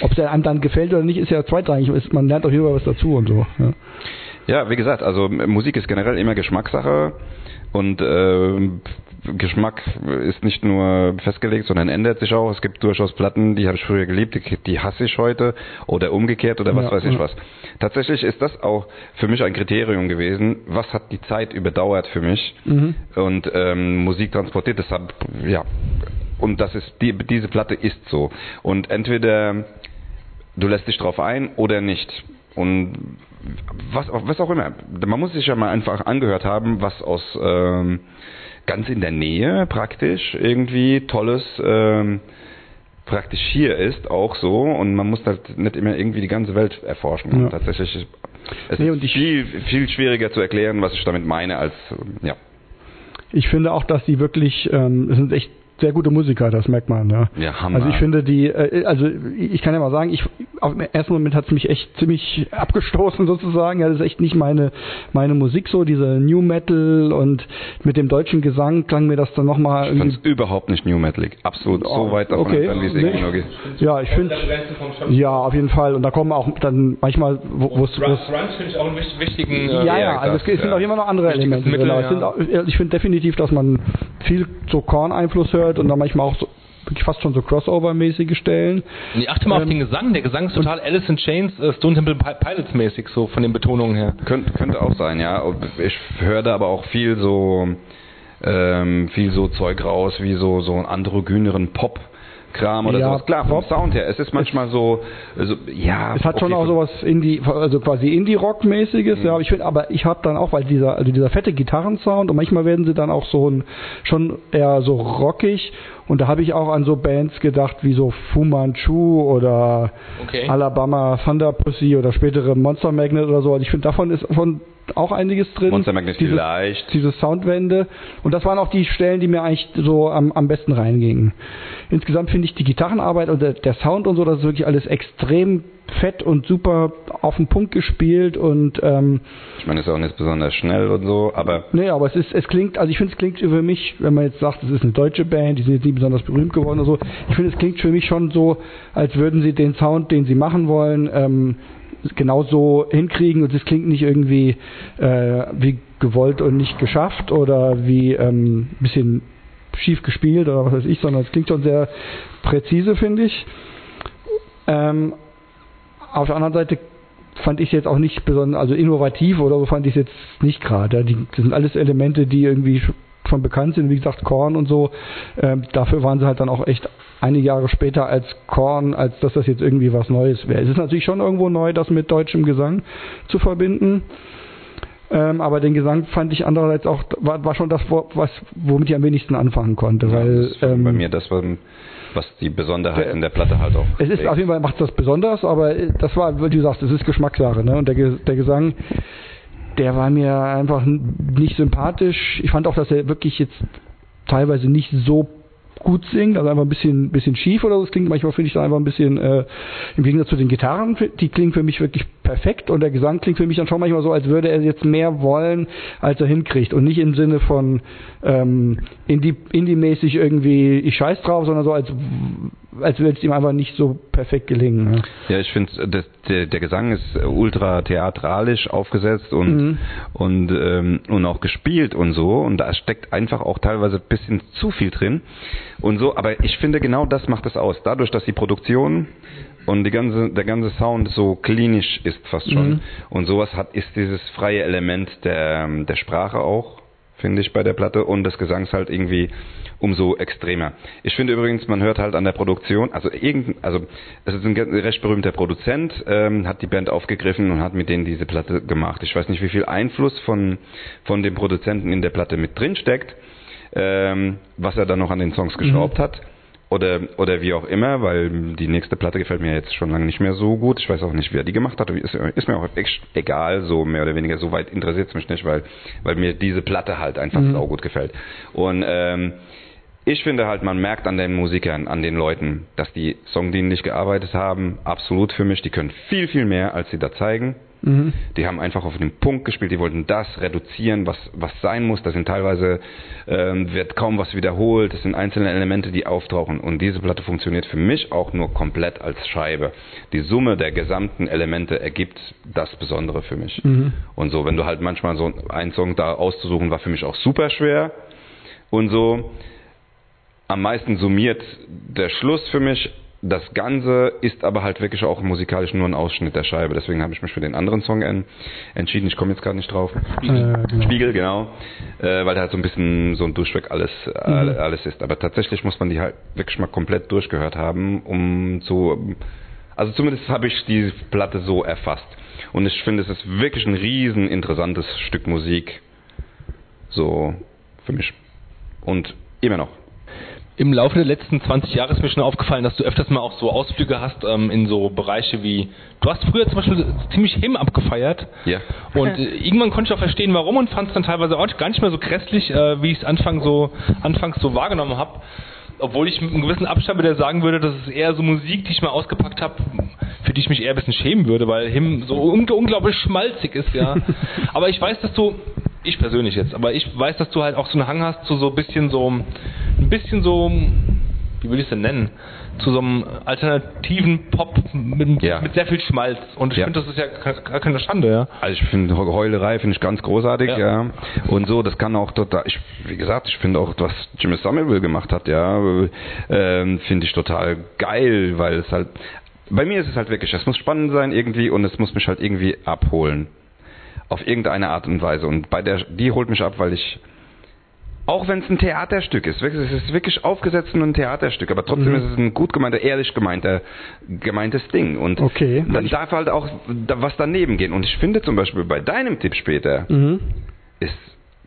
Ob es einem dann gefällt oder nicht, ist ja zweitrangig. Man lernt auch hierbei was dazu und so. Ja. Ja, wie gesagt, also Musik ist generell immer Geschmackssache und äh, Geschmack ist nicht nur festgelegt, sondern ändert sich auch. Es gibt durchaus Platten, die habe ich früher geliebt, die, die hasse ich heute oder umgekehrt oder was Ja, weiß ich ja. was. Tatsächlich ist das auch für mich ein Kriterium gewesen, was hat die Zeit überdauert für mich Mhm. und ähm, Musik transportiert. Deshalb, ja, und das ist die, diese Platte ist so. Und entweder du lässt dich drauf ein oder nicht. Und was auch, was auch immer. Man muss sich ja mal einfach angehört haben, was aus ähm, ganz in der Nähe praktisch irgendwie tolles ähm, praktisch hier ist, auch so. Und man muss halt nicht immer irgendwie die ganze Welt erforschen. Ja. Tatsächlich es Nee, ist viel, viel schwieriger zu erklären, was ich damit meine, als ja. Ich finde auch, dass die wirklich, ähm, es sind echt sehr gute Musiker, das merkt man. Ja. Ja, Hammer. Also ich finde die, äh, also ich kann ja mal sagen, ich auf den ersten Moment hat es mich echt ziemlich abgestoßen sozusagen. Ja, das ist echt nicht meine meine Musik so, diese New Metal und mit dem deutschen Gesang klang mir das dann nochmal Ich fand es überhaupt nicht New Metalik. Absolut Oh, so weit davon okay. entfernt, wie es irgendwie nur geht. Ja, ich finde, ja, auf jeden Fall. Und da kommen auch dann manchmal, wo es Grunge finde ich auch einen wichtig- wichtigen. äh, ja, ja, also es, es sind ja. auch immer noch andere Wichtiges Elemente Mittel, es ja. auch, ich finde definitiv, dass man viel so Korn-Einfluss hört und dann manchmal auch so wirklich fast schon so Crossover-mäßige Stellen. Und ich achte mal auf Ähm, den Gesang. Der Gesang ist total Alice in Chains, äh, Stone Temple Pi- Pilots mäßig, so von den Betonungen her. Könnte, könnte auch sein, ja. Ich höre da aber auch viel so, ähm, viel so Zeug raus, wie so, so einen androgyneren Pop, Kram oder Ja, sowas. Klar, vom Pop. Sound her. Es ist manchmal so, also, ja. Es hat schon okay, auch so- sowas Indie, also quasi Indie-Rock-mäßiges, Mhm. ja, aber ich finde, aber ich habe dann auch, weil dieser, also dieser fette Gitarrensound und manchmal werden sie dann auch so ein, schon eher so rockig und da habe ich auch an so Bands gedacht wie so Fu Manchu oder Okay. Alabama Thunder Pussy oder spätere Monster Magnet oder so. Also ich finde, davon ist schon auch einiges drin. Monster Magnet Diese- vielleicht. diese Soundwände. Und das waren auch die Stellen, die mir eigentlich so am, am besten reingingen. Insgesamt finde ich die Gitarrenarbeit und der, der Sound und so, das ist wirklich alles extrem fett und super auf den Punkt gespielt und ähm, Ich meine, es ist auch nicht besonders schnell und so, aber nee, aber es ist, es klingt, also ich finde es klingt für mich, wenn man jetzt sagt, es ist eine deutsche Band, die sind jetzt nicht besonders berühmt geworden oder so, ich finde es klingt für mich schon so, als würden sie den Sound, den sie machen wollen, ähm, genauso hinkriegen und es klingt nicht irgendwie äh, wie gewollt und nicht geschafft oder wie ähm, bisschen schief gespielt oder was weiß ich, sondern es klingt schon sehr präzise, finde ich. Ähm, auf der anderen Seite fand ich es jetzt auch nicht besonders, also innovativ oder so fand ich es jetzt nicht gerade. Das sind alles Elemente, die irgendwie sch- schon bekannt sind, wie gesagt, Korn und so. Ähm, dafür waren sie halt dann auch echt einige Jahre später als Korn, als dass das jetzt irgendwie was Neues wäre. Es ist natürlich schon irgendwo neu, das mit deutschem Gesang zu verbinden. Ähm, aber den Gesang fand ich andererseits auch, war, war schon das, was, womit ich am wenigsten anfangen konnte. ja, weil, das bei ähm, mir das, was, was die Besonderheit der- in der Platte halt auch. es ist auf jeden Fall macht das besonders, aber das war, wie du sagst, es ist Geschmackssache, ne? Und der, der Gesang, der war mir einfach nicht sympathisch. Ich fand auch, dass er wirklich jetzt teilweise nicht so gut singt, also einfach ein bisschen, bisschen schief oder so. Das klingt manchmal finde ich da einfach ein bisschen äh, im Gegensatz zu den Gitarren, die klingen für mich wirklich perfekt und der Gesang klingt für mich dann schon manchmal so, als würde er jetzt mehr wollen, als er hinkriegt und nicht im Sinne von ähm, Indie- Indie-mäßig irgendwie ich scheiß drauf, sondern so als als würde es ihm einfach nicht so perfekt gelingen. Ne? Ja, ich finde, der, der Gesang ist ultra theatralisch aufgesetzt und Mhm. und ähm, und auch gespielt und so und da steckt einfach auch teilweise ein bisschen zu viel drin und so. Aber ich finde genau das macht es aus. Dadurch, dass die Produktion und die ganze der ganze Sound so klinisch ist fast schon Mhm. und sowas hat ist dieses freie Element der der Sprache auch finde ich bei der Platte und des Gesangs halt irgendwie umso extremer. Ich finde übrigens, man hört halt an der Produktion, also irgend, also es ist ein recht berühmter Produzent, ähm, hat die Band aufgegriffen und hat mit denen diese Platte gemacht. Ich weiß nicht, wie viel Einfluss von von dem Produzenten in der Platte mit drin steckt, ähm, was er dann noch an den Songs geschraubt hat. Oder, oder wie auch immer, weil die nächste Platte gefällt mir jetzt schon lange nicht mehr so gut. Ich weiß auch nicht, wer die gemacht hat. Ist, ist mir auch echt egal, so mehr oder weniger. So weit interessiert es mich nicht, weil, weil mir diese Platte halt einfach Mhm. gut gefällt. Und ähm, ich finde halt, man merkt an den Musikern, an den Leuten, dass die songdienlich gearbeitet haben. Absolut für mich. Die können viel, viel mehr, als sie da zeigen. Mhm. Die haben einfach auf den Punkt gespielt, die wollten das reduzieren, was, was sein muss. Das sind teilweise, ähm, wird kaum was wiederholt, das sind einzelne Elemente, die auftauchen. Und diese Platte funktioniert für mich auch nur komplett als Scheibe. Die Summe der gesamten Elemente ergibt das Besondere für mich. Mhm. Und so, wenn du halt manchmal so einen Song da auszusuchen, war für mich auch super schwer. Und so, am meisten summiert der Schluss für mich. Das Ganze ist aber halt wirklich auch musikalisch nur ein Ausschnitt der Scheibe. Deswegen habe ich mich für den anderen Song en entschieden. Ich komme jetzt gerade nicht drauf. Äh, genau. Spiegel, genau. Äh, weil da halt so ein bisschen so ein Durchweg alles, äh, alles ist. Aber tatsächlich muss man die halt wirklich mal komplett durchgehört haben, um zu. Also zumindest habe ich die Platte so erfasst. Und ich finde, es ist wirklich ein riesen interessantes Stück Musik. So für mich. Und immer noch. Im Laufe der letzten 20 Jahre ist mir schon aufgefallen, dass du öfters mal auch so Ausflüge hast ähm, in so Bereiche wie. Du hast früher zum Beispiel ziemlich Him abgefeiert. Ja. Und äh, irgendwann konnte ich auch verstehen, warum und fand es dann teilweise auch gar nicht mehr so grässlich, äh, wie ich es Anfang so, anfangs so wahrgenommen habe. Obwohl ich mit einem gewissen Abstand wieder sagen würde, dass es eher so Musik, die ich mal ausgepackt habe, für die ich mich eher ein bisschen schämen würde, weil Him so un unglaublich schmalzig ist, ja. aber ich weiß, dass du, ich persönlich jetzt, aber ich weiß, dass du halt auch so einen Hang hast zu so ein bisschen so, ein bisschen so, wie will ich es denn nennen? Zu so einem alternativen Pop mit, Ja. mit sehr viel Schmalz. Und ich Ja. finde, das ist ja gar keine Schande, ja. Also ich finde Heulerei finde ich ganz großartig, ja. Ja. Und so, das kann auch total, ich, wie gesagt, ich finde auch, was Jimmy Somerville gemacht hat, ja, ähm, finde ich total geil, weil es halt, bei mir ist es halt wirklich, es muss spannend sein irgendwie und es muss mich halt irgendwie abholen. Auf irgendeine Art und Weise. Und bei der, die holt mich ab, weil ich Auch wenn es ein Theaterstück ist. Es ist wirklich aufgesetzt und ein Theaterstück, aber trotzdem ist es ein gut gemeinter, ehrlich gemeinter, gemeintes Ding. Und Okay. dann darf halt auch was daneben gehen. Und ich finde zum Beispiel bei deinem Tipp später, Mhm. ist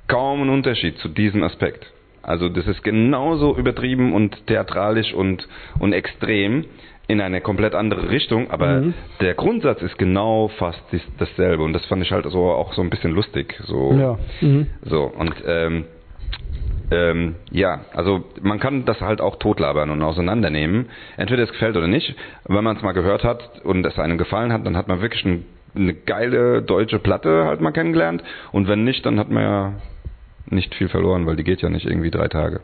kaum ein Unterschied zu diesem Aspekt. Also das ist genauso übertrieben und theatralisch und, und extrem in eine komplett andere Richtung, aber Mhm. der Grundsatz ist genau fast dies, dasselbe und das fand ich halt so auch so ein bisschen lustig. So, Ja. Mhm. so und ähm, ähm, ja, also man kann das halt auch totlabern und auseinandernehmen. Entweder es gefällt oder nicht. Wenn man es mal gehört hat und es einem gefallen hat, dann hat man wirklich ein, eine geile deutsche Platte halt mal kennengelernt. Und wenn nicht, dann hat man ja nicht viel verloren, weil die geht ja nicht irgendwie drei Tage.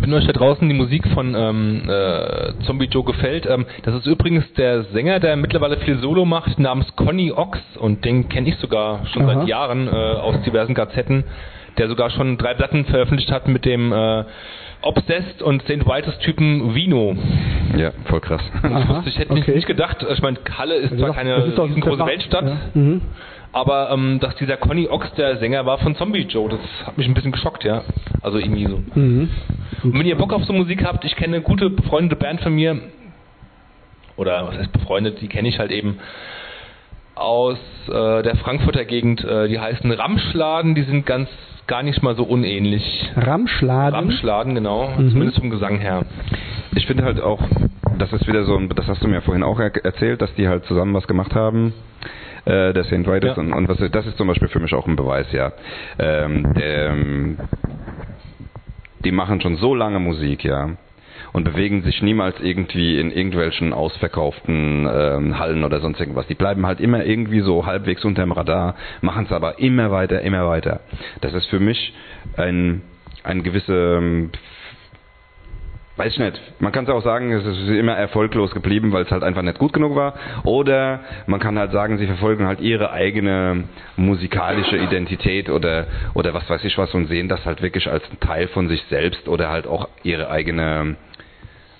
Wenn euch da draußen die Musik von ähm, äh, Zombie Joe gefällt, ähm, das ist übrigens der Sänger, der mittlerweile viel Solo macht, namens Conny Ox und den kenne ich sogar schon Aha. seit Jahren äh, aus diversen Gazetten, der sogar schon drei Platten veröffentlicht hat mit dem äh, Obsessed und St. Vitus Typen Vino. Ja, voll krass. Ich, Aha, wusste, ich hätte okay. nicht gedacht, ich meine, Halle ist zwar Das keine ist macht- Weltstadt, Ja. Mhm. Aber ähm, dass dieser Conny Ox der Sänger war von Zombie Joe, das hat mich ein bisschen geschockt, ja. Also irgendwie so. Mhm. Und wenn ihr Bock auf so Musik habt, ich kenne eine gute befreundete Band von mir, oder was heißt befreundet, die kenne ich halt eben aus äh, der Frankfurter Gegend, äh, die heißen Ramschladen, die sind ganz gar nicht mal so unähnlich. Ramschladen. Ramschladen, genau, Mhm. zumindest vom Gesang her. Ich finde halt auch, das ist wieder so, ein- das hast du mir vorhin auch er erzählt, dass die halt zusammen was gemacht haben. Äh, der St. Vitus Ja. und, und was, das ist zum Beispiel für mich auch ein Beweis, ja. Ähm, ähm, die machen schon so lange Musik, ja. Und bewegen sich niemals irgendwie in irgendwelchen ausverkauften ähm, Hallen oder sonst irgendwas. Die bleiben halt immer irgendwie so halbwegs unterm Radar, machen es aber immer weiter, immer weiter. Das ist für mich ein, ein gewisse ähm, Weiß ich nicht. Man kann es auch sagen, es ist immer erfolglos geblieben, weil es halt einfach nicht gut genug war. Oder man kann halt sagen, sie verfolgen halt ihre eigene musikalische Identität oder, oder was weiß ich was und sehen das halt wirklich als Teil von sich selbst oder halt auch ihre eigene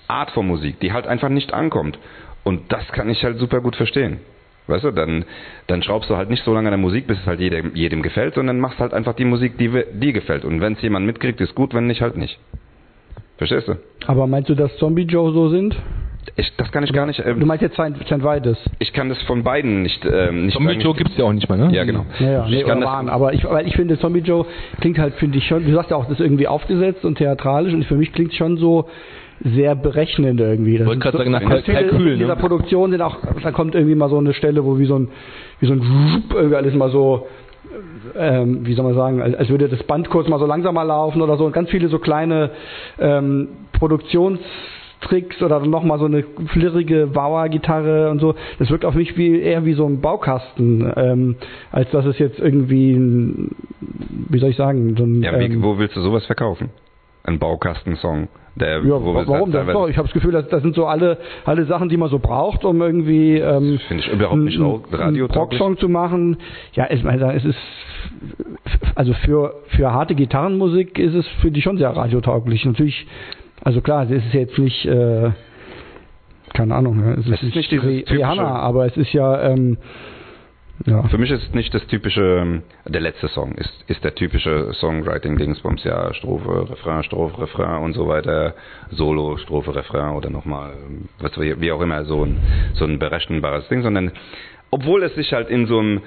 Art von Musik, die halt einfach nicht ankommt. Und das kann ich halt super gut verstehen. Weißt du, dann, dann schraubst du halt nicht so lange an der Musik, bis es halt jedem, jedem gefällt, sondern machst halt einfach die Musik, die dir gefällt. Und wenn es jemand mitkriegt, ist gut, wenn nicht, halt nicht. Verstehst du? Aber meinst du, dass Zombie Joe so sind? Ich, das kann ich gar nicht. Du Ähm, meinst jetzt St. St. Vitus. ich kann das von beiden nicht. Ähm, nicht Zombie. Joe gibt's ja auch nicht mehr, ne? Ja, genau. Ja, ja, nee, ich kann das, waren. Aber ich, weil ich finde, Zombie Joe klingt halt, finde ich schon, du sagst ja auch, das ist irgendwie aufgesetzt und theatralisch und für mich klingt schon so sehr berechnend irgendwie. Das Wollte gerade so, sagen, nach Kalkül, in dieser ne? Produktion sind auch, da kommt irgendwie mal so eine Stelle, wo wie so ein, wie so ein Wupp irgendwie alles mal so, ähm, wie soll man sagen, als, würde das Band kurz mal so langsamer laufen oder so. Und ganz viele so kleine ähm, Produktionstricks oder dann nochmal so eine flirrige Bauer-Gitarre und so. Das wirkt auf mich wie eher wie so ein Baukasten, ähm, als dass es jetzt irgendwie, ein, wie soll ich sagen, so ein. ja, wie, ähm, wo willst du sowas verkaufen? Ein Baukastensong. Der, ja, wo warum? Das, doch, ich habe das Gefühl, das, das sind so alle, alle Sachen, die man so braucht, um irgendwie ähm, Finde ich überhaupt nicht radiotauglich. Rocksong zu machen. Ja, ich meine, es ist also für für harte Gitarrenmusik ist es für die schon sehr radiotauglich. Natürlich, also klar, es ist jetzt nicht äh, keine Ahnung, ja, es, Es ist nicht dieses Rihanna, aber es ist ja ähm, ja. Für mich ist nicht das typische, ähm, der letzte Song ist, ist der typische Songwriting-Dingsbums, ja, Strophe, Refrain, Strophe, Refrain und so weiter, Solo, Strophe, Refrain oder nochmal, ähm, was wie auch immer, so ein, so ein berechenbares Ding, sondern obwohl es sich halt in so einem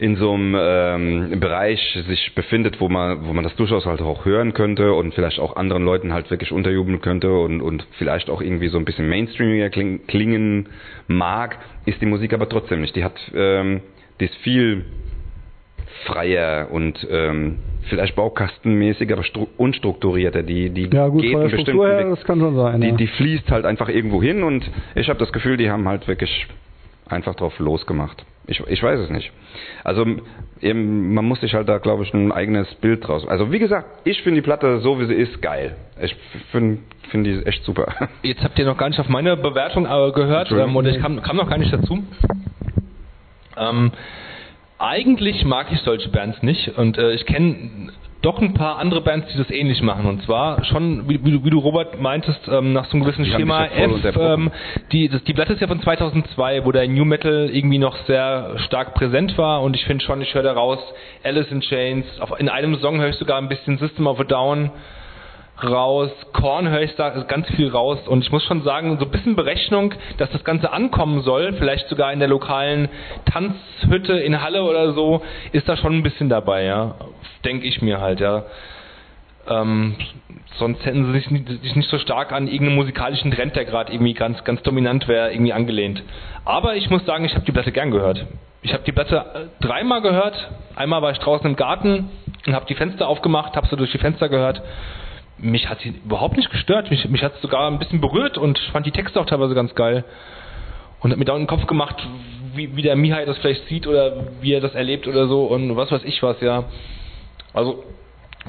in so einem ähm, Bereich sich befindet, wo man, wo man das durchaus halt auch hören könnte und vielleicht auch anderen Leuten halt wirklich unterjubeln könnte und, und vielleicht auch irgendwie so ein bisschen mainstreamiger kling, klingen mag, ist die Musik aber trotzdem nicht. Die hat, ähm, die ist viel freier und ähm, vielleicht baukastenmäßiger, aber stru- unstrukturierter. Die, die Ja gut, geht von der Struktur her, Weg. das kann schon sein. Die, ja. die fließt halt einfach irgendwo hin und ich habe das Gefühl, die haben halt wirklich einfach drauf losgemacht. Ich, ich weiß es nicht. Also eben, man muss sich halt da, glaube ich, ein eigenes Bild draus. Also wie gesagt, ich finde die Platte so wie sie ist geil. Ich finde find die echt super. Jetzt habt ihr noch gar nicht auf meine Bewertung äh, gehört ähm, oder ich kam, kam noch gar nicht dazu. Ähm, Eigentlich mag ich solche Bands nicht und äh, ich kenne doch ein paar andere Bands, die das ähnlich machen. Und zwar schon, wie, wie, wie du Robert meintest, ähm, nach so einem gewissen Die Schema F. Ähm, die, das, die Platte ist ja von 2002, wo der New Metal irgendwie noch sehr stark präsent war. Und ich finde schon, ich höre da raus Alice in Chains. Auf, in einem Song höre ich sogar ein bisschen System of a Down raus. Korn höre ich da ganz viel raus. Und ich muss schon sagen, so ein bisschen Berechnung, dass das Ganze ankommen soll, vielleicht sogar in der lokalen Tanzhütte in Halle oder so, ist da schon ein bisschen dabei, ja. Denke ich mir halt, ja. Ähm, sonst hätten sie sich nicht, sich nicht so stark an irgendeinen musikalischen Trend, der gerade irgendwie ganz, ganz dominant wäre, irgendwie angelehnt. Aber ich muss sagen, ich habe die Platte gern gehört. Ich habe die Platte äh, dreimal gehört. Einmal war ich draußen im Garten und habe die Fenster aufgemacht, habe sie durch die Fenster gehört. Mich hat sie überhaupt nicht gestört. Mich, mich hat es sogar ein bisschen berührt und fand die Texte auch teilweise ganz geil. Und hat mir da in den Kopf gemacht, wie, wie der Mihai das vielleicht sieht oder wie er das erlebt oder so und was weiß ich was, ja. Also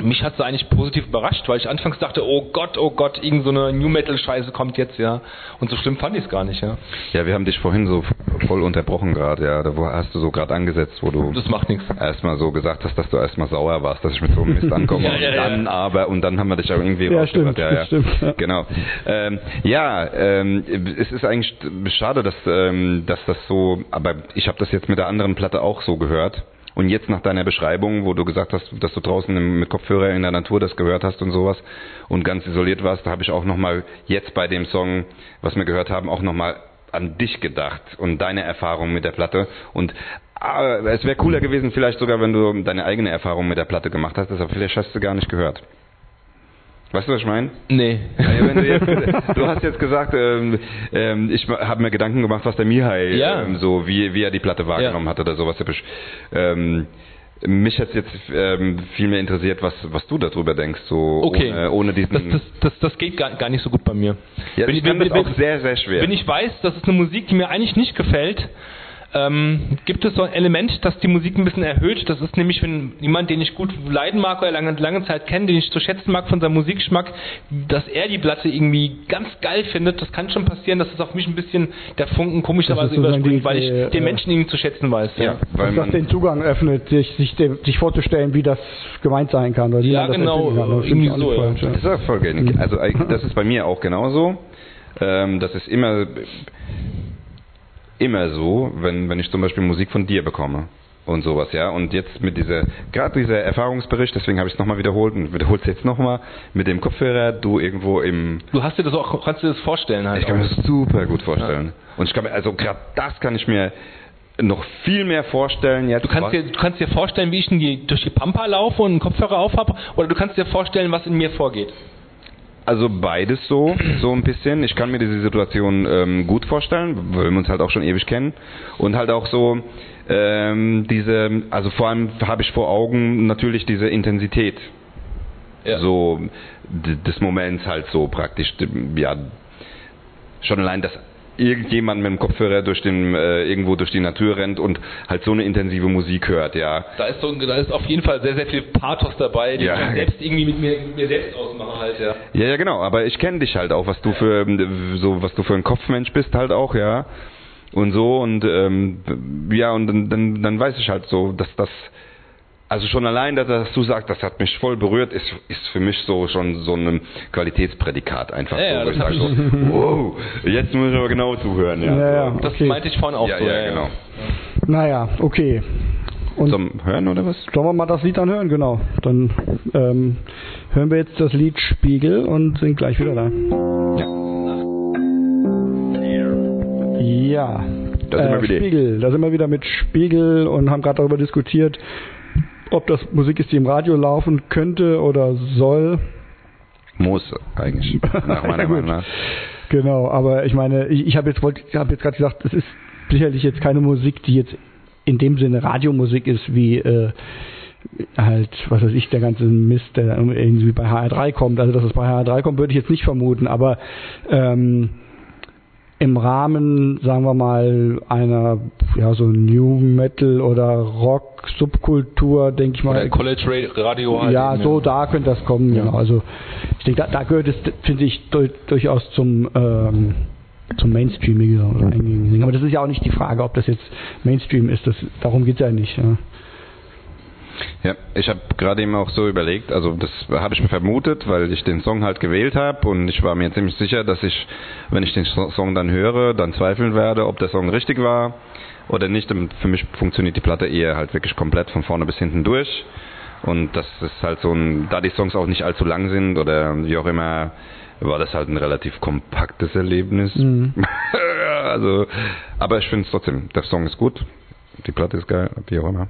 mich hat sie eigentlich positiv überrascht, weil ich anfangs dachte, oh Gott, oh Gott, irgend so eine New Metal Scheiße kommt jetzt, ja. Und so schlimm fand ich es gar nicht, ja. Ja, wir haben dich vorhin so voll unterbrochen gerade, ja. Da wo hast du so gerade angesetzt, wo du Das macht nichts. erstmal so gesagt hast, dass du erstmal sauer warst, dass ich mit so einem Mist ankomme. Ja, ja, und dann ja. aber, und dann haben wir dich auch irgendwie Ja, rausgehört. stimmt, das stimmt, ja. Genau. Ähm, ja, ähm, es ist eigentlich schade, dass, ähm, dass das so, aber ich habe das jetzt mit der anderen Platte auch so gehört. Und jetzt nach deiner Beschreibung, wo du gesagt hast, dass du draußen mit Kopfhörer in der Natur das gehört hast und sowas und ganz isoliert warst, da habe ich auch nochmal jetzt bei dem Song, was wir gehört haben, auch nochmal an dich gedacht und deine Erfahrung mit der Platte. Und äh, es wäre cooler gewesen, vielleicht sogar, wenn du deine eigene Erfahrung mit der Platte gemacht hast, aber vielleicht hast du gar nicht gehört. Weißt du, was ich meine? Nee. Ja, du, jetzt, du hast jetzt gesagt, ähm, ähm, ich habe mir Gedanken gemacht, was der Mihai Ja. ähm, so, wie, wie er die Platte wahrgenommen hat oder sowas. Ähm, mich hat jetzt ähm, viel mehr interessiert, was, was du darüber denkst, so Okay. ohne, ohne diesen. Das, das, das, das geht gar, gar nicht so gut bei mir. ja, wenn ich ich- wenn- das auch sehr, sehr schwer. Wenn ich weiß, das ist eine Musik, die mir eigentlich nicht gefällt, ähm, gibt es so ein Element, das die Musik ein bisschen erhöht. Das ist nämlich, wenn jemand, den ich gut leiden mag oder lange, lange Zeit kenne, den ich zu schätzen mag von seinem Musikgeschmack, dass er die Platte irgendwie ganz geil findet. Das kann schon passieren, dass es auf mich ein bisschen der Funken komischerweise sozusagen überspringt, die- weil ich den äh, Menschen irgendwie zu schätzen weiß. ja, weil Dass den Zugang öffnet, sich, sich, dem, sich vorzustellen, wie das gemeint sein kann. Oder wie Ja, genau, kann. Das irgendwie so, ja. ist voll geil. Also eigentlich- das ist bei mir auch genauso. Ähm, das ist immer immer so, wenn wenn ich zum Beispiel Musik von dir bekomme und sowas, ja. Und jetzt mit dieser gerade dieser Erfahrungsbericht, deswegen habe ich es nochmal wiederholt und wiederholt es jetzt nochmal mit dem Kopfhörer, du irgendwo im Du hast dir das auch, kannst dir das vorstellen halt. ich kann mir das super gut vorstellen. Und ich kann mir, also gerade das kann ich mir noch viel mehr vorstellen jetzt. Du kannst, was- dir, du kannst dir vorstellen, wie ich die, durch die Pampa laufe und einen Kopfhörer auf habe, oder du kannst dir vorstellen, was in mir vorgeht. Also beides so, so ein bisschen. Ich kann mir diese Situation ähm, gut vorstellen, weil wir uns halt auch schon ewig kennen. Und halt auch so ähm, diese, also vor allem habe ich vor Augen natürlich diese Intensität. Ja. So des Moments halt so praktisch, ja, schon allein, dass irgendjemand mit dem Kopfhörer durch den, äh, irgendwo durch die Natur rennt und halt so eine intensive Musik hört, ja. Da ist, so, da ist auf jeden Fall sehr, sehr viel Pathos dabei, den Ja. ich selbst irgendwie mit mir, mit mir selbst ausmache halt, ja. Ja, ja, genau. Aber ich kenne dich halt auch, was du für so, was du für ein Kopfmensch bist halt auch, ja. Und so und ähm, ja und dann, dann, dann weiß ich halt so, dass das also schon allein, dass, dass du sagst, das hat mich voll berührt, ist, ist für mich so schon so ein Qualitätsprädikat einfach. Ja, ja, so, das ich so, wow, jetzt muss ich aber genau zuhören, ja. Ja, ja. Das Okay. meinte ich vorhin auch ja, so. ja, genau. Naja, okay. Und Zum Hören oder was? sollen wir mal das Lied dann hören? Genau. Dann ähm, hören wir jetzt das Lied Spiegel und sind gleich wieder da. Ja. Da sind wir wieder. Spiegel. Da sind wir wieder mit Spiegel und haben gerade darüber diskutiert, ob das Musik ist, die im Radio laufen könnte oder soll. Muss eigentlich, nach meiner Ja. Meinung nach. Genau, aber ich meine, ich, ich habe jetzt ich habe jetzt gerade gesagt, es ist sicherlich jetzt keine Musik, die jetzt in dem Sinne Radiomusik ist, wie äh, halt, was weiß ich, der ganze Mist, der irgendwie bei HR3 kommt. Also dass es bei HR3 kommt, würde ich jetzt nicht vermuten, aber ähm, im Rahmen, sagen wir mal, einer ja so New Metal oder Rock Subkultur, denke ich mal, Oder College Ra- Radio halt. ja, so da könnte das kommen, Ja. genau. Also ich denke, da, da gehört es, finde ich, du, durchaus zum ähm, zum singen. Aber das ist ja auch nicht die Frage, ob das jetzt Mainstream ist. Das, darum geht's ja nicht. Ja. Ja, ich habe gerade eben auch so überlegt, also das habe ich mir vermutet, weil ich den Song halt gewählt habe und ich war mir ziemlich sicher, dass ich, wenn ich den Song dann höre, dann zweifeln werde, ob der Song richtig war oder nicht. Und für mich funktioniert die Platte eher halt wirklich komplett von vorne bis hinten durch. Und das ist halt so ein, da die Songs auch nicht allzu lang sind oder wie auch immer, war das halt ein relativ kompaktes Erlebnis. Mhm. also, aber ich finde es trotzdem, der Song ist gut, die Platte ist geil, wie auch immer.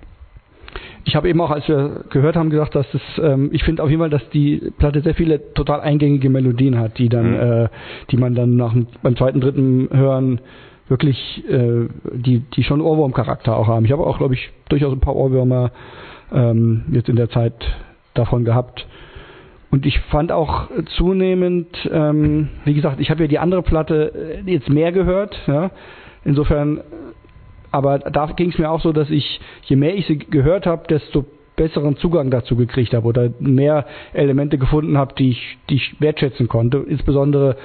Ich habe eben auch, als wir gehört haben, gesagt, dass es, ähm, ich finde auf jeden Fall, dass die Platte sehr viele total eingängige Melodien hat, die dann, Mhm. äh, die man dann nach dem, beim zweiten, dritten Hören wirklich, äh, die, die schon Ohrwurmcharakter auch haben. Ich habe auch, glaube ich, durchaus ein paar Ohrwürmer ähm, jetzt in der Zeit davon gehabt. Und ich fand auch zunehmend, ähm, wie gesagt, ich habe ja die andere Platte äh, jetzt mehr gehört, ja. Insofern, aber da ging es mir auch so, dass ich, je mehr ich sie gehört habe, desto besseren Zugang dazu gekriegt habe oder mehr Elemente gefunden habe, die ich, die ich wertschätzen konnte. Insbesondere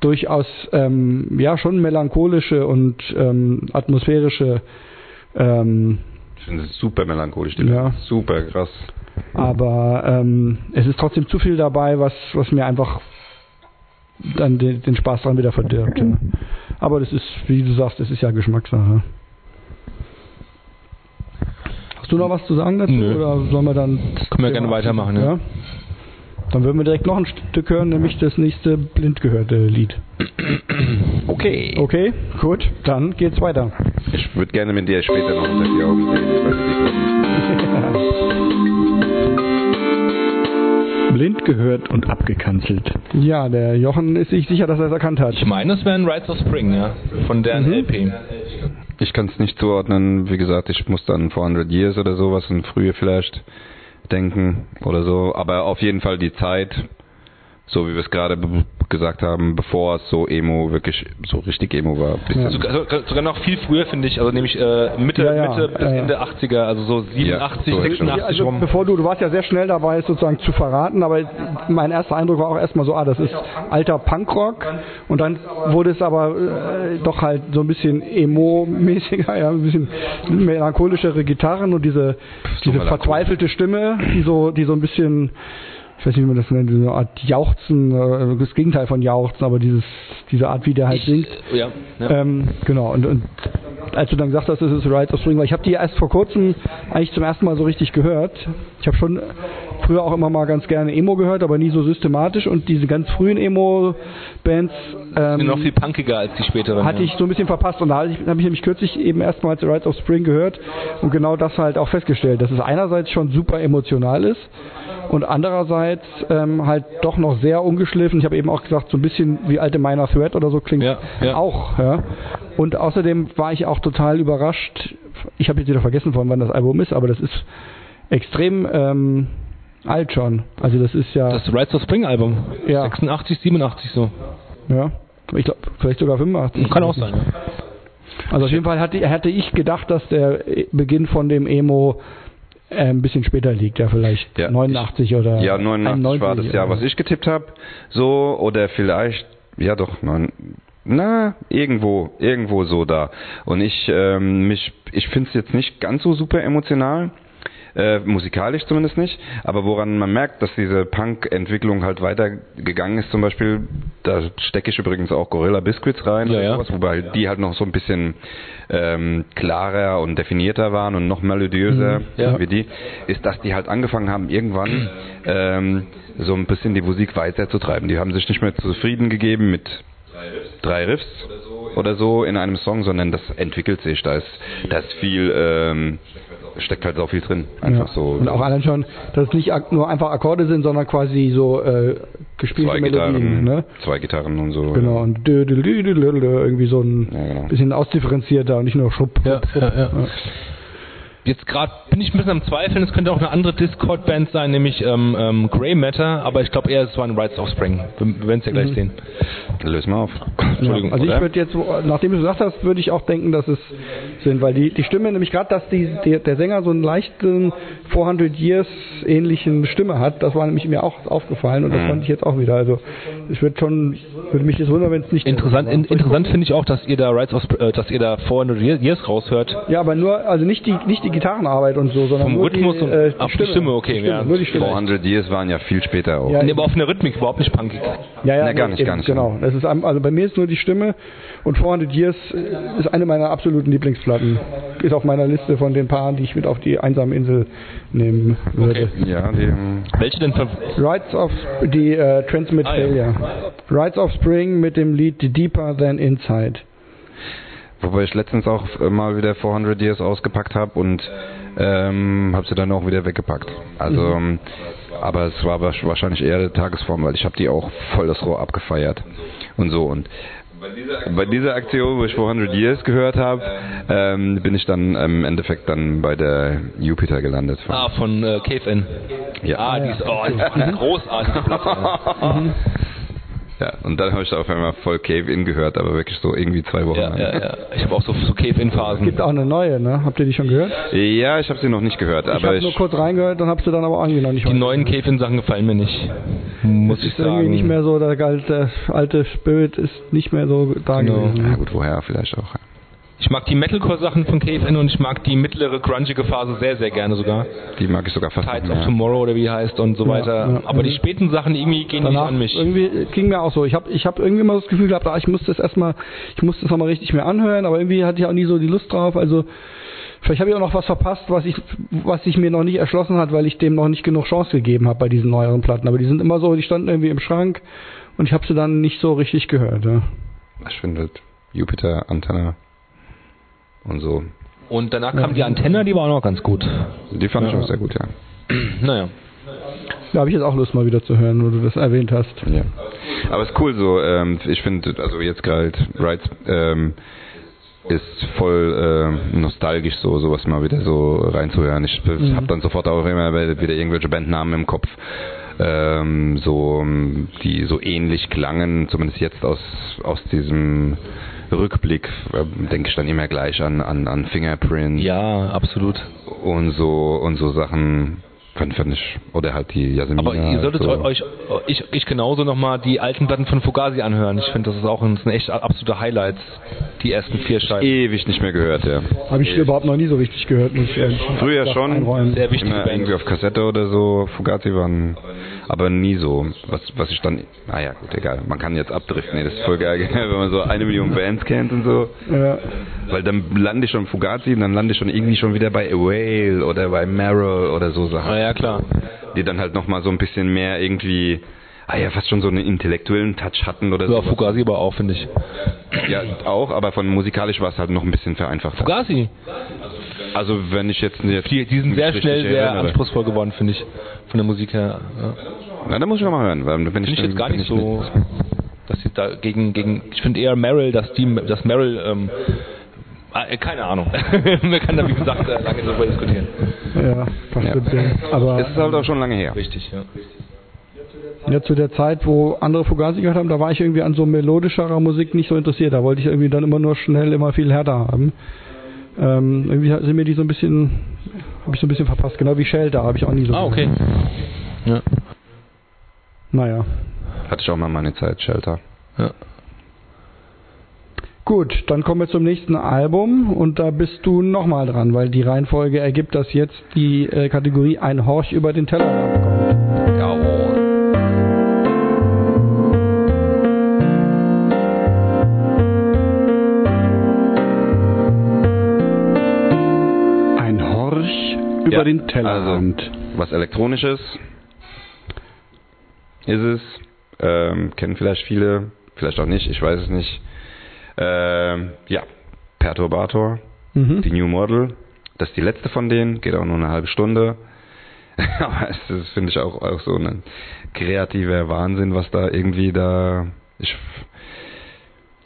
durchaus ähm, ja schon melancholische und ähm, atmosphärische ähm, Ich finde es super melancholisch, die Ja. Super krass. aber ähm, es ist trotzdem zu viel dabei, was, was mir einfach dann den, den Spaß dran wieder verdirbt. Ja. Aber das ist, wie du sagst, das ist ja Geschmackssache. Hast du noch was zu sagen dazu? Nö. Oder sollen wir dann. Können wir gerne weitermachen, ja. Dann würden wir direkt noch ein Stück hören, nämlich das nächste blind gehörte Lied. Okay. Okay, gut, dann geht's weiter. Ich würde gerne mit dir später noch unter die Augen sehen. Blind gehört und abgekanzelt. Ja, der Jochen ist sich sicher, dass er es erkannt hat. Ich meine, es wäre ein Rides of Spring, ja. Von deren Mhm. LP. Ich kann es nicht zuordnen. Wie gesagt, ich muss dann 400 Years oder sowas in frühe vielleicht denken oder so. Aber auf jeden Fall die Zeit, so wie wir es gerade gesagt haben, bevor es so Emo wirklich so richtig Emo war. Ja. Sogar, sogar- noch viel früher, finde ich. Also nämlich äh, Mitte, Ja, ja, Mitte bis ja, ja. Ende 80er, also so 87, so 86 also, rum. bevor du, du warst ja sehr schnell dabei, es sozusagen zu verraten, aber mein erster Eindruck war auch erstmal so, ah, das ist alter Punkrock und dann wurde es aber äh, doch halt so ein bisschen emo-mäßiger, ja, ein bisschen melancholischere Gitarren und diese, diese verzweifelte Stimme, die so, die so ein bisschen, ich weiß nicht, wie man das nennt, so eine Art Jauchzen, äh, das Gegenteil von Jauchzen, aber dieses, diese Art, wie der halt singt. äh, ja, ja. Ähm, genau, und, und als du dann gesagt hast, das ist Rides of Spring, weil ich habe die erst vor kurzem eigentlich zum ersten Mal so richtig gehört. Ich habe schon früher auch immer mal ganz gerne Emo gehört, aber nie so systematisch und diese ganz frühen Emo-Bands sind ähm, noch viel punkiger als die späteren. hatte ich so ein bisschen verpasst und da habe ich, hab ich nämlich kürzlich eben erstmals Rides of Spring gehört und genau das halt auch festgestellt, dass es einerseits schon super emotional ist und andererseits ähm, halt doch noch sehr ungeschliffen. Ich habe eben auch gesagt, so ein bisschen wie alte Minor Threat oder so klingt Ja, ja. auch. Ja. Und außerdem war ich auch total überrascht. Ich habe jetzt wieder vergessen, von wann das Album ist, aber das ist extrem ähm, alt schon. Also das ist ja, Das Rides of Spring Album. Ja. 86, 87 so. ja ich glaube, vielleicht sogar 85. Kann auch sein, ja. Also auf jeden Fall hatte, hatte ich gedacht, dass der Beginn von dem Emo äh, ein bisschen später liegt, ja vielleicht Ja, 89 oder Ja, 89 war das 91 Jahr, was ich getippt habe. So, oder vielleicht, ja doch, neun, na, irgendwo, irgendwo so da. Und ich, ähm, mich, ich finde es jetzt nicht ganz so super emotional. Äh, musikalisch zumindest nicht, aber woran man merkt, dass diese Punk-Entwicklung halt weitergegangen ist, zum Beispiel, da stecke ich übrigens auch Gorilla Biscuits rein, Ja, ja. sowas, wobei die halt noch so ein bisschen ähm, klarer und definierter waren und noch melodiöser Mhm, ja. wie die, ist, dass die halt angefangen haben, irgendwann ähm, so ein bisschen die Musik weiterzutreiben. Die haben sich nicht mehr zufrieden gegeben mit drei Riffs oder so in einem Song, sondern das entwickelt sich. Da ist, da ist viel, ähm, steckt halt so viel drin. Einfach ja. so. Und auch allein schon, dass es nicht nur einfach Akkorde sind, sondern quasi so äh, gespielte zwei Melodien. Gitarren, Ne? zwei Gitarren und so. Genau, und dö, dö, dö, irgendwie so ein Ja, genau. bisschen ausdifferenzierter und nicht nur schupp. Ja, ja, ja. Jetzt gerade bin ich ein bisschen am Zweifeln, es könnte auch eine andere Discord-Band sein, nämlich ähm, ähm, Grey Matter, aber ich glaube eher, es war ein Rights Offspring. Wir wir werden es ja gleich Mhm. sehen. Löse mal auf. Entschuldigung. Also ich oder? würde jetzt, nachdem du gesagt hast, würde ich auch denken, dass es sind, weil die, die Stimme, nämlich gerade, dass die, der, der Sänger so einen leichten 400 Years ähnlichen Stimme hat, das war nämlich mir auch aufgefallen und das Mhm. fand ich jetzt auch wieder. Also ich würde schon, würde mich jetzt wundern, wenn es nicht Interessant, in, interessant finde ich auch, dass ihr da Rights Offspring, äh, dass ihr da 400 Years raushört. Ja, aber nur, also nicht die, nicht die Gitarrenarbeit und so, sondern Vom nur Rhythmus die, und- äh, ach, die Stimme, okay, die Stimme, ja. nur die Stimme. 400 Years waren ja viel später auch. Ja, Nee, aber auf einer Rhythmik überhaupt nicht punkig. Ja, ja, Nee, gar nicht, eben, gar nicht. Genau. Das ist, also bei mir ist nur die Stimme und 400 Years ist eine meiner absoluten Lieblingsplatten. Ist auf meiner Liste von den Paaren, die ich mit auf die einsame Insel nehmen würde. Okay. Ja, die, ähm, Welche denn von, Rights of die äh, Transmit Ah, ja. Failure. Rights of Spring mit dem Lied Deeper Than Inside. Wobei ich letztens auch äh, mal wieder 400 Years ausgepackt habe und ähm, habe sie dann auch wieder weggepackt. Also, ähm, aber es war wahrscheinlich eher der Tagesform, weil ich habe die auch voll das Rohr abgefeiert und so und bei dieser Aktion, wo ich 400 Years gehört habe, ähm, bin ich dann im Endeffekt dann bei der Jupiter gelandet. ah, von äh, Cave In. Ja. Ah, die ist, oh, die ist eine großartige Platte. Ja, und dann habe ich auf einmal voll Cave In gehört, aber wirklich so irgendwie zwei Wochen Ja, lang. ja, ja. Ich habe auch so, so Cave In Phasen. Gibt auch eine neue, ne? Habt ihr die schon gehört? Ja, ich habe sie noch nicht gehört, ich aber habe nur kurz reingehört und habe sie dann aber irgendwie noch nicht Die neuen Cave In Sachen gefallen mir nicht. Muss ich ist irgendwie sagen. nicht mehr so, der alte, alte Spirit ist nicht mehr so da Genau. gewesen. ja gut, woher vielleicht auch. Ich mag die Metalcore-Sachen von Cave In und ich mag die mittlere grungige Phase sehr, sehr gerne sogar. Die mag ich sogar fast Tides of mehr. Tomorrow oder wie die heißt und so Ja, weiter. ja, Aber die späten Sachen irgendwie gehen nicht an mich. irgendwie ging mir auch so. Ich habe ich hab irgendwie mal das Gefühl gehabt, ah, ich muss das erstmal, ich muss das nochmal richtig mir anhören, aber irgendwie hatte ich auch nie so die Lust drauf. Also vielleicht habe ich auch noch was verpasst, was ich, was sich mir noch nicht erschlossen hat, weil ich dem noch nicht genug Chance gegeben habe bei diesen neueren Platten. Aber die sind immer so, die standen irgendwie im Schrank und ich habe sie dann nicht so richtig gehört. Ja. Ich finde halt Jupiter, Antenne und so. Und danach kam die Antenne, die war auch noch ganz gut. Die fand ich auch sehr gut, ja. Naja. Da habe ich jetzt auch Lust mal wieder zu hören, wo du das erwähnt hast. ja. Aber es ist cool so, ähm, ich finde, also jetzt gerade Rights ähm, ist voll ähm, nostalgisch so, sowas mal wieder so reinzuhören. Ich Mhm. habe dann sofort auch immer wieder irgendwelche Bandnamen im Kopf, ähm, so die so ähnlich klangen, zumindest jetzt aus aus diesem Rückblick äh, denke ich dann immer gleich an an, an Fingerprint Ja, absolut. und so und so Sachen fand ich oder halt die Jasmina. Aber ihr solltet so. euch, ich, ich genauso nochmal die alten Platten von Fugazi anhören. Ich finde, das ist auch ein, das echt absolute Highlights, die ersten vier Scheiben. ewig nicht mehr gehört, ja. Habe ich überhaupt noch nie so richtig gehört, muss ich ehrlich Früher schon, einräumen. Sehr wichtige immer irgendwie auf Kassette oder so, Fugazi waren, aber nie so, was, was ich dann, naja, gut, egal, man kann jetzt abdriften, nee, das ist voll geil, wenn man so eine Million Bands kennt und so, Ja. weil dann lande ich schon Fugazi und dann lande ich schon irgendwie schon wieder bei A Whale oder bei Meryl oder so Sachen, Ah ja, klar. die dann halt nochmal so ein bisschen mehr irgendwie, ah ja, fast schon so einen intellektuellen Touch hatten oder Ja, so. Fugazi aber auch, finde ich. Ja, auch, aber von musikalisch war es halt noch ein bisschen vereinfacht. Fugazi, Also wenn ich jetzt, jetzt die, die sind sehr schnell sehr erinnere. anspruchsvoll geworden, finde ich. Von der Musik her. Ja. Na, da muss ich noch mal hören, weil wenn ich, ich jetzt gar nicht ich so, dass sie da gegen, gegen ich finde eher Meryl, dass die, dass Meryl, ähm, äh, keine Ahnung. Man kann da, wie gesagt, äh, lange darüber diskutieren. Ja, passt Ja. Aber Es ist halt auch schon lange her. Richtig, ja. Ja, zu der Zeit, wo andere Fugazi gehört haben, da war ich irgendwie an so melodischerer Musik nicht so interessiert. Da wollte ich irgendwie dann immer nur schnell, immer viel härter haben. Ähm, irgendwie sind mir die so ein bisschen, habe ich so ein bisschen verpasst. Genau wie Shelter habe ich auch nie so. Ah, okay. Ja. Naja. Hatte ich auch mal meine Zeit, Shelter. ja. Gut, dann kommen wir zum nächsten Album und da bist du nochmal dran, weil die Reihenfolge ergibt, dass jetzt die äh, Kategorie Ein Horch über den Tellerrand kommt. Jawohl. Ein Horch über Ja, den Tellerrand. Also, was Elektronisches ist es. Ähm, kennen vielleicht viele, vielleicht auch nicht, ich weiß es nicht. Ähm, ja, Perturbator, Mhm. die New Model. Das ist die letzte von denen, geht auch nur eine halbe Stunde. Aber es ist, finde ich, auch, auch so ein kreativer Wahnsinn, was da irgendwie da. Ich,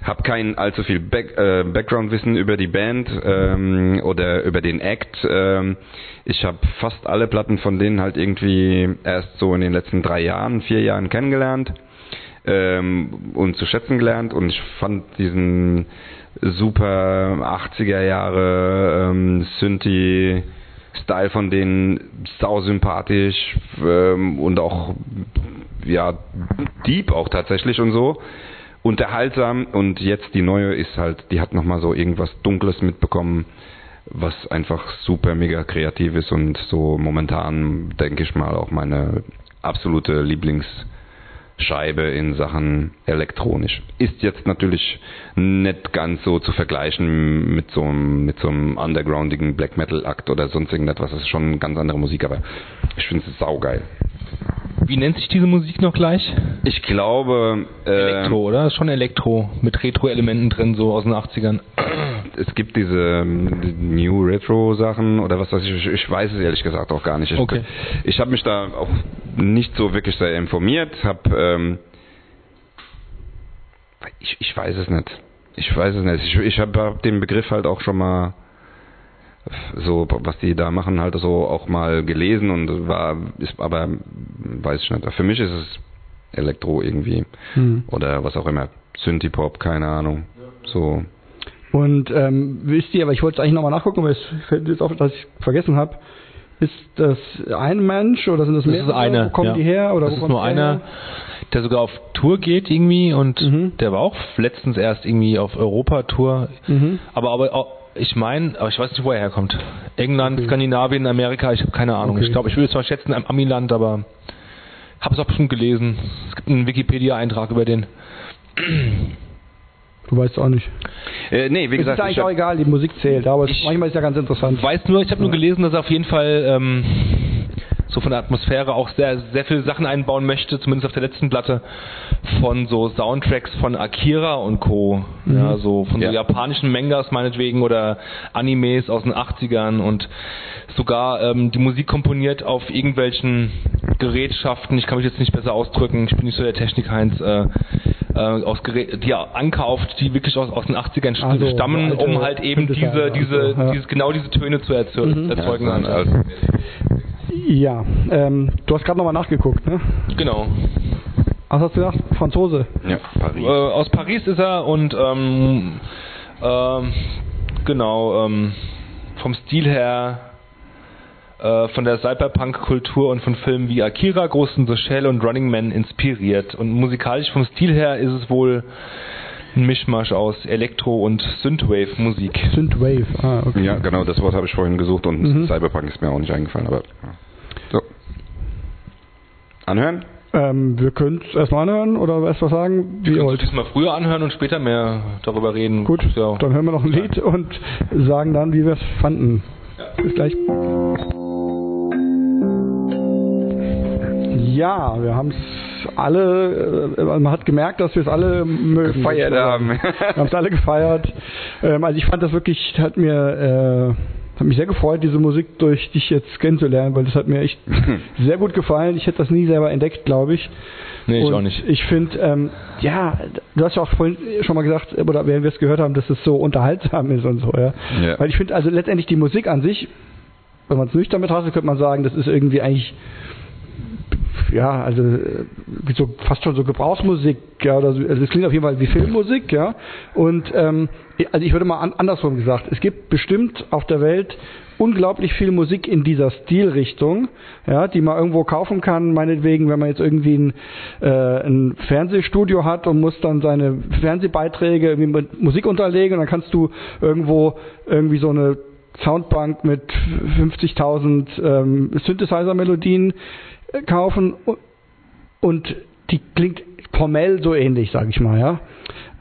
habe kein allzu viel Back, äh, Background-Wissen über die Band ähm, oder über den Act. Ähm, ich habe fast alle Platten von denen halt irgendwie erst so in den letzten drei Jahren, vier Jahren kennengelernt ähm, und zu schätzen gelernt. Und ich fand diesen super 80er Jahre ähm, Synthi Style von denen sau sympathisch ähm, und auch ja deep auch tatsächlich und so. Unterhaltsam. Und jetzt die neue ist halt, die hat nochmal so irgendwas Dunkles mitbekommen, was einfach super mega kreativ ist und so momentan, denke ich mal, auch meine absolute Lieblingsscheibe in Sachen elektronisch. Ist jetzt natürlich nicht ganz so zu vergleichen mit so einem, mit so einem undergroundigen Black Metal Akt oder sonst irgendetwas. Das ist schon ganz andere Musik, aber ich finde es saugeil. Wie nennt sich diese Musik noch gleich? Ich glaube. Äh, Elektro, oder? Das ist schon Elektro mit Retro-Elementen drin, so aus den 80ern. Es gibt diese ähm, New Retro-Sachen oder was weiß ich. Ich weiß es ehrlich gesagt auch gar nicht. Ich, okay. ich habe mich da auch nicht so wirklich sehr informiert. Hab, ähm, ich, ich weiß es nicht. Ich weiß es nicht. Ich, ich habe hab den Begriff halt auch schon mal so was die da machen halt so auch mal gelesen und war ist aber weiß ich nicht für mich ist es Elektro irgendwie hm. oder was auch immer Synthie-Pop keine Ahnung so und ähm, wisst ihr aber ich wollte es eigentlich nochmal nachgucken aber es fällt jetzt auf dass ich vergessen habe ist das ein Mensch oder sind das, das mehrere? Ist eine, wo kommen ja. die her oder das ist nur einer der sogar auf Tour geht irgendwie und mhm. der war auch letztens erst irgendwie auf Europa-Tour mhm. aber aber auch ich meine, aber ich weiß nicht, wo er herkommt. England, okay. Skandinavien, Amerika, ich habe keine Ahnung. Okay. Ich glaube, ich würde es mal schätzen, am Amiland, aber habe es auch bestimmt gelesen. Es gibt einen Wikipedia-Eintrag über den. Du weißt auch nicht. Äh, nee, wie gesagt. Ist eigentlich auch egal, die Musik zählt, aber manchmal ist ja ganz interessant. Ich weiß nur, ich habe nur gelesen, dass er auf jeden Fall ähm, so von der Atmosphäre auch sehr, sehr viele Sachen einbauen möchte, zumindest auf der letzten Platte, von so Soundtracks von Akira und Co. Mhm. Ja, so von ja. so japanischen Mangas meinetwegen oder Animes aus den 80ern und sogar ähm, die Musik komponiert auf irgendwelchen Gerätschaften, ich kann mich jetzt nicht besser ausdrücken, ich bin nicht so der Technik-Heinz, äh, äh, aus Gerät, die er ankauft, die wirklich aus, aus den 80ern also, stammen, um halt eben diese, diese, ja. dieses, genau diese Töne zu mhm. erzeugen. Ja, also. Ja, ähm, du hast gerade nochmal nachgeguckt, ne? Genau. Was hast du gesagt? Franzose? Ja, Paris. Äh, aus Paris ist er und ähm, ähm, genau, ähm, vom Stil her äh, von der Cyberpunk-Kultur und von Filmen wie Akira, Ghost in the Shell und Running Man inspiriert. Und musikalisch vom Stil her ist es wohl ein Mischmasch aus Elektro- und Synthwave-Musik. Synthwave, ah, okay. Ja, genau, das Wort habe ich vorhin gesucht und mhm. Cyberpunk ist mir auch nicht eingefallen, aber so. Anhören? Ähm, wir können es erstmal anhören oder erst was sagen? Wie wir können es mal früher anhören und später mehr darüber reden. Gut, ja. dann hören wir noch ein Lied und sagen dann, wie wir es fanden. Ja. Bis gleich. Ja, wir haben es alle, äh, man hat gemerkt, dass wir es alle mögen. Gefeiert haben. wir haben es alle gefeiert. Ähm, also ich fand das wirklich, hat mir äh, hat mich sehr gefreut, diese Musik durch dich jetzt kennenzulernen, weil das hat mir echt sehr gut gefallen. Ich hätte das nie selber entdeckt, glaube ich. Nee, ich Und auch nicht. Ich finde, ähm, ja, du hast ja auch vorhin schon mal gesagt, oder während wir es gehört haben, dass es so unterhaltsam ist und so, ja. ja. Weil ich finde, also letztendlich die Musik an sich, wenn man es nüchtern betrachtet, könnte man sagen, das ist irgendwie eigentlich ja, also wie so fast schon so Gebrauchsmusik, ja, oder so, also es klingt auf jeden Fall wie Filmmusik, ja. Und ähm, also ich würde mal an, andersrum gesagt, es gibt bestimmt auf der Welt unglaublich viel Musik in dieser Stilrichtung, ja, die man irgendwo kaufen kann, meinetwegen, wenn man jetzt irgendwie ein, äh, ein Fernsehstudio hat und muss dann seine Fernsehbeiträge irgendwie mit Musik unterlegen und dann kannst du irgendwo irgendwie so eine Soundbank mit 50.000 ähm, Synthesizer-Melodien kaufen und die klingt formell so ähnlich, sage ich mal, ja.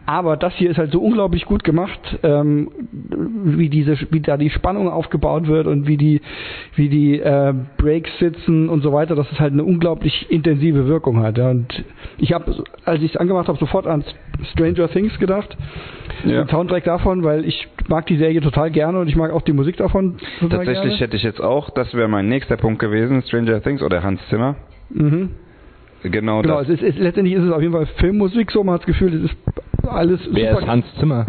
Aber das hier ist halt so unglaublich gut gemacht, ähm, wie diese, wie da die Spannung aufgebaut wird und wie die, wie die äh, Breaks sitzen und so weiter, dass es halt eine unglaublich intensive Wirkung hat. Ja. Und ich habe, als ich es angemacht habe, sofort an Stranger Things gedacht, ja. den Soundtrack davon, weil ich mag die Serie total gerne und ich mag auch die Musik davon total Tatsächlich gerne. hätte ich jetzt auch, das wäre mein nächster Punkt gewesen, Stranger Things oder Hans Zimmer. Mhm. Genau, genau es ist, es, letztendlich ist es auf jeden Fall Filmmusik so, man hat das Gefühl, es ist alles Wer super. ist Hans Zimmer?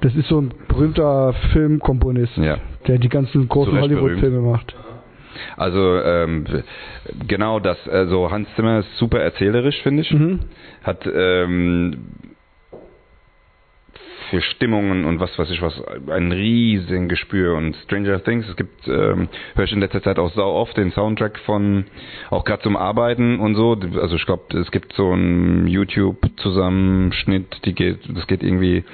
Das ist so ein berühmter Filmkomponist, Ja. der die ganzen großen Hollywood-Filme macht. Also ähm, genau das. Also Hans Zimmer ist super erzählerisch, finde ich. Mhm. Hat ähm, für Stimmungen und was weiß ich was ein riesen Gespür und Stranger Things. Es gibt ähm, höre ich in letzter Zeit auch sau oft den Soundtrack von auch gerade zum Arbeiten und so. Also ich glaube, es gibt so einen YouTube Zusammenschnitt, die geht, das geht irgendwie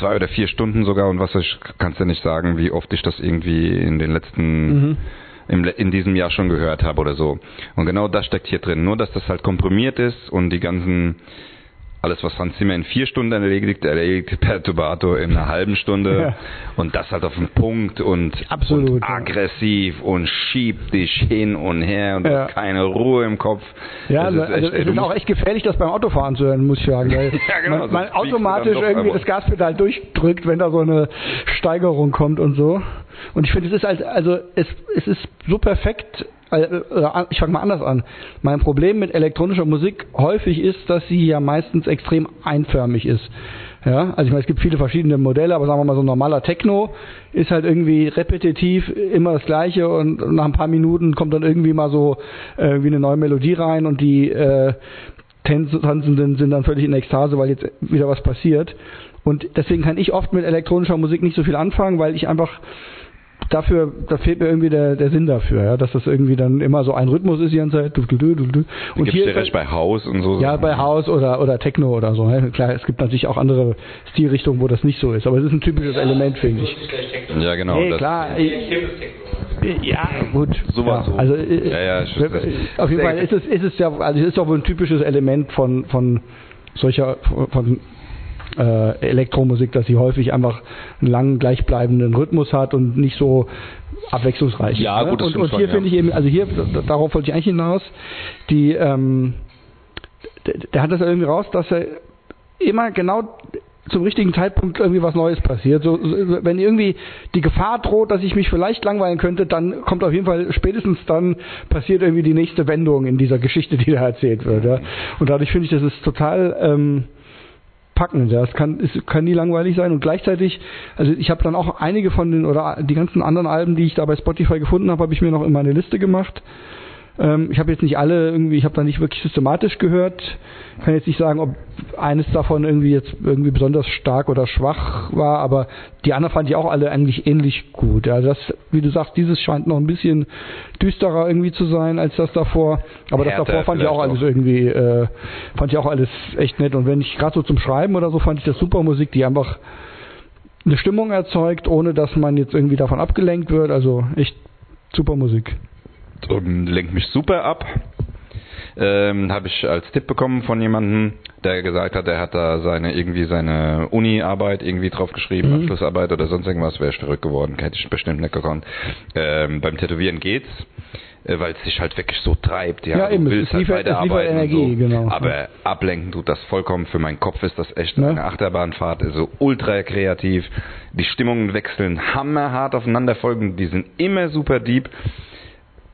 zwei oder vier Stunden sogar und was weiß ich kannst ja nicht sagen, wie oft ich das irgendwie in den letzten Mhm. im, in diesem Jahr schon gehört habe oder so. Und genau das steckt hier drin. Nur, dass das halt komprimiert ist und die ganzen, alles, was Hans Zimmer in vier Stunden erledigt, erledigt Perturbato in einer halben Stunde. Ja. Und das halt auf den Punkt und, Absolut, und aggressiv und schiebt dich hin und her und Ja. hast keine Ruhe im Kopf. Ja, Das also, also ey, es du ist auch echt gefährlich, das beim Autofahren zu hören, muss ich sagen. Weil Ja, genau, man, man automatisch irgendwie das Gaspedal durchdrückt, wenn da so eine Steigerung kommt und so. Und ich finde, es ist halt, also es, es ist so perfekt, ich fange mal anders an. Mein Problem mit elektronischer Musik häufig ist, dass sie ja meistens extrem einförmig ist. Ja, also ich meine, es gibt viele verschiedene Modelle, aber sagen wir mal, so ein normaler Techno ist halt irgendwie repetitiv immer das Gleiche und nach ein paar Minuten kommt dann irgendwie mal so äh, irgendwie eine neue Melodie rein und die äh, Tanzenden sind dann völlig in Ekstase, weil jetzt wieder was passiert. Und deswegen kann ich oft mit elektronischer Musik nicht so viel anfangen, weil ich einfach dafür, da fehlt mir irgendwie der, der Sinn dafür, ja, dass das irgendwie dann immer so ein Rhythmus ist die ganze Zeit. Du, du, du, du. Und gibst hier recht bei Haus und so. ja, bei House oder, oder Techno oder so. Ne? Klar, es gibt natürlich auch andere Stilrichtungen, wo das nicht so ist, aber es ist ein typisches Element, finde ich. Ja, genau. nee, das, klar. Ja, gut. Sowas ja, so. also, äh, Ja, ja, ich- das- auf jeden Fall ist es, ist es ja, also es ist doch wohl ein typisches Element von, von solcher, von äh, Elektromusik, dass sie häufig einfach einen langen, gleichbleibenden Rhythmus hat und nicht so abwechslungsreich. Ja, ist, ne? gut, das und, und hier ja. finde ich eben, also hier, darauf wollte ich eigentlich hinaus, die, ähm, der, der hat das irgendwie raus, dass er immer genau zum richtigen Zeitpunkt irgendwie was Neues passiert. So, so, wenn irgendwie die Gefahr droht, dass ich mich vielleicht langweilen könnte, dann kommt auf jeden Fall spätestens dann passiert irgendwie die nächste Wendung in dieser Geschichte, die da erzählt wird. Ja. Und dadurch finde ich, das ist total ähm, packend. Ja. Es kann, es kann nie langweilig sein und gleichzeitig, also ich habe dann auch einige von den oder die ganzen anderen Alben, die ich da bei Spotify gefunden habe, habe ich mir noch in meine Liste gemacht. Ähm, ich habe jetzt nicht alle irgendwie, ich habe da nicht wirklich systematisch gehört. Kann jetzt nicht sagen, ob eines davon irgendwie jetzt irgendwie besonders stark oder schwach war, aber die anderen fand ich auch alle eigentlich ähnlich gut. Ja, das, wie du sagst, dieses scheint noch ein bisschen düsterer irgendwie zu sein als das davor. Aber das Härter davor fand ich auch alles auch. irgendwie, äh, fand ich auch alles echt nett. Und wenn ich gerade so zum Schreiben oder so, fand ich das super Musik, die einfach eine Stimmung erzeugt, ohne dass man jetzt irgendwie davon abgelenkt wird. Also echt super Musik. Und lenkt mich super ab. Ähm, Habe ich als Tipp bekommen von jemandem, der gesagt hat, er hat da seine irgendwie seine Uni-Arbeit irgendwie drauf geschrieben, Mhm. Abschlussarbeit oder sonst irgendwas, wäre ich verrückt geworden, hätte ich bestimmt nicht gekonnt. Ähm, beim Tätowieren geht's, äh, weil es sich halt wirklich so treibt. Ja, Ja, du eben, es willst halt liefert- es liefert weiterarbeiten und Energie, so. genau. Aber ablenken tut das vollkommen. Für meinen Kopf ist das echt Ne? eine Achterbahnfahrt, also ultra kreativ. Die Stimmungen wechseln hammerhart aufeinander folgen, die sind immer super deep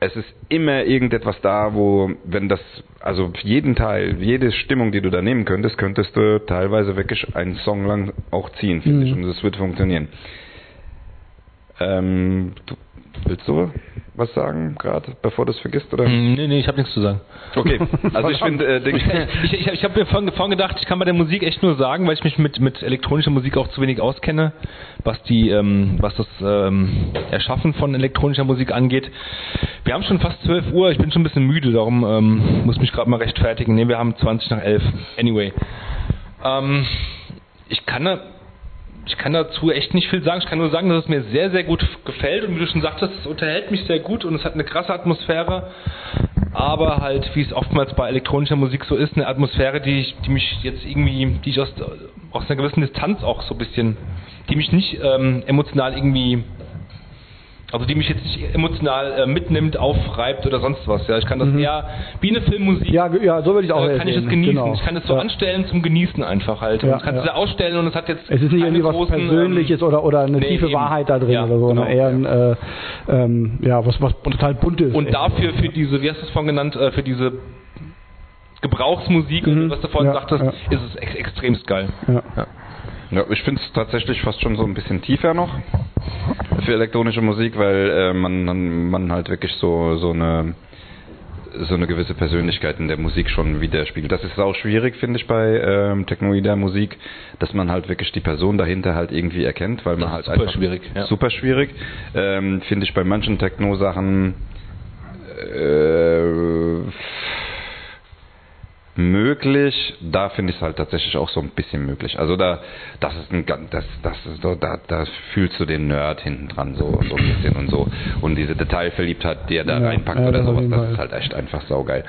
es ist immer irgendetwas da, wo, wenn das, also jeden Teil, jede Stimmung, die du da nehmen könntest, könntest du teilweise wirklich einen Song lang auch ziehen, finde Mhm. ich, und das wird funktionieren. Ähm, du, willst du was sagen, gerade, bevor du es vergisst, oder? Mm, Nee, nee, ich habe nichts zu sagen. Okay, also ich finde, äh, Ich, ich, ich habe mir vorhin, vorhin gedacht, ich kann bei der Musik echt nur sagen, weil ich mich mit, mit elektronischer Musik auch zu wenig auskenne, was die, ähm, was das ähm, Erschaffen von elektronischer Musik angeht. Wir haben schon fast 12 Uhr, ich bin schon ein bisschen müde, darum ähm, muss mich gerade mal rechtfertigen. Ne, wir haben 20 nach 11. Anyway. Ähm, ich kann ich kann dazu echt nicht viel sagen. Ich kann nur sagen, dass es mir sehr, sehr gut gefällt und wie du schon sagtest, es unterhält mich sehr gut und es hat eine krasse Atmosphäre. Aber halt, wie es oftmals bei elektronischer Musik so ist, eine Atmosphäre, die, ich, die mich jetzt irgendwie, die ich aus, aus einer gewissen Distanz auch so ein bisschen, die mich nicht ähm, emotional irgendwie, also die mich jetzt nicht emotional äh, mitnimmt, aufreibt oder sonst was. Ja, ich kann das eher wie eine Filmmusik Ja, ja, so würde ich auch äh, kann ich es genießen. Genau. Ich kann es so ja. anstellen zum Genießen einfach halt. Ja, und ich kann es ja. ausstellen und es hat jetzt Es ist nicht irgendwie was großen, ähm, Persönliches oder, oder eine nee, tiefe eben. Wahrheit da drin Ja, oder so, genau, sondern eher ein, äh, ähm, ja, was, was total buntes. Und dafür für diese, wie hast du es vorhin genannt, äh, für diese Gebrauchsmusik und Mhm. was du vorhin Ja, sagtest, ist es ex extremst geil. Ja. Ja, ich finde es tatsächlich fast schon so ein bisschen tiefer noch für elektronische Musik, weil äh, man, man halt wirklich so so eine so eine gewisse Persönlichkeit in der Musik schon widerspiegelt. Das ist auch schwierig, finde ich, bei ähm, technoider Musik, dass man halt wirklich die Person dahinter halt irgendwie erkennt, weil man Das halt super einfach schwierig, ja. super schwierig. Ähm, finde ich bei manchen Techno-Sachen äh, möglich, da finde ich es halt tatsächlich auch so ein bisschen möglich. Also da, das ist ein ganz, das, das ist so, da, da fühlst du den Nerd hinten dran so, so ein bisschen und so. Und diese Detailverliebtheit, die er da Ja, reinpackt ja, oder das sowas, das ist halt echt einfach saugeil.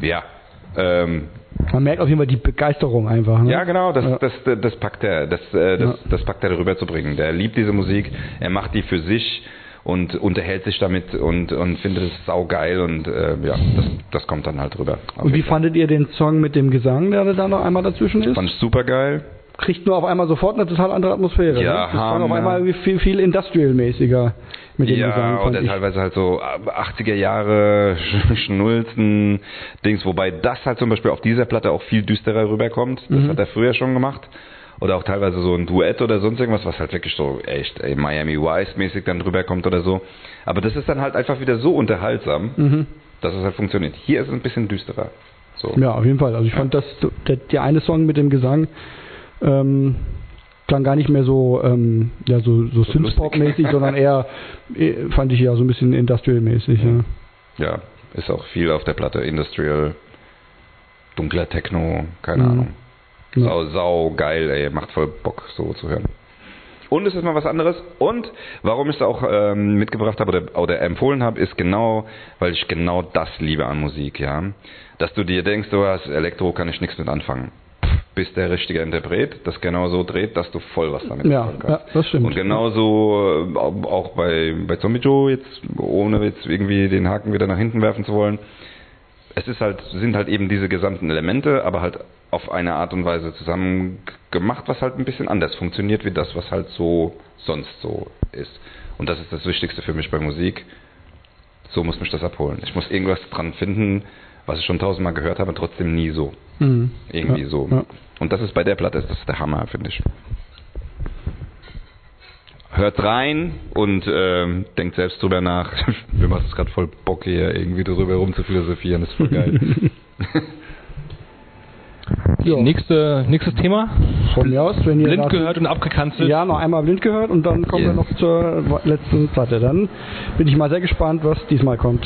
Ja, ähm, Man merkt auf jeden Fall die Begeisterung einfach. Ne? ja, genau, das, Ja. das, das packt er, das, äh, das, Ja. das packt er darüber zu bringen. Der liebt diese Musik, er macht die für sich und unterhält sich damit und, und findet es saugeil und äh, ja, das, das kommt dann halt rüber. Und wie fandet ihr den Song mit dem Gesang, der da noch einmal dazwischen ist? Fand ich super geil. Kriegt nur auf einmal sofort eine total andere Atmosphäre. Ja, ne? Das war auf einmal viel, viel industrial-mäßiger mit dem Gesang. Ja, oder teilweise halt so 80er Jahre Schnulzen Dings, wobei das halt zum Beispiel auf dieser Platte auch viel düsterer rüberkommt. Das Mhm. hat er früher schon gemacht. Oder auch teilweise so ein Duett oder sonst irgendwas, was halt wirklich so echt ey, Miami Vice mäßig dann rüberkommt oder so. Aber das ist dann halt einfach wieder so unterhaltsam, Mhm. dass es halt funktioniert. Hier ist es ein bisschen düsterer. So. Ja, auf jeden Fall. Also ich fand das, der, der eine Song mit dem Gesang ähm, klang gar nicht mehr so, ähm, ja, so, so Synthpop-mäßig, sondern eher, eh, fand ich ja so ein bisschen industrial-mäßig. Ja. Ja, ist auch viel auf der Platte. Industrial, dunkler Techno, keine Mhm. Ahnung. Ja. Sau, sau geil, ey. Macht voll Bock, so zu hören. Und es ist mal was anderes. Und warum ich es auch ähm, mitgebracht habe oder, oder empfohlen habe, ist genau, weil ich genau das liebe an Musik, ja. Dass du dir denkst, du hast Elektro, kann ich nichts mit anfangen. Bist der richtige Interpret, das genau so dreht, dass du voll was damit Ja, anfangen kannst. ja, das stimmt. Und genauso äh, auch auch bei, bei Zombie Joe, jetzt, ohne jetzt irgendwie den Haken wieder nach hinten werfen zu wollen, es ist halt, sind halt eben diese gesamten Elemente, aber halt auf eine Art und Weise zusammen gemacht, was halt ein bisschen anders funktioniert, wie das, was halt so sonst so ist. Und das ist das Wichtigste für mich bei Musik. So muss mich das abholen. Ich muss irgendwas dran finden, was ich schon tausendmal gehört habe, trotzdem nie so. Mhm. Irgendwie ja, so. Ja. Und das ist bei der Platte, das ist der Hammer, finde ich. Hört rein und ähm, denkt selbst drüber nach. Mir macht es gerade voll Bock hier irgendwie drüber rum zu philosophieren, das ist voll geil. Ja. Nächste, nächstes Thema. Von mir aus, wenn ihr Blind gehört und abgekanzelt. Ja, noch einmal blind gehört und dann kommen wir Yes. noch zur letzten Platte. Dann bin ich mal sehr gespannt, was diesmal kommt.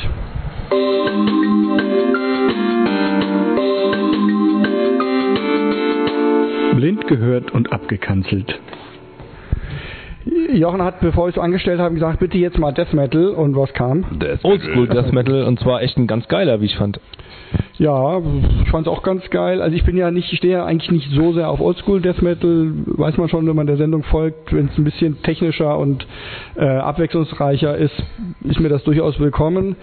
Blind gehört und abgekanzelt. Jochen hat, bevor ich es angestellt habe, gesagt, bitte jetzt mal Death Metal und was kam? Death Oldschool Death Metal und zwar echt ein ganz geiler, wie ich fand. Ja, ich fand es auch ganz geil. Also ich bin ja nicht, ich stehe ja eigentlich nicht so sehr auf Oldschool Death Metal, weiß man schon, wenn man der Sendung folgt, wenn es ein bisschen technischer und äh, abwechslungsreicher ist, ist mir das durchaus willkommen.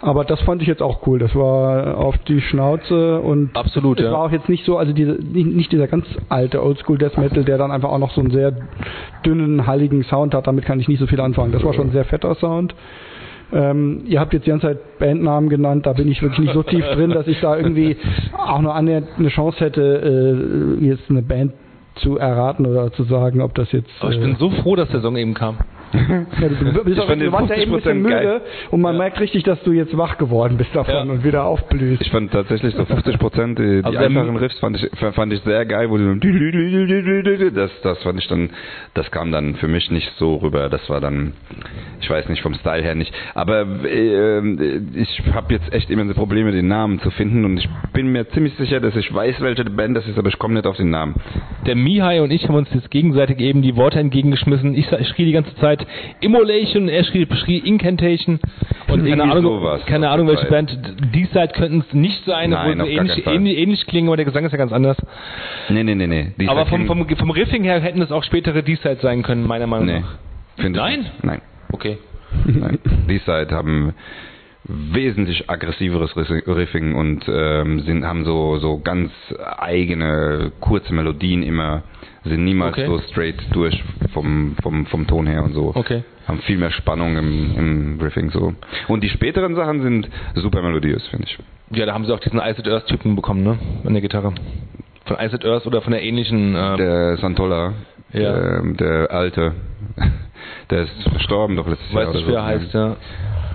Aber das fand ich jetzt auch cool. Das war auf die Schnauze und Absolut, es ja. war auch jetzt nicht so, also diese, nicht, nicht dieser ganz alte Oldschool Death Metal, der dann einfach auch noch so einen sehr dünnen, halligen Sound hat. Damit kann ich nicht so viel anfangen. Das war schon ein sehr fetter Sound. Ähm, ihr habt jetzt die ganze Zeit Bandnamen genannt, da bin ich wirklich nicht so tief drin, dass ich da irgendwie auch nur annähernd eine Chance hätte, äh, jetzt eine Band zu erraten oder zu sagen, ob das jetzt. Aber ich äh, bin so froh, dass der Song eben kam. Ja, du, du, bist Ich auch, fand du warst ja eben ein bisschen 50% geil. müde und man merkt richtig, dass du jetzt wach geworden bist davon Ja. und wieder aufblühst. Ich fand tatsächlich so 50 Prozent, die, die Also der einfachen Riffs fand ich, fand ich sehr geil, wo die so das, das fand ich dann, das kam dann für mich nicht so rüber. Das war dann, ich weiß nicht, vom Style her nicht. Aber äh, ich habe jetzt echt immense Probleme, den Namen zu finden und ich bin mir ziemlich sicher, dass ich weiß, welche Band das ist, aber ich komme nicht auf den Namen. Der Mihai und ich haben uns jetzt gegenseitig eben die Worte entgegengeschmissen. Ich, ich schrie die ganze Zeit Immolation, er schrie, schrie Incantation und keine Irgendwie Ahnung, sowas keine Ahnung welche. Band. Die Side könnten es nicht sein, Nein, obwohl sie ähnlich, ähnlich, ähnlich klingen, aber der Gesang ist ja ganz anders. Nee, nee, nee, nee. Die aber vom, vom, vom Riffing her hätten es auch spätere D-Side sein können, meiner Meinung Nee, nach. Nein? nicht. Nein. Okay. Nein. Die Side haben wesentlich aggressiveres Riffing und ähm, sind, haben so, so ganz eigene kurze Melodien immer, sind niemals Okay. so straight durch vom, vom, vom Ton her und so. Okay. haben viel mehr Spannung im, im Riffing so. Und die späteren Sachen sind super melodiös, finde ich. Ja, da haben sie auch diesen Ice Earth Typen bekommen, ne? An der Gitarre. Von Ice Earth oder von der ähnlichen. Ähm, Der Santola, Ja. der, der alte, der ist verstorben doch letztes Jahr. nicht, oder wer so. heißt, ja.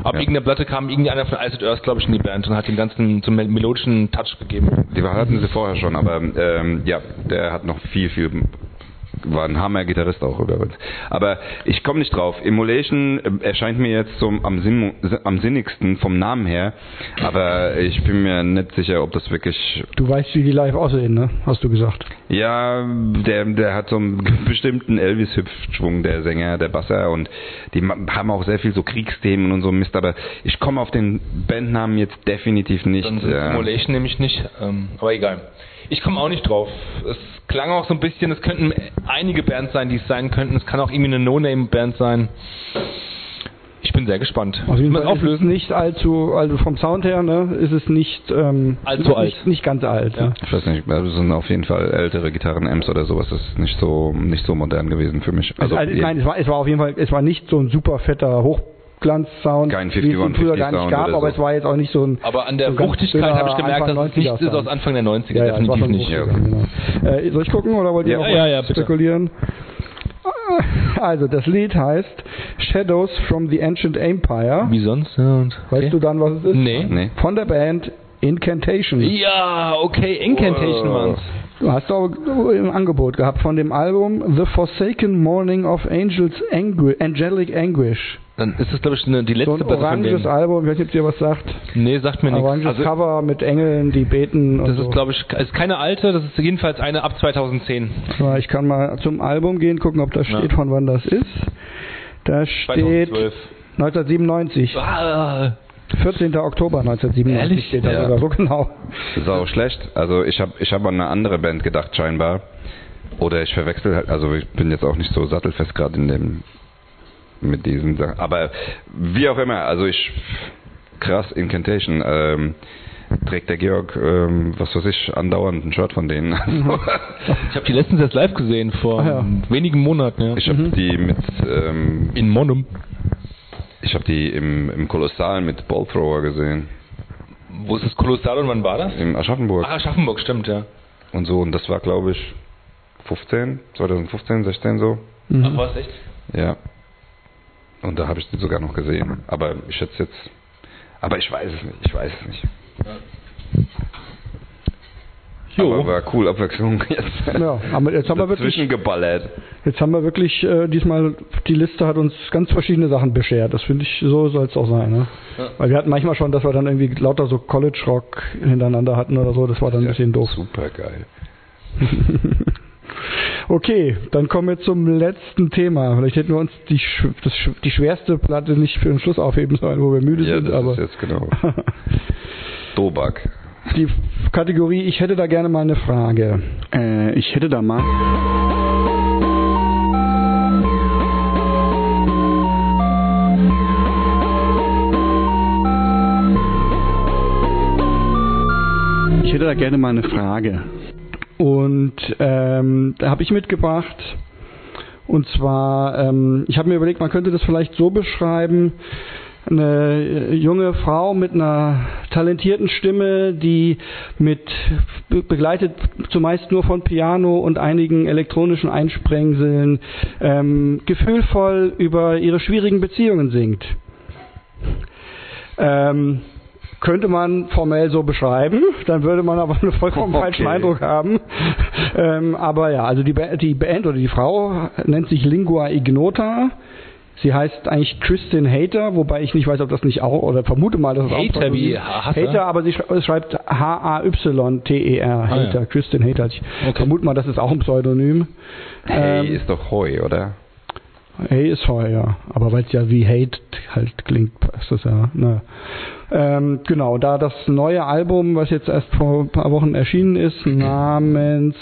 Ab Ja. irgendeiner Platte kam irgendeiner von Ice Earth, glaube ich, in die Band und hat den ganzen einen melodischen Touch gegeben. Die hatten sie vorher schon, aber ähm, ja, der hat noch viel, viel war ein Hammer-Gitarrist auch übrigens. Aber ich komme nicht drauf. Immolation äh, erscheint mir jetzt so am, Sinn, am sinnigsten vom Namen her, aber ich bin mir nicht sicher, ob das wirklich. Du weißt, wie die live aussehen, ne? Hast du gesagt. Ja, der, der hat so einen bestimmten Elvis-Hüpfschwung, der Sänger, der Basser, und die ma- haben auch sehr viel so Kriegsthemen und so Mist, aber ich komme auf den Bandnamen jetzt definitiv nicht. Dann ja. Simulation nämlich nicht, ähm, aber egal. Ich komme auch nicht drauf. Es klang auch so ein bisschen, es könnten einige Bands sein, die es sein könnten. Es kann auch irgendwie eine No-Name-Band sein. Ich bin sehr gespannt. Auf jeden Fall es ist es auflösen? nicht allzu, also vom Sound her, ne, ist es nicht ähm, Allzu nicht, alt. Nicht ganz alt. Ja. Ne? Ich weiß nicht, das sind auf jeden Fall ältere Gitarren-Amps oder sowas. Das ist nicht so, nicht so modern gewesen für mich. Also, also, nein, es war, es war auf jeden Fall, es war nicht so ein super fetter Hochglanz-Sound, Kein wie es ihn 5150 früher gar nicht gab, oder aber so. es war jetzt auch nicht so ein Aber an der so Wuchtigkeit habe ich gemerkt, Anfang dass es nichts 90er ist aus. Anfang der 90er, Ja, ja, definitiv nicht. Ja, genau. Äh, soll ich gucken oder wollt ihr Ja, noch ja, was spekulieren? Also, das Lied heißt Shadows from the Ancient Empire. Wie sonst? Ja, und Weißt du dann, was es ist? Nee. Nee. Von der Band Incantation. Ja, okay, Incantation Wow. waren's. Du hast auch im Angebot gehabt von dem Album The Forsaken Morning of Angels Angui Angelic Anguish. Dann ist das, glaube ich, eine, die letzte So ein Platte von oranges denen. Album, ich weiß nicht, ob dir was sagt. Nee, sagt mir nichts. Oranges Also, Cover mit Engeln, die beten und das so. ist, glaube ich, ist keine alte, das ist jedenfalls eine ab 2010. So, ich kann mal zum Album gehen, gucken, ob da Ja. steht, von wann das ist. Da steht 2012. 1997. Ah, 14. Oktober 1997 Ehrlich? steht da Ja. sogar so genau. Das ist auch schlecht. Also ich habe ich hab an eine andere Band gedacht scheinbar. Oder ich verwechsel halt, also ich bin jetzt auch nicht so sattelfest gerade in dem mit diesen Sachen. Aber wie auch immer, also ich krass Incantation. Ähm, trägt der Georg, ähm, was weiß ich, andauernd ein Shirt von denen. Also, ich habe die letztens erst live gesehen, vor Ah, ja. wenigen Monaten. Ja. ich habe die mit ähm, In Monum. ich habe die im, im Kolossal mit Ballthrower gesehen. Wo ist das Kolossal und wann war das? Im Aschaffenburg. Ah, Aschaffenburg, stimmt, ja. Und so, und das war glaube ich 15, 2015, 16 so. Mhm. Ach, was, echt? Ja. Und da habe ich die sogar noch gesehen. Aber ich schätze jetzt. Aber ich weiß es nicht. Ich weiß es nicht. Jo. Aber war cool, Abwechslung jetzt. Ja, aber jetzt haben wir wirklich, geballert. jetzt haben wir wirklich äh, diesmal, die Liste hat uns ganz verschiedene Sachen beschert. Das finde ich, so soll es auch sein. Ne? Ja. Weil wir hatten manchmal schon, dass wir dann irgendwie lauter so College-Rock hintereinander hatten oder so. Das war dann ein bisschen doof. Super geil. Okay, dann kommen wir zum letzten Thema. Vielleicht hätten wir uns die, das, die schwerste Platte nicht für den Schluss aufheben sollen, wo wir müde Ja, sind. das aber ist jetzt genau. Dobak. die Kategorie, ich hätte da gerne mal eine Frage. Äh, ich hätte da mal. Ich hätte da gerne mal eine Frage. Und ähm, da habe ich mitgebracht. Und zwar, ähm, ich habe mir überlegt, man könnte das vielleicht so beschreiben. Eine junge Frau mit einer talentierten Stimme, die mit be- begleitet zumeist nur von Piano und einigen elektronischen Einsprengseln ähm, gefühlvoll über ihre schwierigen Beziehungen singt. Ähm, könnte man formell so beschreiben, dann würde man aber einen vollkommen Okay. falschen Eindruck haben. Ähm, aber ja, also die, die Band oder die Frau nennt sich Lingua Ignota. Sie heißt eigentlich Kristin Hater, wobei ich nicht weiß, ob das nicht auch, oder vermute mal, dass es auch Hater Pseudonym- wie Hasser? Hater, aber sie sch- schreibt H-A-Y-T-E-R, Ah, Hater, ja. Kristin Hater. Ich Okay. vermute mal, das ist auch ein Pseudonym. Hey, Ähm, ist doch Heu, oder? Hey ist Heu, ja. Aber weil es ja wie Hate halt klingt, ist das ja. Ne. Ähm, genau, da das neue Album, was jetzt erst vor ein paar Wochen erschienen ist, namens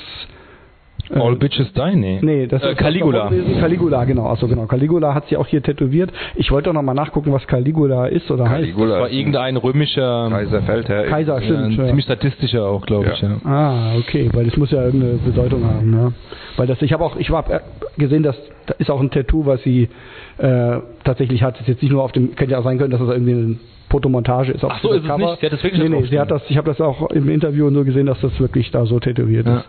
Äh, All Bitches Die? Nee. Nee, das äh, ist Caligula. Caligula, genau. Also genau. Caligula hat sie auch hier tätowiert. Ich wollte doch noch mal nachgucken, was Caligula ist oder Caligula Das war ist ein irgendein römischer, Kaiser Feldherr. heißt. Kaiser, ja, stimmt. ein Ja. ziemlich statistischer auch, glaube Ja. ich. Ja. Ah, okay, weil das muss ja irgendeine Bedeutung haben, ja. Weil das, ich habe auch, ich habe gesehen, dass da ist auch ein Tattoo, was sie äh, tatsächlich hat. Das ist jetzt nicht nur auf dem, könnte ja auch sein können, dass das irgendwie eine Fotomontage ist. auf Ach so, ist es nicht? Sie hat das wirklich Nee, nee, sie hat das, ich habe das auch im Interview und so gesehen, dass das wirklich da so tätowiert Ja. ist.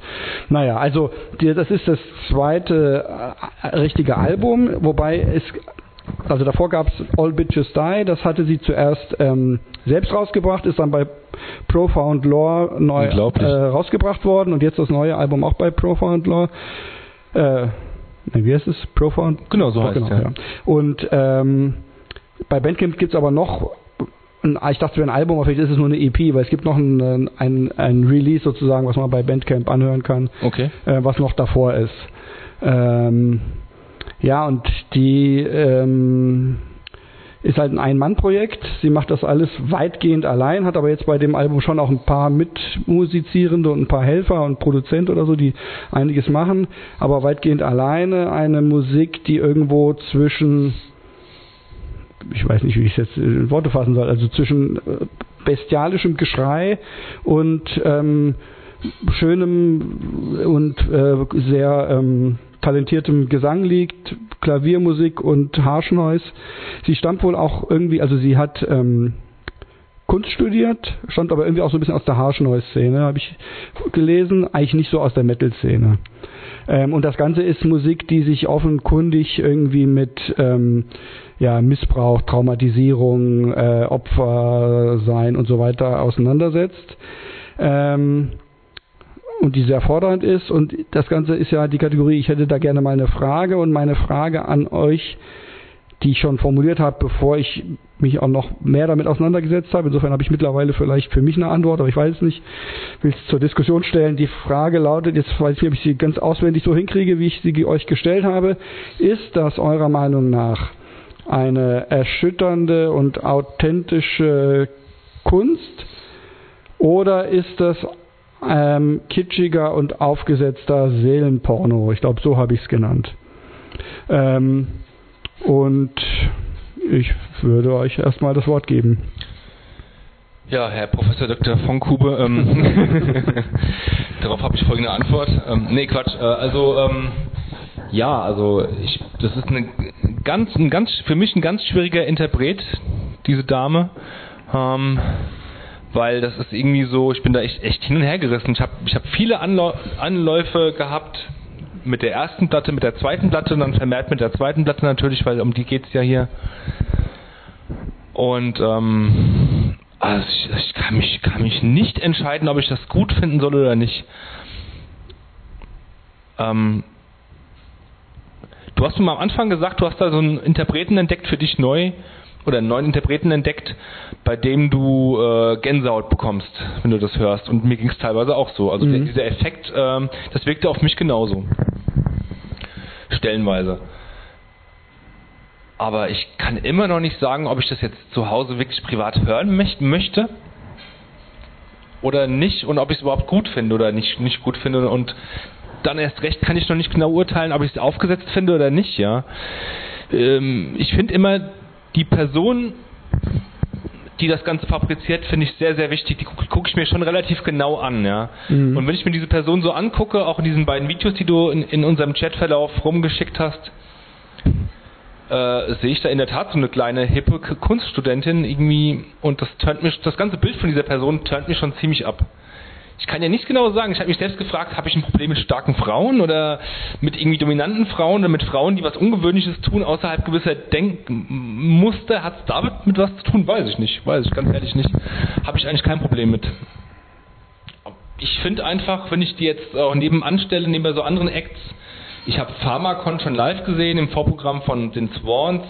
Naja, also die, das ist das zweite äh, richtige Album, wobei es also davor gab es All Bitches Die, das hatte sie zuerst ähm, selbst rausgebracht, ist dann bei Profound Lore neu äh, rausgebracht worden und jetzt das neue Album auch bei Profound Lore. Äh, wie heißt es? Profound? Genau, so heißt genau, es, ja. ja. Und ähm, bei Bandcamp gibt's aber noch ein, ich dachte, es wäre ein Album, aber vielleicht ist es nur eine EP, weil es gibt noch ein, ein, ein Release sozusagen, was man bei Bandcamp anhören kann Okay. äh, was noch davor ist. Ähm, ja, und die ähm, ist halt ein Ein-Mann-Projekt. Sie macht das alles weitgehend allein, hat aber jetzt bei dem Album schon auch ein paar Mitmusizierende und ein paar Helfer und Produzent oder so, die einiges machen, aber weitgehend alleine eine Musik, die irgendwo zwischen ich weiß nicht, wie ich es jetzt in Worte fassen soll, also zwischen äh, bestialischem Geschrei und ähm, schönem und äh, sehr ähm, talentiertem Gesang liegt, Klaviermusik und Harsh Noise. Sie stammt wohl auch irgendwie, also sie hat ähm, Kunst studiert, stammt aber irgendwie auch so ein bisschen aus der Harsh Noise Szene, habe ich gelesen, eigentlich nicht so aus der Metal Szene. Ähm, und das Ganze ist Musik, die sich offenkundig irgendwie mit ähm, ja, Missbrauch, Traumatisierung, äh, Opfer sein und so weiter auseinandersetzt. Ähm, und die sehr fordernd ist. Und das Ganze ist ja die Kategorie, ich hätte da gerne mal eine Frage und meine Frage an euch, die ich schon formuliert habe, bevor ich mich auch noch mehr damit auseinandergesetzt habe. Insofern habe ich mittlerweile vielleicht für mich eine Antwort, aber ich weiß es nicht. Will es zur Diskussion stellen. Die Frage lautet, jetzt weiß ich nicht, ob ich sie ganz auswendig so hinkriege, wie ich sie euch gestellt habe. Ist das eurer Meinung nach eine erschütternde und authentische Kunst oder ist das ähm, kitschiger und aufgesetzter Seelenporno? Ich glaube, so habe ich es genannt. Ähm, und ich würde euch erstmal das Wort geben. Ja, Herr Professor Dr. von Kube, ähm, darauf habe ich folgende Antwort. Ähm, nee, Quatsch. Äh, also, ähm, ja, also ich, das ist eine ganz, ein ganz, für mich ein ganz schwieriger Interpret, diese Dame. Ähm, weil das ist irgendwie so, ich bin da echt, echt hin und her gerissen. Ich habe ich hab viele Anlau Anläufe gehabt mit der ersten Platte, mit der zweiten Platte und dann vermehrt mit der zweiten Platte natürlich, weil um die geht's ja hier. Und ähm, also ich, ich kann mich kann mich nicht entscheiden, ob ich das gut finden soll oder nicht. Ähm, du hast mir mal am Anfang gesagt, du hast da so einen Interpreten entdeckt für dich neu oder einen neuen Interpreten entdeckt, bei dem du äh, Gänsehaut bekommst, wenn du das hörst. Und mir ging es teilweise auch so. Also Mhm. der, dieser Effekt, ähm, das wirkte auf mich genauso. Stellenweise. Aber ich kann immer noch nicht sagen, ob ich das jetzt zu Hause wirklich privat hören möcht möchte oder nicht und ob ich es überhaupt gut finde oder nicht, nicht gut finde. Und dann erst recht kann ich noch nicht genau urteilen, ob ich es aufgesetzt finde oder nicht, ja. Ähm, ich finde immer die Person, die das Ganze fabriziert, finde ich sehr, sehr wichtig. Die gucke guck ich mir schon relativ genau an, ja. Mhm. Und wenn ich mir diese Person so angucke, auch in diesen beiden Videos, die du in, in unserem Chatverlauf rumgeschickt hast, äh, sehe ich da in der Tat so eine kleine hippe Kunststudentin irgendwie und das turnt mich, das ganze Bild von dieser Person turnt mich schon ziemlich ab. Ich kann ja nicht genau sagen, ich habe mich selbst gefragt, habe ich ein Problem mit starken Frauen oder mit irgendwie dominanten Frauen oder mit Frauen, die was Ungewöhnliches tun, außerhalb gewisser Denkmuster, hat es damit mit was zu tun? Weiß ich nicht, weiß ich ganz ehrlich nicht. Habe ich eigentlich kein Problem mit. Ich finde einfach, wenn ich die jetzt auch nebenan stelle, neben so anderen Acts, ich habe Pharmacon schon live gesehen im Vorprogramm von den Swans.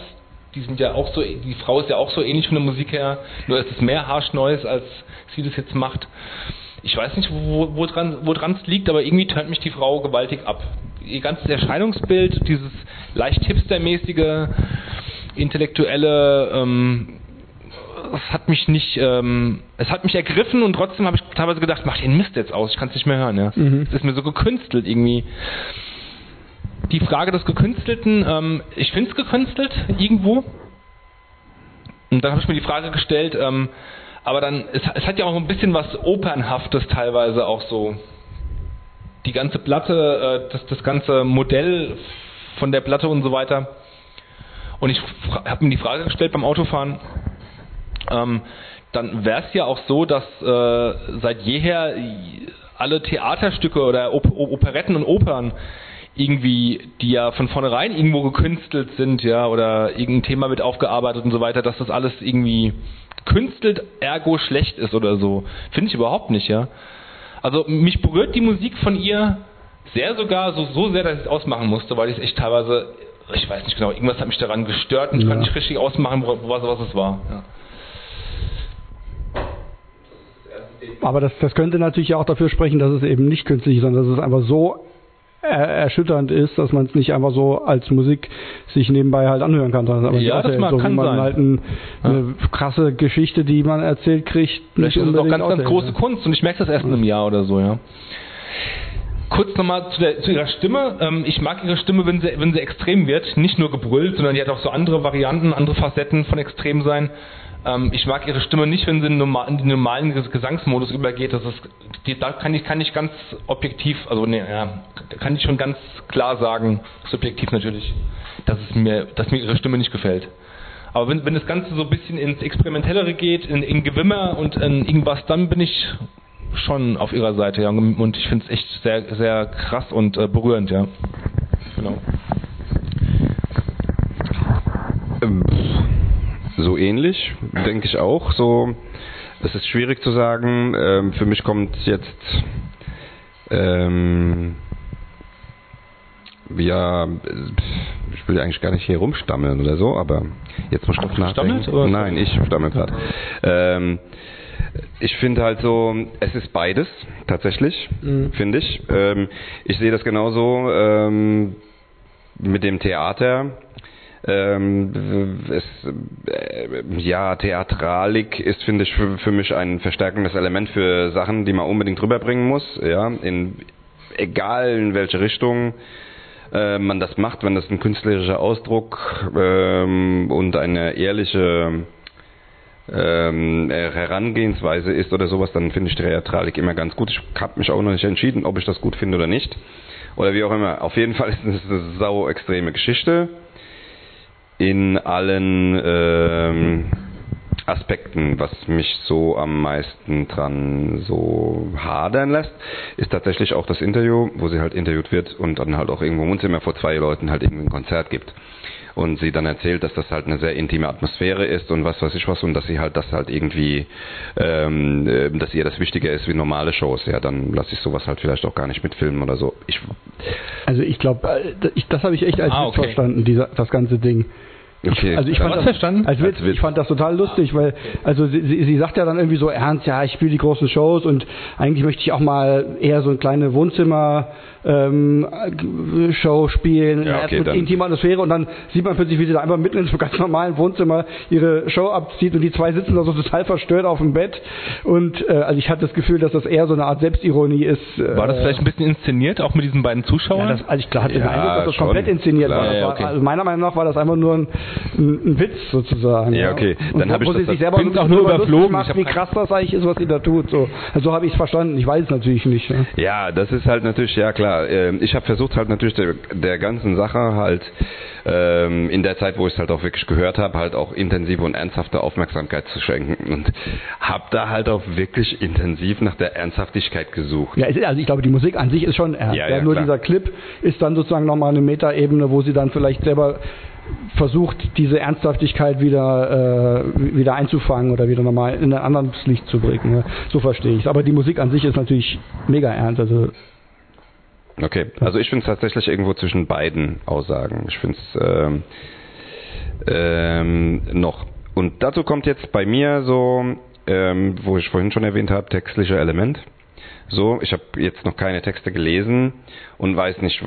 Die sind ja auch so, die Frau ist ja auch so ähnlich von der Musik her, nur ist es mehr Harsh Noise, als sie das jetzt macht. Ich weiß nicht, wo, wo dran wo es liegt, aber irgendwie tönt mich die Frau gewaltig ab. Ihr ganzes Erscheinungsbild, dieses leicht hipstermäßige, intellektuelle, ähm, es hat mich nicht, ähm, es hat mich ergriffen und trotzdem habe ich teilweise gedacht, mach den Mist jetzt aus, ich kann es nicht mehr hören. Ja. Mhm. Es ist mir so gekünstelt irgendwie. Die Frage des Gekünstelten, ähm, ich finde es gekünstelt irgendwo. Und dann habe ich mir die Frage gestellt, ähm, aber dann, es, es hat ja auch ein bisschen was Opernhaftes teilweise auch so. Die ganze Platte, äh, das, das ganze Modell von der Platte und so weiter. Und ich habe mir die Frage gestellt beim Autofahren, ähm, dann wäre es ja auch so, dass äh, seit jeher alle Theaterstücke oder Op Operetten und Opern irgendwie, die ja von vornherein irgendwo gekünstelt sind, ja, oder irgendein Thema mit aufgearbeitet und so weiter, dass das alles irgendwie gekünstelt, ergo schlecht ist oder so. Finde ich überhaupt nicht, ja. Also mich berührt die Musik von ihr sehr sogar, so, so sehr, dass ich es ausmachen musste, weil ich es echt teilweise, ich weiß nicht genau, irgendwas hat mich daran gestört und ich Ja. konnte nicht richtig ausmachen, was, was es war. Ja. Aber das, das könnte natürlich auch dafür sprechen, dass es eben nicht künstlich ist, sondern dass es einfach so erschütternd ist, dass man es nicht einfach so als Musik sich nebenbei halt anhören kann. Aber Ja, das mag- so kann man sein. halt ein, eine krasse Geschichte, die man erzählt kriegt, Vielleicht ist es auch ganz, ganz große ja. Kunst und ich merke das erst in einem Jahr oder so, ja. Kurz nochmal zu, der- zu ihrer Stimme. Ähm, ich mag ihre Stimme, wenn sie, wenn sie extrem wird. Nicht nur gebrüllt, sondern die hat auch so andere Varianten, andere Facetten von extrem sein. Ähm, ich mag ihre Stimme nicht, wenn sie in, normal, in den normalen Ges- Gesangsmodus übergeht. Das ist, die, da kann ich, kann ich ganz objektiv, also nee, ja, kann ich schon ganz klar sagen, subjektiv natürlich, dass es mir, dass mir ihre Stimme nicht gefällt. Aber wenn, wenn das Ganze so ein bisschen ins Experimentellere geht, in, in Gewimmer und in irgendwas, dann bin ich schon auf ihrer Seite, ja. Und ich finde es echt sehr, sehr krass und äh, berührend, ja. Genau. Ähm, So ähnlich, denke ich auch. So, es ist schwierig zu sagen. Ähm, für mich kommt jetzt ähm, ja, ich will eigentlich gar nicht hier rumstammeln oder so, aber jetzt muss ich doch Stammelt, nachdenken. oder? Nein, ich stammel gerade. Ähm, ich finde halt so, es ist beides tatsächlich, Mhm. finde ich. Ähm, ich sehe das genauso ähm, mit dem Theater. Ähm, es, äh, ja, Theatralik ist, finde ich, für, für mich ein verstärkendes Element für Sachen, die man unbedingt rüberbringen muss. Ja, in egal in welche Richtung äh, man das macht, wenn das ein künstlerischer Ausdruck ähm, und eine ehrliche ähm, äh, Herangehensweise ist oder sowas, dann finde ich Theatralik immer ganz gut. Ich habe mich auch noch nicht entschieden, ob ich das gut finde oder nicht. Oder wie auch immer. Auf jeden Fall ist es eine sau extreme Geschichte in allen ähm, Aspekten, was mich so am meisten dran so hadern lässt, ist tatsächlich auch das Interview, wo sie halt interviewt wird und dann halt auch irgendwo im Wohnzimmer vor zwei Leuten halt irgendwie ein Konzert gibt. Und sie dann erzählt, dass das halt eine sehr intime Atmosphäre ist und was weiß ich was und dass sie halt das halt irgendwie, ähm, äh, dass ihr das wichtiger ist wie normale Shows. Ja, dann lasse ich sowas halt vielleicht auch gar nicht mitfilmen oder so. Ich, Also ich glaube, ich, das habe ich echt als Ah, okay. verstanden, dieser, das ganze Ding. Okay, Also ich fand das, verstanden? Als Witz, Als Witz. Ich fand das total lustig, weil also sie, sie, sie sagt ja dann irgendwie so ernst, ja, ich spiele die großen Shows und eigentlich möchte ich auch mal eher so eine kleine Wohnzimmer ähm, Show spielen, Ja, okay, mit intimer Atmosphäre und dann sieht man plötzlich, wie sie da einfach mitten in so einem ganz normalen Wohnzimmer ihre Show abzieht und die zwei sitzen da so total verstört auf dem Bett und äh, also ich hatte das Gefühl, dass das eher so eine Art Selbstironie ist. Äh, War das vielleicht ein bisschen inszeniert, auch mit diesen beiden Zuschauern? ja, das, also ich hatte den Ja, Eindruck, dass das schon. komplett inszeniert Klar, war. War okay. also meiner Meinung nach war das einfach nur ein, ein, ein Witz sozusagen. Ja, okay. Dann wo, hab ich das- sich selber auch nur überflogen. Macht, wie krass das eigentlich ist, was sie da tut. So, also so habe ich es verstanden. Ich weiß es natürlich nicht. Ja. Ja, das ist halt natürlich, ja klar. Ähm, Ich habe versucht halt natürlich der, der ganzen Sache halt ähm, in der Zeit, wo ich es halt auch wirklich gehört habe, halt auch intensive und ernsthafte Aufmerksamkeit zu schenken und habe da halt auch wirklich intensiv nach der Ernsthaftigkeit gesucht. Ja, also ich glaube, die Musik an sich ist schon ernst. Ja, Ja, ja, nur klar. dieser Clip ist dann sozusagen nochmal eine Metaebene, wo sie dann vielleicht selber versucht, diese Ernsthaftigkeit wieder, äh, wieder einzufangen oder wieder nochmal in ein anderes Licht zu bringen. Ne? So verstehe ich es. Aber die Musik an sich ist natürlich mega ernst. Also Okay, also ich finde es tatsächlich irgendwo zwischen beiden Aussagen. Ich finde es ähm, ähm, noch. Und dazu kommt jetzt bei mir so, ähm, wo ich vorhin schon erwähnt habe, textlicher Element. So, ich habe jetzt noch keine Texte gelesen und weiß nicht,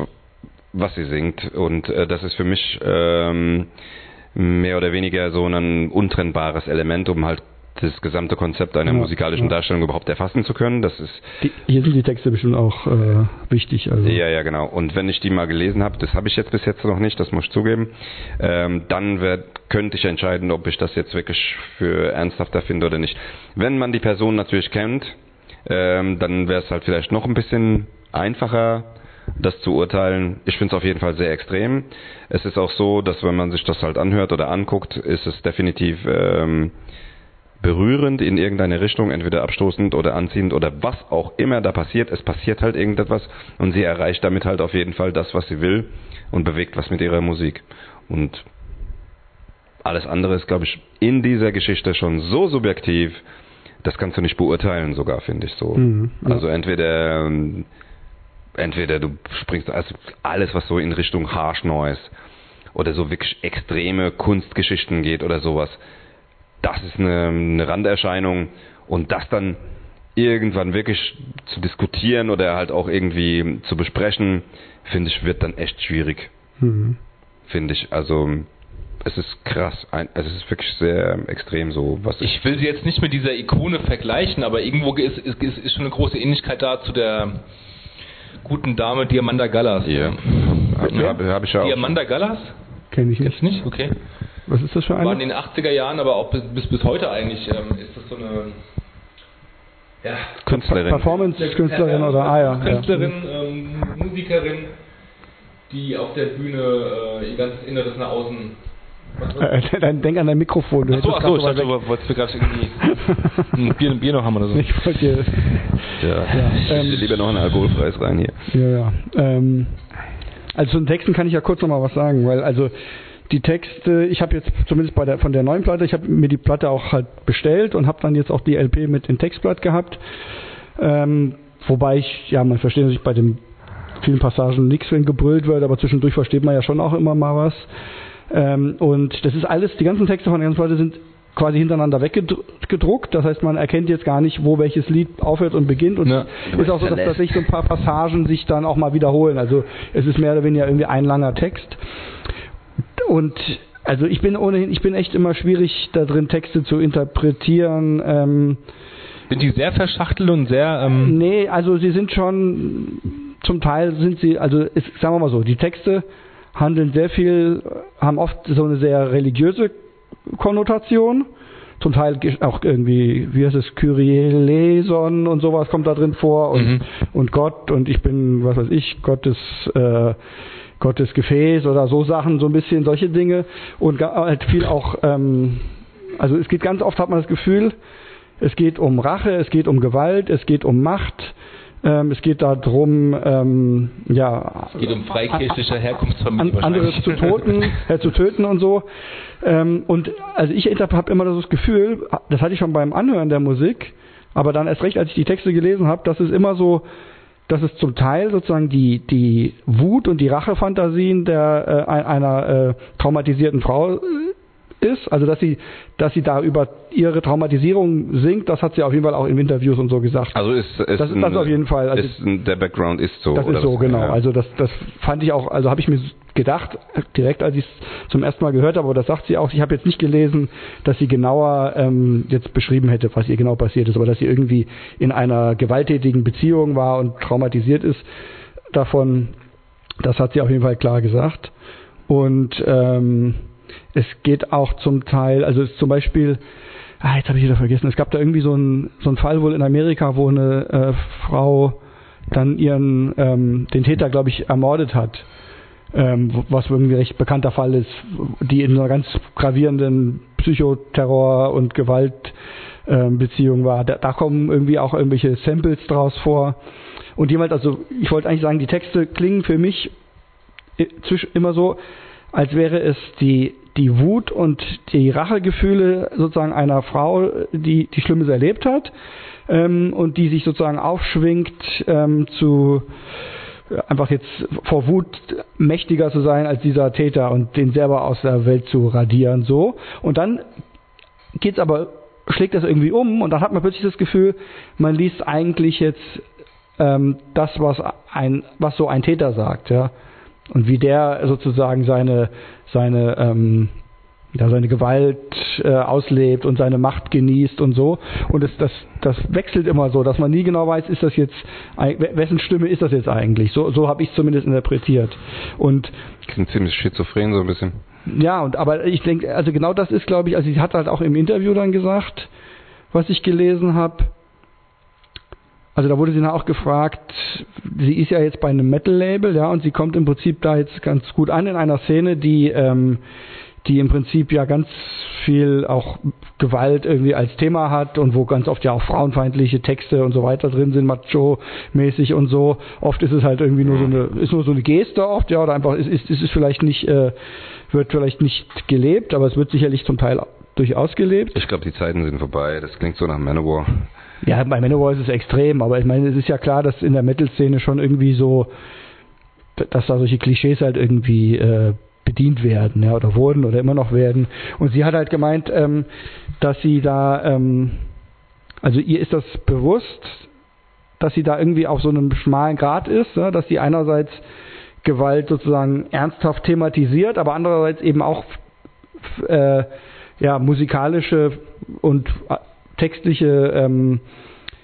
was sie singt. Und äh, das ist für mich ähm, mehr oder weniger so ein untrennbares Element, um halt das gesamte Konzept einer Ja, musikalischen ja. Darstellung überhaupt erfassen zu können. Das ist Die, hier sind die Texte bestimmt auch äh, wichtig. Also. ja, ja, genau. Und wenn ich die mal gelesen habe, das habe ich jetzt bis jetzt noch nicht, das muss ich zugeben, ähm, dann werd, könnte ich entscheiden, ob ich das jetzt wirklich für ernsthafter finde oder nicht. Wenn man die Person natürlich kennt, ähm, dann wäre es halt vielleicht noch ein bisschen einfacher, das zu urteilen. Ich finde es auf jeden Fall sehr extrem. Es ist auch so, dass wenn man sich das halt anhört oder anguckt, ist es definitiv ähm, berührend in irgendeine Richtung, entweder abstoßend oder anziehend oder was auch immer da passiert. Es passiert halt irgendetwas und sie erreicht damit halt auf jeden Fall das, was sie will und bewegt was mit ihrer Musik. Und alles andere ist, glaube ich, in dieser Geschichte schon so subjektiv, das kannst du nicht beurteilen sogar, finde ich so. Mhm, ja. Also entweder entweder du springst also alles, was so in Richtung Harsh Noise oder so wirklich extreme Kunstgeschichten geht oder sowas, das ist eine, eine Randerscheinung und das dann irgendwann wirklich zu diskutieren oder halt auch irgendwie zu besprechen, finde ich, wird dann echt schwierig, Mhm. finde ich. Also es ist krass, ein, es ist wirklich sehr extrem so, was Ich will sie jetzt nicht mit dieser Ikone vergleichen, aber irgendwo ist, ist, ist ist schon eine große Ähnlichkeit da zu der guten Dame Diamanda Gallas. hier habe hab, hab ich ja auch. Diamanda Gallas? Kenne ich du nicht? Okay. Was ist das für War in eine? den 80er Jahren, aber auch bis, bis, bis heute eigentlich ähm, ist das so eine ja, Künstlerin. Performance-Künstlerin oder ah ja. ja. Künstlerin, ähm, Musikerin, die auf der Bühne äh, ihr ganzes Inneres nach außen. Was? Äh, Dann denk an dein Mikrofon. Du Achso, achso, ich dachte, du wolltest mir gerade irgendwie ein Bier, ein Bier noch haben oder so. Ich wollte dir Ja, ich ähm, lieber noch ein alkoholfreies rein hier. Ja, ja. Ähm, also zu den Texten kann ich ja kurz noch mal was sagen, weil also die Texte, ich habe jetzt zumindest bei der von der neuen Platte, ich habe mir die Platte auch halt bestellt und habe dann jetzt auch die LP mit dem Textblatt gehabt. Ähm, wobei ich, ja, man versteht natürlich bei den vielen Passagen nichts, wenn gebrüllt wird, aber zwischendurch versteht man ja schon auch immer mal was. Ähm, und das ist alles, die ganzen Texte von der ganzen Platte sind quasi hintereinander weggedruckt. Das heißt, man erkennt jetzt gar nicht, wo welches Lied aufhört und beginnt. Und Ja. ist auch so, dass tatsächlich so ein paar Passagen sich dann auch mal wiederholen. Also es ist mehr oder weniger irgendwie ein langer Text. Und also ich bin ohnehin, ich bin echt immer schwierig da drin, Texte zu interpretieren. Ähm, Sind die sehr verschachtelt und sehr. Ähm, Nee, also sie sind schon, zum Teil sind sie, also es, sagen wir mal so, die Texte handeln sehr viel, haben oft so eine sehr religiöse Konnotation. Zum Teil auch irgendwie, wie heißt es, Kyrie eleison und sowas kommt da drin vor und, Mhm. und Gott und ich bin, was weiß ich, Gottes, äh, Gottes Gefäß oder so Sachen, so ein bisschen solche Dinge und halt viel auch, ähm, also es geht ganz oft, hat man das Gefühl, es geht um Rache, es geht um Gewalt, es geht um Macht, ähm, es geht darum, ähm, ja, es geht um freikirchliche Herkunftsfamilie. an, andere wahrscheinlich. zu toten, äh, zu töten und so. Ähm, und also ich habe immer so das Gefühl, das hatte ich schon beim Anhören der Musik, aber dann erst recht, als ich die Texte gelesen habe, dass es immer so, dass es zum Teil sozusagen die die Wut und die Rachefantasien der äh, ein- einer äh, traumatisierten Frau äh, ist, also dass sie dass sie da über ihre Traumatisierung singt, das hat sie auf jeden Fall auch in Interviews und so gesagt. Also ist, ist Das ist das auf jeden Fall. Also ist, der Background ist so. Das ist so, genau. Ja. Also das, das fand ich auch, also habe ich mir gedacht, direkt als ich es zum ersten Mal gehört habe, aber das sagt sie auch, ich habe jetzt nicht gelesen, dass sie genauer ähm, jetzt beschrieben hätte, was ihr genau passiert ist, aber dass sie irgendwie in einer gewalttätigen Beziehung war und traumatisiert ist davon, das hat sie auf jeden Fall klar gesagt. Und ähm, es geht auch zum Teil, also zum Beispiel, ah, jetzt habe ich wieder vergessen, es gab da irgendwie so einen so einen Fall wohl in Amerika, wo eine äh, Frau dann ihren ähm, den Täter, glaube ich, ermordet hat. Ähm, was irgendwie recht bekannter Fall ist, die in einer ganz gravierenden Psychoterror- und Gewaltbeziehung war. Da, da kommen irgendwie auch irgendwelche Samples draus vor. Und jemand, also ich wollte eigentlich sagen, die Texte klingen für mich zwisch- immer so, als wäre es die, die Wut und die Rachegefühle sozusagen einer Frau, die, die Schlimmes erlebt hat ähm, und die sich sozusagen aufschwingt ähm, zu äh, einfach jetzt vor Wut mächtiger zu sein als dieser Täter und den selber aus der Welt zu radieren so. Und dann geht's aber schlägt das irgendwie um und dann hat man plötzlich das Gefühl, man liest eigentlich jetzt ähm, das, was ein was so ein Täter sagt, ja. Und wie der sozusagen seine seine ähm, ja, seine Gewalt äh, auslebt und seine Macht genießt und so. Und das, das, das wechselt immer so, dass man nie genau weiß, ist das jetzt, wessen Stimme ist das jetzt eigentlich? So, so habe ich es zumindest interpretiert. Und Klingt ziemlich schizophren so ein bisschen. Ja, und aber ich denke, also genau das ist, glaube ich, also sie hat halt auch im Interview dann gesagt, was ich gelesen habe. Also da wurde sie dann auch gefragt, sie ist ja jetzt bei einem Metal-Label, ja, und sie kommt im Prinzip da jetzt ganz gut an in einer Szene, die ähm, die im Prinzip ja ganz viel auch Gewalt irgendwie als Thema hat und wo ganz oft ja auch frauenfeindliche Texte und so weiter drin sind, macho-mäßig und so. Oft ist es halt irgendwie nur so eine, ist nur so eine Geste oft, ja, oder einfach ist, ist, ist es vielleicht nicht, äh, wird vielleicht nicht gelebt, aber es wird sicherlich zum Teil durchaus gelebt. Ich glaube, die Zeiten sind vorbei. Das klingt so nach Manowar. Ja, bei Manowar ist es extrem, aber ich meine, es ist ja klar, dass in der Metal-Szene schon irgendwie so, dass da solche Klischees halt irgendwie äh, bedient werden, ja, oder wurden oder immer noch werden. Und sie hat halt gemeint, ähm, dass sie da, ähm, also ihr ist das bewusst, dass sie da irgendwie auf so einem schmalen Grad ist, ja, dass sie einerseits Gewalt sozusagen ernsthaft thematisiert, aber andererseits eben auch äh, ja, musikalische und äh, textliche ähm,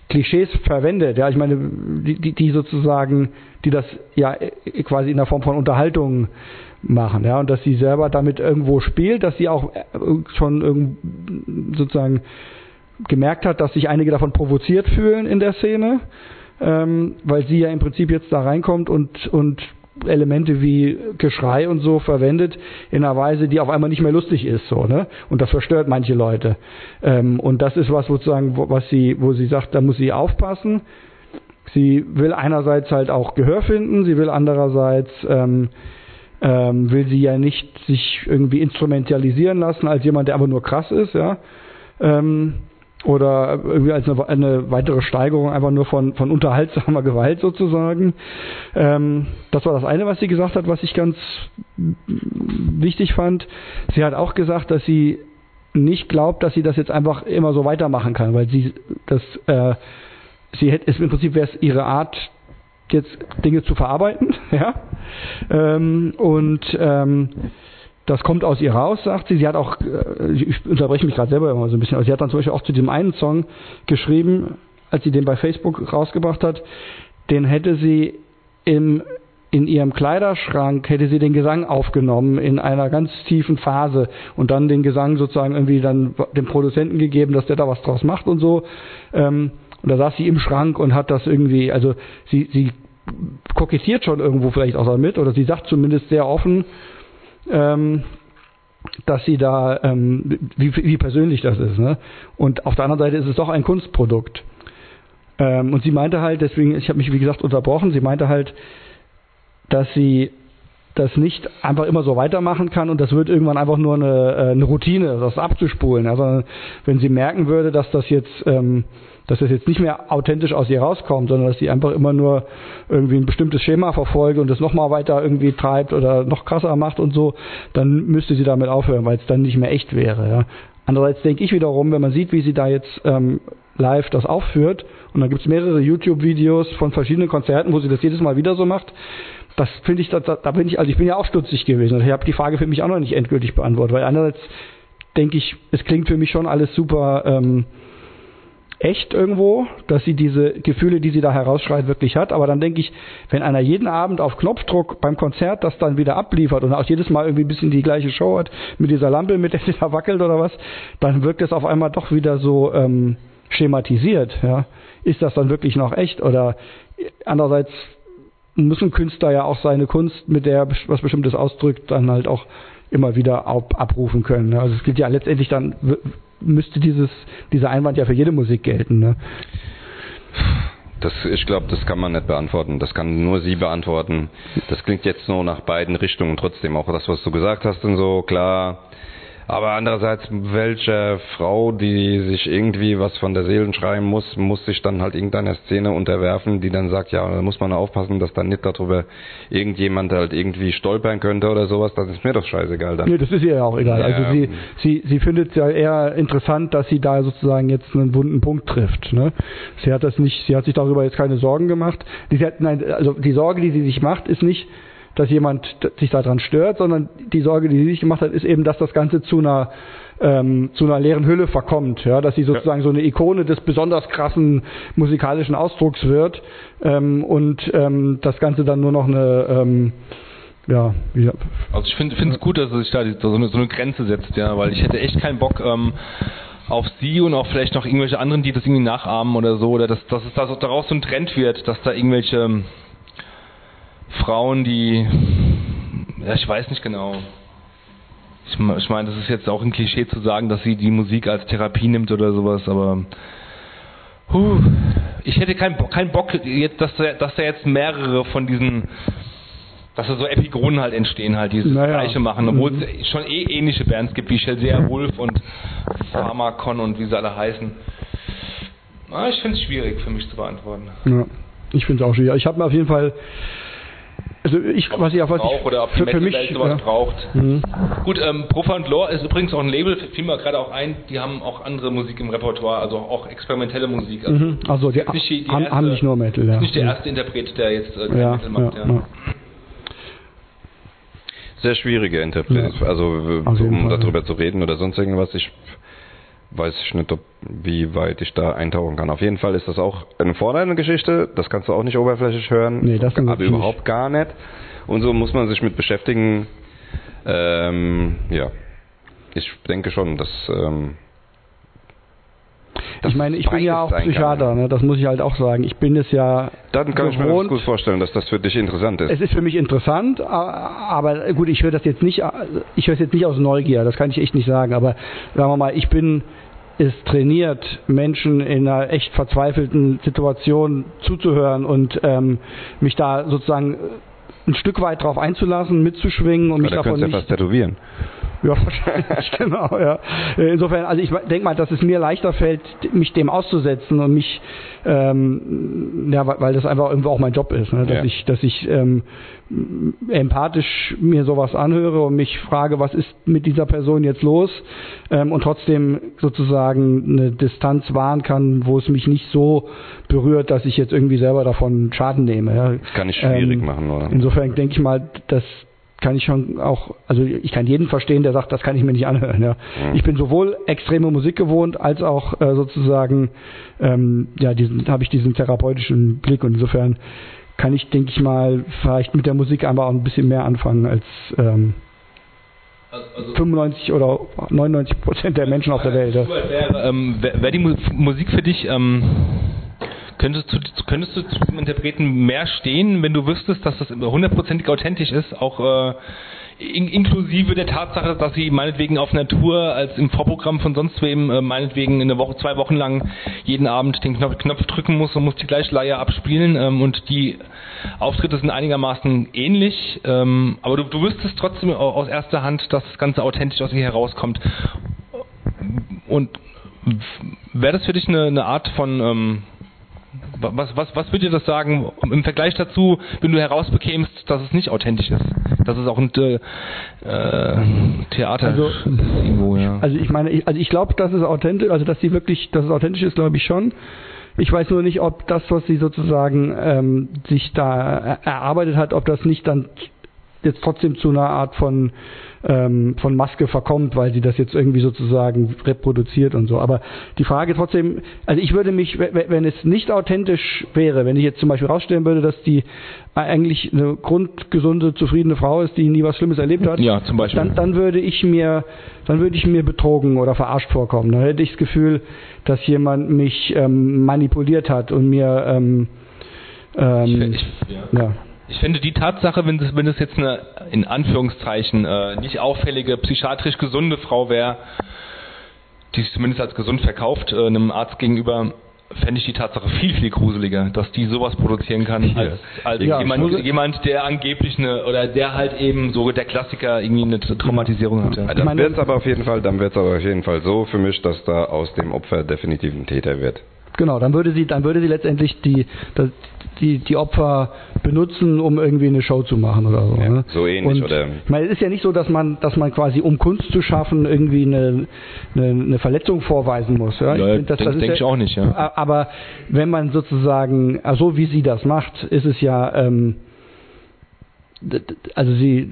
Klischees verwendet. Ja, ich meine, die, die, sozusagen, die das ja quasi in der Form von Unterhaltung machen, ja, und dass sie selber damit irgendwo spielt, dass sie auch äh, schon sozusagen gemerkt hat, dass sich einige davon provoziert fühlen in der Szene, ähm, weil sie ja im Prinzip jetzt da reinkommt und und Elemente wie Geschrei und so verwendet in einer Weise, die auf einmal nicht mehr lustig ist, so ne? Und das verstört manche Leute. Ähm, und das ist was sozusagen, was sie, wo sie sagt, da muss sie aufpassen. Sie will einerseits halt auch Gehör finden, sie will andererseits ähm, ähm, will sie ja nicht sich irgendwie instrumentalisieren lassen als jemand, der aber nur krass ist, ja. Ähm, oder irgendwie als eine, eine, weitere Steigerung einfach nur von, von unterhaltsamer Gewalt sozusagen. Ähm, das war das eine, was sie gesagt hat, was ich ganz wichtig fand. Sie hat auch gesagt, dass sie nicht glaubt, dass sie das jetzt einfach immer so weitermachen kann, weil sie das, äh, sie hätte, im Prinzip wäre es ihre Art, jetzt Dinge zu verarbeiten, ja. Ähm, und ähm, das kommt aus ihr raus, sagt sie. Sie hat auch, äh, ich unterbreche mich gerade selber immer so ein bisschen, aber sie hat dann zum Beispiel auch zu dem einen Song geschrieben, als sie den bei Facebook rausgebracht hat, den hätte sie im in ihrem Kleiderschrank hätte sie den Gesang aufgenommen in einer ganz tiefen Phase und dann den Gesang sozusagen irgendwie dann dem Produzenten gegeben, dass der da was draus macht und so. Ähm, und da saß sie im Schrank und hat das irgendwie, also sie, sie kokettiert schon irgendwo vielleicht auch damit, oder sie sagt zumindest sehr offen, ähm, dass sie da, ähm, wie, wie persönlich das ist. Ne? Und auf der anderen Seite ist es doch ein Kunstprodukt. Ähm, und sie meinte halt, deswegen, ich habe mich wie gesagt unterbrochen, sie meinte halt, dass sie das nicht einfach immer so weitermachen kann und das wird irgendwann einfach nur eine, äh, eine Routine, das abzuspulen. Also wenn sie merken würde, dass das jetzt ähm, dass das jetzt nicht mehr authentisch aus ihr rauskommt, sondern dass sie einfach immer nur irgendwie ein bestimmtes Schema verfolge und das nochmal weiter irgendwie treibt oder noch krasser macht und so, dann müsste sie damit aufhören, weil es dann nicht mehr echt wäre. Ja. Andererseits denke ich wiederum, wenn man sieht, wie sie da jetzt ähm, live das aufführt, und dann gibt es mehrere YouTube-Videos von verschiedenen Konzerten, wo sie das jedes Mal wieder so macht, das finde ich, da, da bin ich, also ich bin ja auch stutzig gewesen. Ich habe die Frage für mich auch noch nicht endgültig beantwortet, weil andererseits denke ich, es klingt für mich schon alles super ähm, echt irgendwo, dass sie diese Gefühle, die sie da herausschreit, wirklich hat. Aber dann denke ich, wenn einer jeden Abend auf Knopfdruck beim Konzert das dann wieder abliefert und auch jedes Mal irgendwie ein bisschen die gleiche Show hat mit dieser Lampe, mit der sie da wackelt oder was, dann wirkt es auf einmal doch wieder so ähm, schematisiert. Ja. Ist das dann wirklich noch echt? Oder andererseits muss ein Künstler ja auch seine Kunst, mit der was Bestimmtes ausdrückt, dann halt auch immer wieder abrufen können. Also es gilt ja letztendlich dann müsste dieses, dieser Einwand ja für jede Musik gelten. Ne? Das, ich glaube, das kann man nicht beantworten. Das kann nur sie beantworten. Das klingt jetzt nur nach beiden Richtungen trotzdem. Auch das, was du gesagt hast und so, klar aber andererseits, welche Frau, die sich irgendwie was von der Seelen schreiben muss, muss sich dann halt irgendeiner Szene unterwerfen, die dann sagt, ja, da muss man aufpassen, dass dann nicht darüber irgendjemand halt irgendwie stolpern könnte oder sowas. Das ist mir doch scheißegal dann. Nee, das ist ihr ja auch egal. Also ja. Sie, sie, sie findet es ja eher interessant, dass sie da sozusagen jetzt einen wunden Punkt trifft. Ne? Sie hat das nicht, sie hat sich darüber jetzt keine Sorgen gemacht. Die, hat, nein, also die Sorge, die sie sich macht, ist nicht, dass jemand sich daran stört, sondern die Sorge, die sie sich gemacht hat, ist eben, dass das Ganze zu einer ähm, zu einer leeren Hülle verkommt, ja, dass sie sozusagen so eine Ikone des besonders krassen musikalischen Ausdrucks wird ähm, und ähm, das Ganze dann nur noch eine ähm, ja, wie, Also ich finde es gut, dass er sich da die- so eine, so eine Grenze setzt, ja, weil ich hätte echt keinen Bock ähm, auf sie und auch vielleicht noch irgendwelche anderen, die das irgendwie nachahmen oder so, oder dass, dass es da so, daraus so ein Trend wird, dass da irgendwelche Frauen, die, ja, ich weiß nicht genau. Ich, ich meine, das ist jetzt auch ein Klischee zu sagen, dass sie die Musik als Therapie nimmt oder sowas, aber huh, ich hätte keinen Bock, keinen Bock dass da, dass da jetzt mehrere von diesen dass da so Epigonen halt entstehen, halt dieses Naja. Gleiche machen, obwohl es schon eh ähnliche Bands gibt, wie Chelsea Wolf und Pharmakon und wie sie alle heißen. Ah, ich finde es schwierig für mich zu beantworten. Ja, ich finde es auch schwierig. Ich habe mir auf jeden Fall, also ich, was ich auch was ich oder ob die für, für mich, ja. braucht. Mhm. Gut, ähm, Profa und Lore ist übrigens auch ein Label, fiel mir gerade auch ein, die haben auch andere Musik im Repertoire, also auch experimentelle Musik. Also Mhm. Also die, ist nicht die, die haben, erste, haben nicht nur Metal, ja. ist nicht der erste Interpret, der jetzt äh, ja, Metal macht. ja, Ja, ja. Sehr schwierige Interpretation. Also um Fall. darüber zu reden oder sonst irgendwas, ich weiß ich nicht, ob, wie weit ich da eintauchen kann. Auf jeden Fall ist das auch eine fordernde Geschichte, das kannst du auch nicht oberflächlich hören, Nee, das aber wirklich überhaupt gar nicht. Und so muss man sich mit beschäftigen. Ähm, ja, ich denke schon, dass ähm, Ich meine, ich bin ja auch. Psychiater, ne? das muss ich halt auch sagen. Ich bin es ja Dann kann ich mir das gewohnt. gut vorstellen, dass das für dich interessant ist. Es ist für mich interessant, aber gut, ich höre das jetzt nicht, ich höre es jetzt nicht aus Neugier, das kann ich echt nicht sagen, aber sagen wir mal, ich bin es trainiert, Menschen in einer echt verzweifelten Situation zuzuhören und ähm, mich da sozusagen ein Stück weit drauf einzulassen, mitzuschwingen und mich Aber da davon ja nicht tätowieren. Ja, wahrscheinlich, genau, ja. Äh, Insofern, also ich denke mal, dass es mir leichter fällt, mich dem auszusetzen und mich, ähm, ja, weil das einfach irgendwo auch mein Job ist, ne? dass Ja. ich, dass ich ähm, empathisch mir sowas anhöre und mich frage, was ist mit dieser Person jetzt los ähm, und trotzdem sozusagen eine Distanz wahren kann, wo es mich nicht so berührt, dass ich jetzt irgendwie selber davon Schaden nehme. Ja. Das kann ich schwierig Ähm, machen, oder? Insofern denke ich mal, das kann ich schon auch, also ich kann jeden verstehen, der sagt, das kann ich mir nicht anhören. Ja. Mhm. Ich bin sowohl extreme Musik gewohnt, als auch äh, sozusagen, ähm, ja, diesen habe ich diesen therapeutischen Blick und insofern kann ich, denke ich mal, vielleicht mit der Musik einfach auch ein bisschen mehr anfangen als ähm, Also, 95 oder 99 Prozent der Menschen auf der Welt. Ja. Wäre ähm, wär wär die Mu- Musik für dich, ähm, könntest, du, könntest du zum Interpreten mehr stehen, wenn du wüsstest, dass das hundertprozentig authentisch ist, auch äh, in, inklusive der Tatsache, dass sie meinetwegen auf einer Tour als im Vorprogramm von sonst wem äh, meinetwegen eine Woche, zwei Wochen lang jeden Abend den Knopf, Knopf drücken muss und muss die gleiche abspielen ähm, und die Auftritte sind einigermaßen ähnlich, ähm, aber du, du wüsstest trotzdem au- aus erster Hand, dass das Ganze authentisch aus ihr herauskommt. Und wäre das für dich eine, eine Art von ähm, was, was, was würde dir das sagen im Vergleich dazu, wenn du herausbekämst, dass es nicht authentisch ist? Dass es auch ein äh, äh, Theater Also- ist irgendwo, ja. Also ich meine, ich, also ich glaube, dass es authentisch, also dass sie wirklich, dass es authentisch ist, glaube ich schon. Ich weiß nur nicht, ob das, was sie sozusagen ähm, sich da er- erarbeitet hat, ob das nicht dann jetzt trotzdem zu einer Art von ähm, von Maske verkommt, weil sie das jetzt irgendwie sozusagen reproduziert und so. Aber die Frage trotzdem, also ich würde mich, we- we- wenn es nicht authentisch wäre, wenn ich jetzt zum Beispiel rausstellen würde, dass die eigentlich eine grundgesunde, zufriedene Frau ist, die nie was Schlimmes erlebt hat, Ja, zum Beispiel. dann, dann würde ich mir, dann würde ich mir betrogen oder verarscht vorkommen. Dann hätte ich das Gefühl, dass jemand mich ähm, manipuliert hat und mir ähm, ähm, ich, ja. ja. Ich finde die Tatsache, wenn das, wenn das jetzt eine in Anführungszeichen äh, nicht auffällige, psychiatrisch gesunde Frau wäre, die sich zumindest als gesund verkauft, äh, einem Arzt gegenüber, fände ich die Tatsache viel, viel gruseliger, dass die sowas produzieren kann, als, als Ja, jemand, muss- jemand, der angeblich eine, oder der halt eben so der Klassiker irgendwie eine Traumatisierung hatte. Ja, Dann wird es aber auf jeden Fall, dann wird es aber auf jeden Fall so für mich, dass da aus dem Opfer definitiv ein Täter wird. Genau, dann würde sie, dann würde sie letztendlich die, das, die, die Opfer benutzen, um irgendwie eine Show zu machen oder so. Ja, ne? so ähnlich, Und, oder? Ich meine, es ist ja nicht so, dass man, dass man quasi, um Kunst zu schaffen, irgendwie eine, eine, eine Verletzung vorweisen muss. Ja, Ja, find, das- denk- das ist denk ich auch nicht, ja. Aber wenn man sozusagen, äh, so wie sie das macht, ist es ja, ähm, also sie,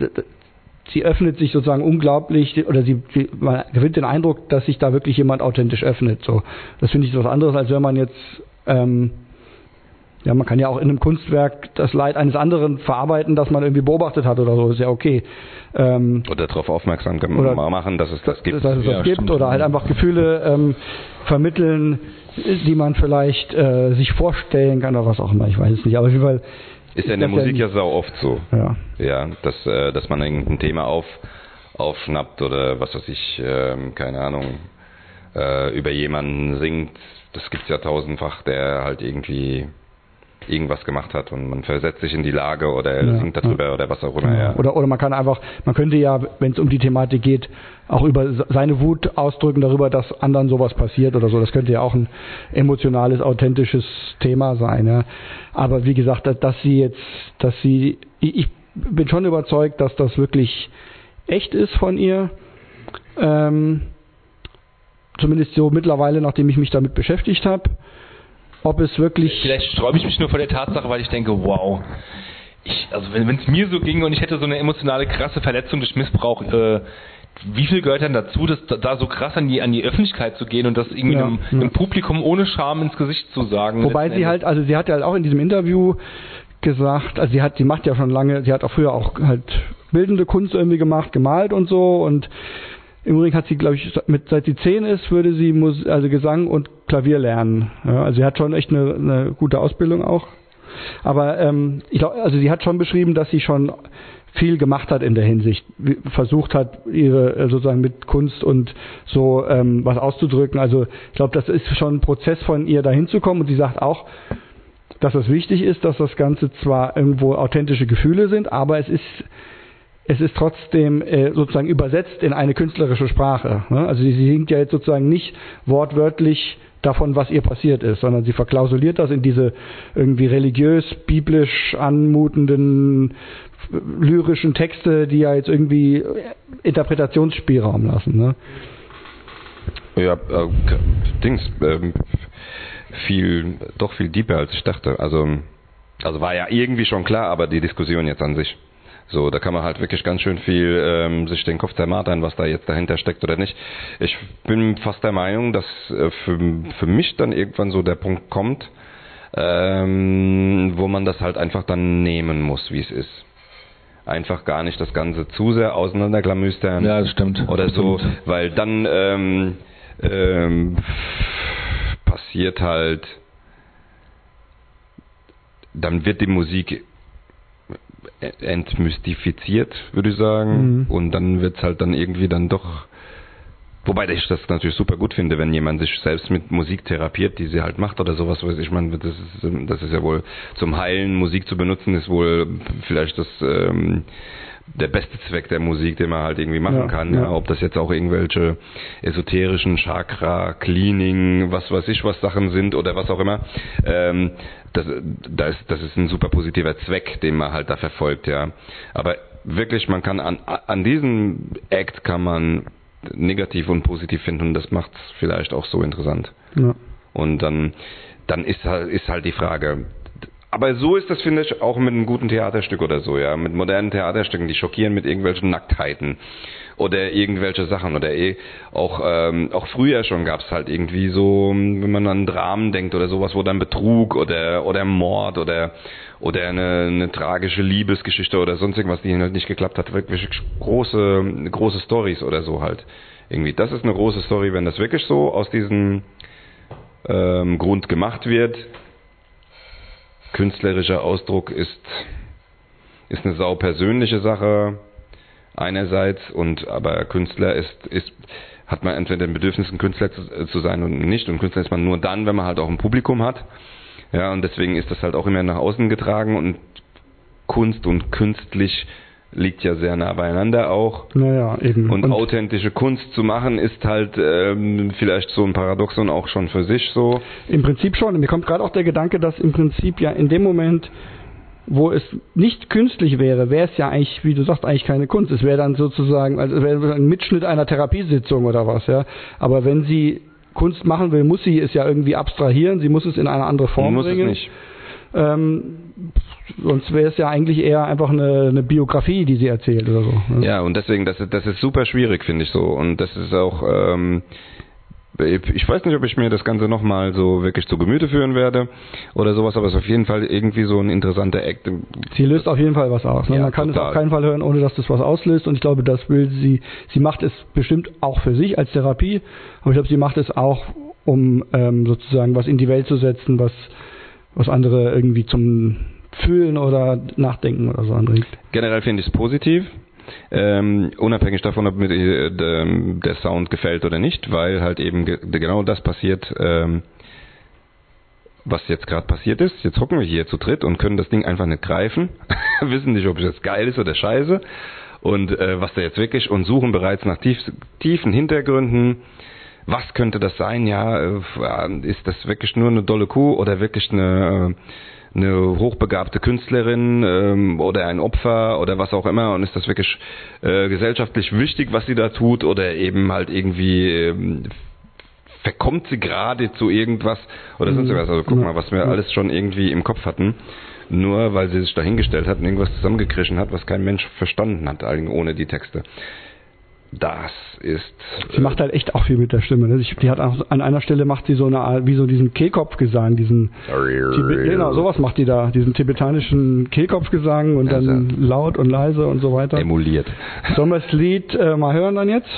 sie öffnet sich sozusagen unglaublich oder sie, sie man gewinnt den Eindruck, dass sich da wirklich jemand authentisch öffnet. So, das finde ich was anderes, als wenn man jetzt ähm, ja, man kann ja auch in einem Kunstwerk das Leid eines anderen verarbeiten, das man irgendwie beobachtet hat oder so, ist ja okay. Ähm, oder darauf aufmerksam oder, machen, dass es das gibt. Dass es das ja, gibt stimmt. oder halt einfach Gefühle ähm, vermitteln, die man vielleicht äh, sich vorstellen kann oder was auch immer, ich weiß es nicht. Aber auf jeden Fall ist ja in der Musik ja sau oft so. Ja. Ja, dass, äh, dass man irgendein Thema auf, aufschnappt oder was weiß ich, äh, keine Ahnung, äh, über jemanden singt. Das gibt's ja tausendfach, der halt irgendwie irgendwas gemacht hat und man versetzt sich in die Lage oder er ja, singt darüber ja. oder was auch immer. Genau. Ja. Oder, oder man kann einfach, man könnte ja, wenn es um die Thematik geht, auch über seine Wut ausdrücken darüber, dass anderen sowas passiert oder so. Das könnte ja auch ein emotionales, authentisches Thema sein. Ja. Aber wie gesagt, dass, dass sie jetzt, dass sie, ich bin schon überzeugt, dass das wirklich echt ist von ihr. Ähm, zumindest so mittlerweile, nachdem ich mich damit beschäftigt habe ob es wirklich. Vielleicht sträube ich mich nur vor der Tatsache, weil ich denke, wow. Ich, also wenn es mir so ging und ich hätte so eine emotionale krasse Verletzung durch Missbrauch, äh, wie viel gehört denn dazu, das da so krass an die an die Öffentlichkeit zu gehen und das irgendwie ja, einem, ja. einem, Publikum ohne Scham ins Gesicht zu sagen? Wobei sie halt, also sie hat ja halt auch in diesem Interview gesagt, also sie hat, sie macht ja schon lange, sie hat auch früher auch halt bildende Kunst irgendwie gemacht, gemalt und so und im Übrigen hat sie, glaube ich, mit, seit sie zehn ist, würde sie Mus also Gesang und Klavier lernen. Ja, also sie hat schon echt eine, eine gute Ausbildung auch. Aber ähm, ich glaube, also sie hat schon beschrieben, dass sie schon viel gemacht hat in der Hinsicht, versucht hat, ihre äh, sozusagen mit Kunst und so ähm, was auszudrücken. Also ich glaube, das ist schon ein Prozess von ihr dahin zu kommen. Und sie sagt auch, dass es wichtig ist, dass das Ganze zwar irgendwo authentische Gefühle sind, aber es ist es ist trotzdem äh, sozusagen übersetzt in eine künstlerische Sprache. Ne? Also sie singt ja jetzt sozusagen nicht wortwörtlich davon, was ihr passiert ist, sondern sie verklausuliert das in diese irgendwie religiös, biblisch anmutenden lyrischen Texte, die ja jetzt irgendwie Interpretationsspielraum lassen. Ne? Ja, äh, Dings, äh, viel, doch viel deeper als ich dachte. Also, also war ja irgendwie schon klar, aber die Diskussion jetzt an sich. So, da kann man halt wirklich ganz schön viel ähm, sich den Kopf zermartern, was da jetzt dahinter steckt oder nicht. Ich bin fast der Meinung, dass äh, für, für mich dann irgendwann so der Punkt kommt, ähm, wo man das halt einfach dann nehmen muss, wie es ist. Einfach gar nicht das Ganze zu sehr auseinanderklamüstern. Ja, das stimmt. Oder das so, stimmt. weil dann ähm, ähm, passiert halt, dann wird die Musik entmystifiziert, würde ich sagen. Mhm. Und dann wird es halt dann irgendwie dann doch. Wobei ich das natürlich super gut finde, wenn jemand sich selbst mit Musik therapiert, die sie halt macht oder sowas, weiß ich meine, das ist, das ist ja wohl zum Heilen Musik zu benutzen, ist wohl vielleicht das ähm, der beste Zweck der Musik, den man halt irgendwie machen ja, kann. Ja. ja. Ob das jetzt auch irgendwelche esoterischen Chakra, Cleaning, was weiß ich, was Sachen sind oder was auch immer. Ähm, das, das, ist, das ist ein super positiver Zweck, den man halt da verfolgt, ja. Aber wirklich, man kann an, an diesem Act kann man negativ und positiv finden und das macht es vielleicht auch so interessant. Ja. Und dann, dann ist halt, ist halt die Frage, aber so ist das, finde ich, auch mit einem guten Theaterstück oder so, ja. Mit modernen Theaterstücken, die schockieren mit irgendwelchen Nacktheiten oder irgendwelche Sachen. Oder eh, auch, ähm, auch früher schon gab es halt irgendwie so, wenn man an Dramen denkt oder sowas, wo dann Betrug oder, oder Mord oder, oder eine, eine tragische Liebesgeschichte oder sonst irgendwas, die halt nicht geklappt hat. Wirklich große, große Stories oder so halt. Irgendwie. Das ist eine große Story, wenn das wirklich so aus diesem ähm, Grund gemacht wird künstlerischer Ausdruck ist, ist eine sau persönliche Sache einerseits und aber Künstler ist, ist hat man entweder den Bedürfnis, ein Künstler zu, zu sein und nicht. Und Künstler ist man nur dann, wenn man halt auch ein Publikum hat. Ja, und deswegen ist das halt auch immer nach außen getragen und Kunst und künstlich liegt ja sehr nah beieinander auch. Naja, eben. Und, und authentische Kunst zu machen ist halt ähm, vielleicht so ein Paradoxon auch schon für sich so. Im Prinzip schon. Mir kommt gerade auch der Gedanke, dass im Prinzip ja in dem Moment, wo es nicht künstlich wäre, wäre es ja eigentlich, wie du sagst, eigentlich keine Kunst. Es wäre dann sozusagen, also wäre ein Mitschnitt einer Therapiesitzung oder was, ja. Aber wenn sie Kunst machen will, muss sie es ja irgendwie abstrahieren, sie muss es in eine andere Form muss bringen. Es nicht. Ähm, sonst wäre es ja eigentlich eher einfach eine, eine Biografie, die sie erzählt oder so. ne? Ja, und deswegen, das, ist- das ist super schwierig, finde ich so. Und das ist auch, ähm, ich weiß nicht, ob ich mir das Ganze nochmal so wirklich zu Gemüte führen werde oder sowas, aber es ist auf jeden Fall irgendwie so ein interessanter Act. Sie löst auf jeden Fall was aus. Ne? Ja, Man kann es total. auf keinen Fall hören, ohne dass das was auslöst. Und ich glaube, das will sie. Sie macht es bestimmt auch für sich als Therapie, aber ich glaube, sie macht es auch, um ähm, sozusagen was in die Welt zu setzen, was was andere irgendwie zum Fühlen oder Nachdenken oder so anregt. Generell finde ich es positiv. Ähm, unabhängig davon, ob mir der Sound gefällt oder nicht, weil halt eben ge genau das passiert, ähm, was jetzt gerade passiert ist. Jetzt hocken wir hier zu dritt und können das Ding einfach nicht greifen, wissen nicht, ob es jetzt geil ist oder scheiße und äh, was da jetzt wirklich und suchen bereits nach tief, tiefen Hintergründen. Was könnte das sein? Ja, äh, ist das wirklich nur eine dolle Kuh oder wirklich eine äh, eine hochbegabte Künstlerin ähm, oder ein Opfer oder was auch immer und ist das wirklich äh, gesellschaftlich wichtig, was sie da tut oder eben halt irgendwie ähm, verkommt sie gerade zu irgendwas oder sonst Mhm. was. Also guck mal, was wir alles schon irgendwie im Kopf hatten, nur weil sie sich dahingestellt hat und irgendwas zusammengekrischen hat, was kein Mensch verstanden hat, ohne die Texte. Das ist Sie macht halt echt auch viel mit der Stimme. Ne? Die hat auch, an einer Stelle macht sie so eine Art, wie so diesen Kehlkopfgesang, diesen genau, sowas macht die da, diesen tibetanischen Kehlkopfgesang und dann laut und leise und so weiter. emuliert. Sollen wir das Lied äh, mal hören dann jetzt?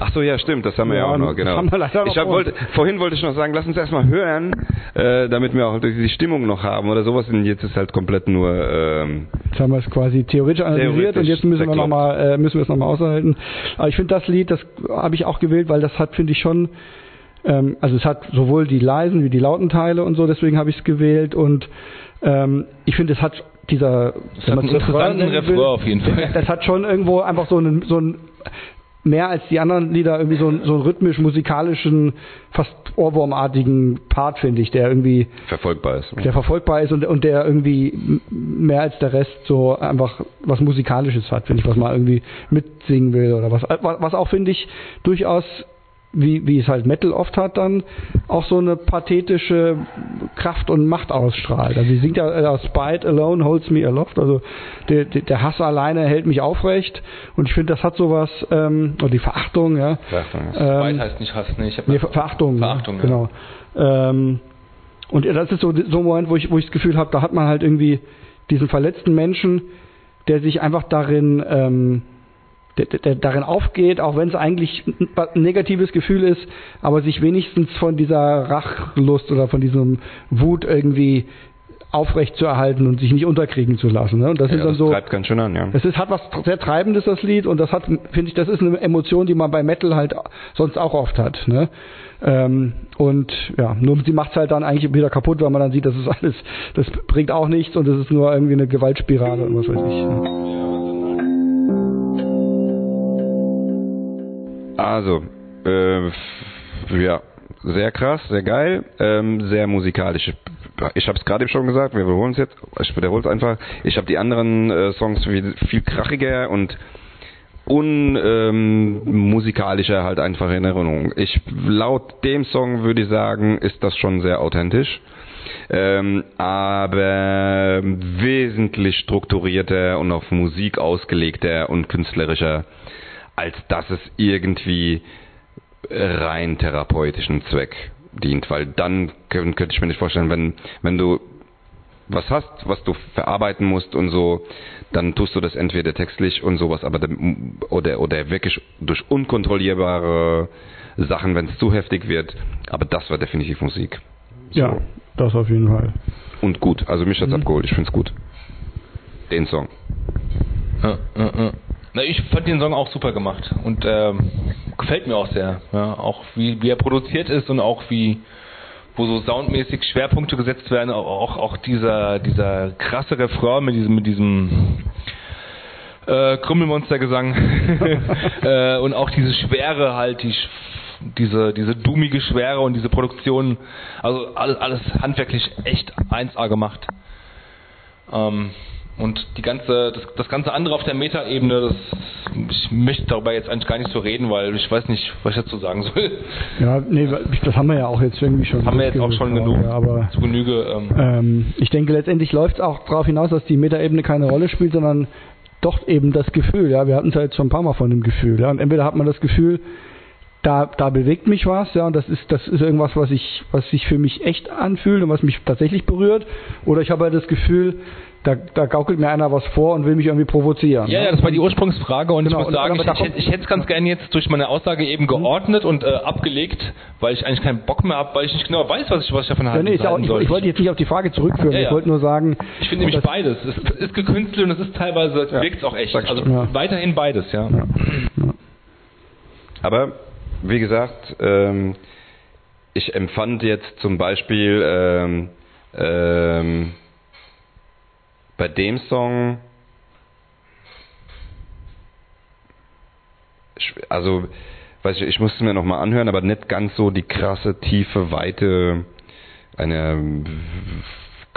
Ach so, ja, stimmt, das haben wir ja, Ja, auch noch, das genau. haben wir ich hab, wollte, vorhin wollte ich noch sagen, lass uns erstmal hören, äh, damit wir auch die Stimmung noch haben oder sowas. Und jetzt ist halt komplett nur, ähm, Jetzt haben wir es quasi theoretisch analysiert Theoretisch und jetzt müssen wir noch mal, äh, müssen wir es nochmal aushalten. Aber ich finde das Lied, das habe ich auch gewählt, weil das hat, finde ich schon, ähm, also es hat sowohl die leisen wie die lauten Teile und so, deswegen habe ich es gewählt und ähm, ich finde, es hat dieser Es hat einen interessanten Refrain auf jeden Fall. Das hat schon irgendwo einfach so einen, so ein mehr als die anderen Lieder irgendwie so, einen- so einen rhythmisch-musikalischen, fast ohrwurmartigen Part, finde ich, der irgendwie verfolgbar ist. der verfolgbar ist und, und der irgendwie mehr als der Rest so einfach was Musikalisches hat, finde ich, was man irgendwie mitsingen will oder was. Was auch, finde ich, durchaus, wie, wie es halt Metal oft hat, dann auch so eine pathetische Kraft und Macht ausstrahlt. Also sie singt ja äh, Spite alone holds me aloft, also der, der Hass alleine hält mich aufrecht und ich finde, das hat sowas, ähm, oder die Verachtung, ja. Verachtung, ja. Ähm, Weit heißt nicht Hass, nee, ich Nee, Ver Verachtung. Verachtung, ja. ja. genau. Ähm, und das ist so, so ein Moment, wo ich, wo ich das Gefühl habe, da hat man halt irgendwie diesen verletzten Menschen, der sich einfach darin, ähm, der, der, darin aufgeht, auch wenn es eigentlich ein, negatives Gefühl ist, aber sich wenigstens von dieser Rachlust oder von diesem Wut irgendwie aufrecht zu erhalten und sich nicht unterkriegen zu lassen. Ne? Und das Ja, sind dann das so. treibt ganz schön an, ja. Es ist, hat was sehr Treibendes, das Lied, und das hat, finde ich, das ist eine Emotion, die man bei Metal halt sonst auch oft hat. Ne? Ähm, und ja, nur sie macht es halt dann eigentlich wieder kaputt, weil man dann sieht, das ist alles, das bringt auch nichts und es ist nur irgendwie eine Gewaltspirale und was weiß ich. Ja. Also, äh, ja, sehr krass, sehr geil, ähm, sehr musikalisch. Ich habe es gerade schon gesagt, wir wiederholen es jetzt. Ich wiederhole es einfach. Ich habe die anderen äh, Songs viel, viel krachiger und unmusikalischer halt einfach in Erinnerung. Ich laut dem Song würde ich sagen, ist das schon sehr authentisch. Ähm, aber wesentlich strukturierter und auf Musik ausgelegter und künstlerischer, als dass es irgendwie rein therapeutischen Zweck dient, weil dann könnte ich mir nicht vorstellen, wenn wenn du was hast, was du verarbeiten musst und so, dann tust du das entweder textlich und sowas, aber oder oder wirklich durch unkontrollierbare Sachen, wenn es zu heftig wird. Aber das war definitiv Musik. So. ja, das auf jeden Fall. Und gut, also mich hat's Mhm. abgeholt, ich find's gut. Den Song. Ja, ja, ja. Na, ich fand den Song auch super gemacht und ähm, gefällt mir auch sehr. Ja, auch wie, wie er produziert ist und auch wie wo so soundmäßig Schwerpunkte gesetzt werden, auch auch dieser dieser krasse Refrain mit diesem mit diesem äh, Krümmelmonstergesang äh, und auch diese Schwere halt, die diese diese dummige Schwere und diese Produktion, also alles, alles handwerklich echt 1A gemacht. Ähm, und die ganze, das, das ganze andere auf der Metaebene, das ich möchte darüber jetzt eigentlich gar nicht so reden, weil ich weiß nicht, was ich dazu sagen soll. Ja, nee, das haben wir ja auch jetzt irgendwie schon. Haben wir jetzt auch schon genug, ja, aber zu Genüge. Ähm, ähm, ich denke, letztendlich läuft es auch darauf hinaus, dass die Metaebene keine Rolle spielt, sondern doch eben das Gefühl. Ja, wir hatten es ja jetzt schon ein paar Mal von dem Gefühl. Ja, und entweder hat man das Gefühl, da, da bewegt mich was, ja, und das ist, das ist irgendwas, was ich, was sich für mich echt anfühlt und was mich tatsächlich berührt. Oder ich habe halt das Gefühl, da, da gaukelt mir einer was vor und will mich irgendwie provozieren. Ja, ja, das war die Ursprungsfrage und Genau, ich muss und- sagen, ich, ich, ich hätte es ganz gerne jetzt durch meine Aussage eben geordnet und äh, abgelegt, weil ich eigentlich keinen Bock mehr habe, weil ich nicht genau weiß, was ich, was ich davon Ja, halten nee, ja auch, ich, soll. ich wollte jetzt nicht auf die Frage zurückführen. Ja, ja. Ich wollte nur sagen, Ich finde nämlich das- beides. Es ist gekünstelt und es ist teilweise, wirkt es auch echt. Also Ja. weiterhin beides, ja. Aber wie gesagt, ähm, ich empfand jetzt zum Beispiel ähm, ähm, bei dem Song, also weiß ich, ich musste mir nochmal anhören, aber nicht ganz so die krasse, tiefe, weite einer ähm,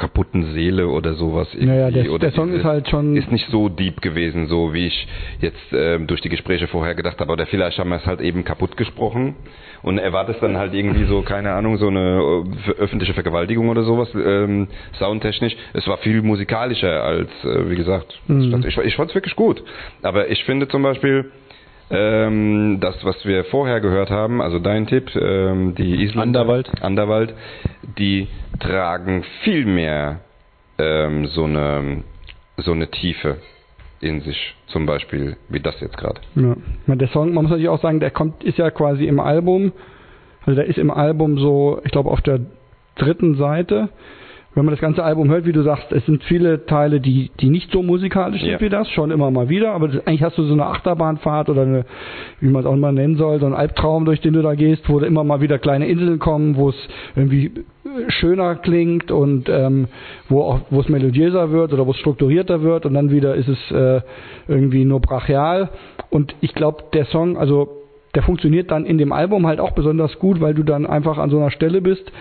kaputten Seele oder sowas irgendwie. Naja, der, oder der Song ist halt schon. ist nicht so deep gewesen, so wie ich jetzt ähm, durch die Gespräche vorher gedacht habe. Oder vielleicht haben wir es halt eben kaputt gesprochen und erwartest dann halt irgendwie so, keine Ahnung, so eine äh, öffentliche Vergewaltigung oder sowas, ähm, soundtechnisch. Es war viel musikalischer als, äh, wie gesagt, Mhm. ich, ich fand es wirklich gut. Aber ich finde zum Beispiel, ähm, das, was wir vorher gehört haben, also dein Tipp, ähm, die Isländer, Anderwald. Anderwald, die tragen viel mehr ähm, so eine so eine Tiefe in sich, zum Beispiel wie das jetzt gerade. Ja. Der Song, man muss natürlich auch sagen, der kommt, ist ja quasi im Album. Also der ist im Album so, ich glaube, auf der dritten Seite. Wenn man das ganze Album hört, wie du sagst, es sind viele Teile, die, die nicht so musikalisch sind Ja. wie das, schon immer mal wieder, aber das, eigentlich hast du so eine Achterbahnfahrt oder eine, wie man es auch immer nennen soll, so ein Albtraum, durch den du da gehst, wo da immer mal wieder kleine Inseln kommen, wo es irgendwie äh, schöner klingt und ähm, wo auch wo es melodiöser wird oder wo es strukturierter wird und dann wieder ist es äh, irgendwie nur brachial und ich glaube der Song also der funktioniert dann in dem Album halt auch besonders gut weil du dann einfach an so einer Stelle bist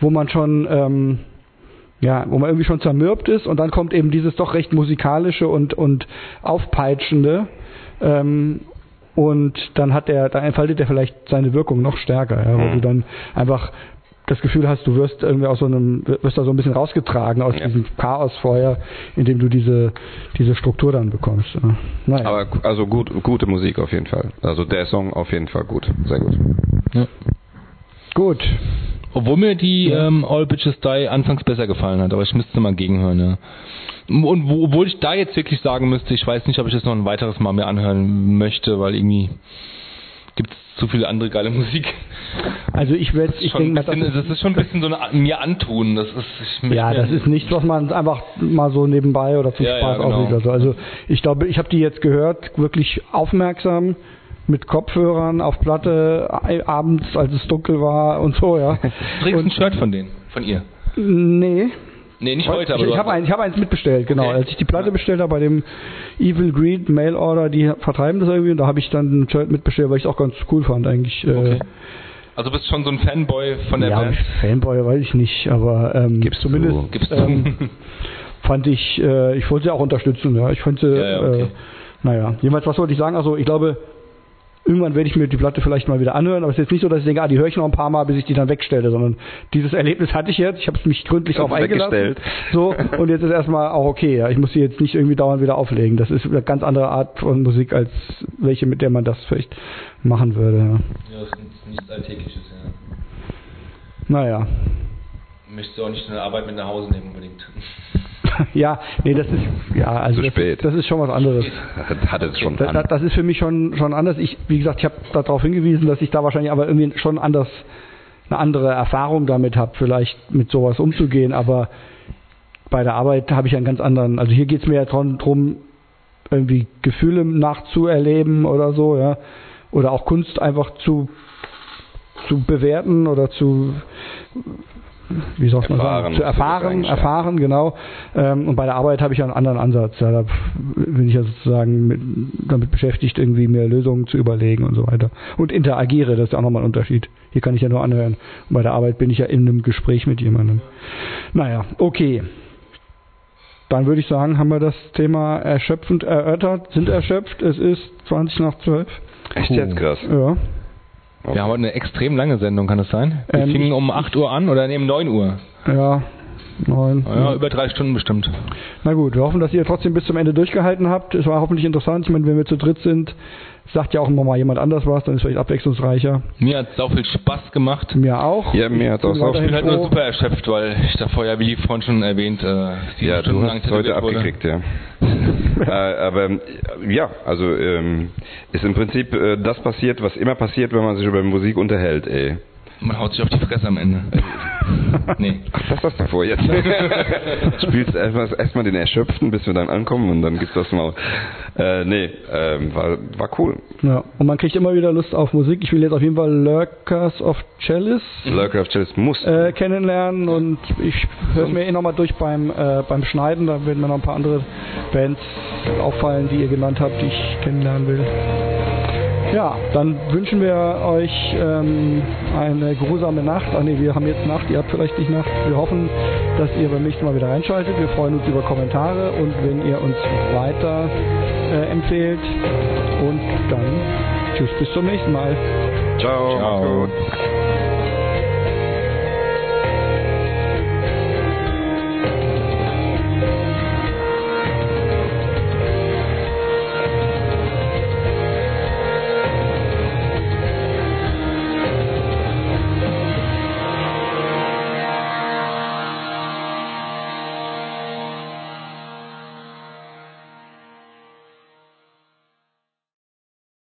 wo man schon ähm, ja, wo man irgendwie schon zermürbt ist und dann kommt eben dieses doch recht musikalische und, und aufpeitschende ähm, und dann hat der, dann entfaltet er vielleicht seine Wirkung noch stärker, ja, weil Mhm. du dann einfach das Gefühl hast, du wirst irgendwie aus so einem, wirst da so ein bisschen rausgetragen aus Ja. diesem Chaos vorher, indem du diese, diese Struktur dann bekommst. Ja. Naja. Aber also gut, gute Musik auf jeden Fall. Also der Song auf jeden Fall gut, sehr gut. gut. Obwohl mir die ähm, All Bitches Die anfangs besser gefallen hat, aber ich müsste mal gegenhören, ja. Und wo, obwohl ich da jetzt wirklich sagen müsste, ich weiß nicht, ob ich das noch ein weiteres Mal mir anhören möchte, weil irgendwie gibt es zu viel andere geile Musik. Also ich werde, ich denke das das ist schon ein bisschen so eine mir antun. Das ist, Ja, das ist nichts, was man einfach mal so nebenbei oder zum Ja, ja, Spaß genau. auflegt. oder so. Also ich glaube, ich habe die jetzt gehört, wirklich aufmerksam mit Kopfhörern auf Platte äh, abends, als es dunkel war und so, ja. Du trägst ein Und, Shirt von denen, von ihr. nee. Nee, nicht heute, aber ich ich habe ich hab eins mitbestellt, genau. Okay. Als ich die Platte bestellt habe bei dem Evil Greed Mail Order, die vertreiben das irgendwie und da habe ich dann ein Shirt mitbestellt, weil ich es auch ganz cool fand eigentlich. äh, Okay. Also bist schon so ein Fanboy von der ja, Band? Fanboy weiß ich nicht, aber ähm, Gibst du. zumindest Gibst du? ähm, fand ich, äh, ich wollte sie auch unterstützen, ja. Ich fand sie, Ja, ja, okay. äh, naja, jedenfalls, was wollte ich sagen? Also ich glaube, irgendwann werde ich mir die Platte vielleicht mal wieder anhören, aber es ist jetzt nicht so, dass ich denke, ah, die höre ich noch ein paar Mal, bis ich die dann wegstelle, sondern dieses Erlebnis hatte ich jetzt, ich habe mich gründlich darauf eingelassen. So, und jetzt ist erstmal auch okay, ja. Ich muss sie jetzt nicht irgendwie dauernd wieder auflegen. Das ist eine ganz andere Art von Musik, als welche, mit der man das vielleicht machen würde. Ja. Ja, das ist nichts Alltägliches, ja. Naja. Möchtest du auch nicht in der Arbeit mit nach Hause nehmen unbedingt. Ja, nee, das ist ja also Zu das, spät. das ist schon was anderes. Hat, es schon Das, das ist für mich schon schon anders. Ich, wie gesagt, ich habe darauf hingewiesen, dass ich da wahrscheinlich aber irgendwie schon anders eine andere Erfahrung damit habe, vielleicht mit sowas umzugehen. Aber bei der Arbeit habe ich einen ganz anderen. Also hier geht es mir ja darum, irgendwie Gefühle nachzuerleben oder so, ja, oder auch Kunst einfach zu zu bewerten oder zu wie soll man sagen, zu erfahren, erfahren, genau. Ähm, und bei der Arbeit habe ich ja einen anderen Ansatz. Ja, da bin ich ja sozusagen mit, damit beschäftigt, irgendwie mir Lösungen zu überlegen und so weiter. Und interagiere, das ist ja auch nochmal ein Unterschied. Hier kann ich ja nur anhören. Und bei der Arbeit bin ich ja in einem Gespräch mit jemandem. Naja, okay. dann würde ich sagen, haben wir das Thema erschöpfend erörtert, sind erschöpft. Es ist 20 nach 12. Echt jetzt krass. Ja. Wir haben heute eine extrem lange Sendung, kann das sein? Wir Ähm, fingen um 8 Uhr an oder neben 9 Uhr. Ja, neun. Ja, über drei Stunden bestimmt. Na gut, wir hoffen, dass ihr trotzdem bis zum Ende durchgehalten habt. Es war hoffentlich interessant. Ich meine, wenn wir zu dritt sind, sagt ja auch immer mal jemand anders was, dann ist es vielleicht abwechslungsreicher. Mir hat es auch viel Spaß gemacht. Mir auch. Ja, mir hat's auch Bin so Ich bin halt nur super erschöpft, weil ich davor ja, wie vorhin schon erwähnt, äh, Ja, Stunden du hast es heute wurde. abgekriegt, ja. äh, aber ja, also ähm, ist im Prinzip äh, das passiert, was immer passiert, wenn man sich über Musik unterhält, ey. Man haut sich auf die Fresse am Ende. nee. Ach, das hast du vor jetzt. Spielst erstmal erst den Erschöpften, bis wir dann ankommen und dann gibt's das mal. Äh, nee, ähm, war, war cool. Ja. Und man kriegt immer wieder Lust auf Musik. Ich will jetzt auf jeden Fall Lurkers of Chalice Lurker of Chalice muss. äh, kennenlernen und ich höre mir eh nochmal durch beim, äh, beim Schneiden. Da werden mir noch ein paar andere Bands auffallen, die ihr genannt habt, die ich kennenlernen will. Ja, dann wünschen wir euch ähm, eine geruhsame Nacht. Ach nee, wir haben jetzt Nacht, ihr habt vielleicht nicht Nacht. Wir hoffen, dass ihr beim nächsten Mal wieder reinschaltet. Wir freuen uns über Kommentare und wenn ihr uns weiter äh, empfehlt. Und dann tschüss, bis zum nächsten Mal. Ciao. Ciao.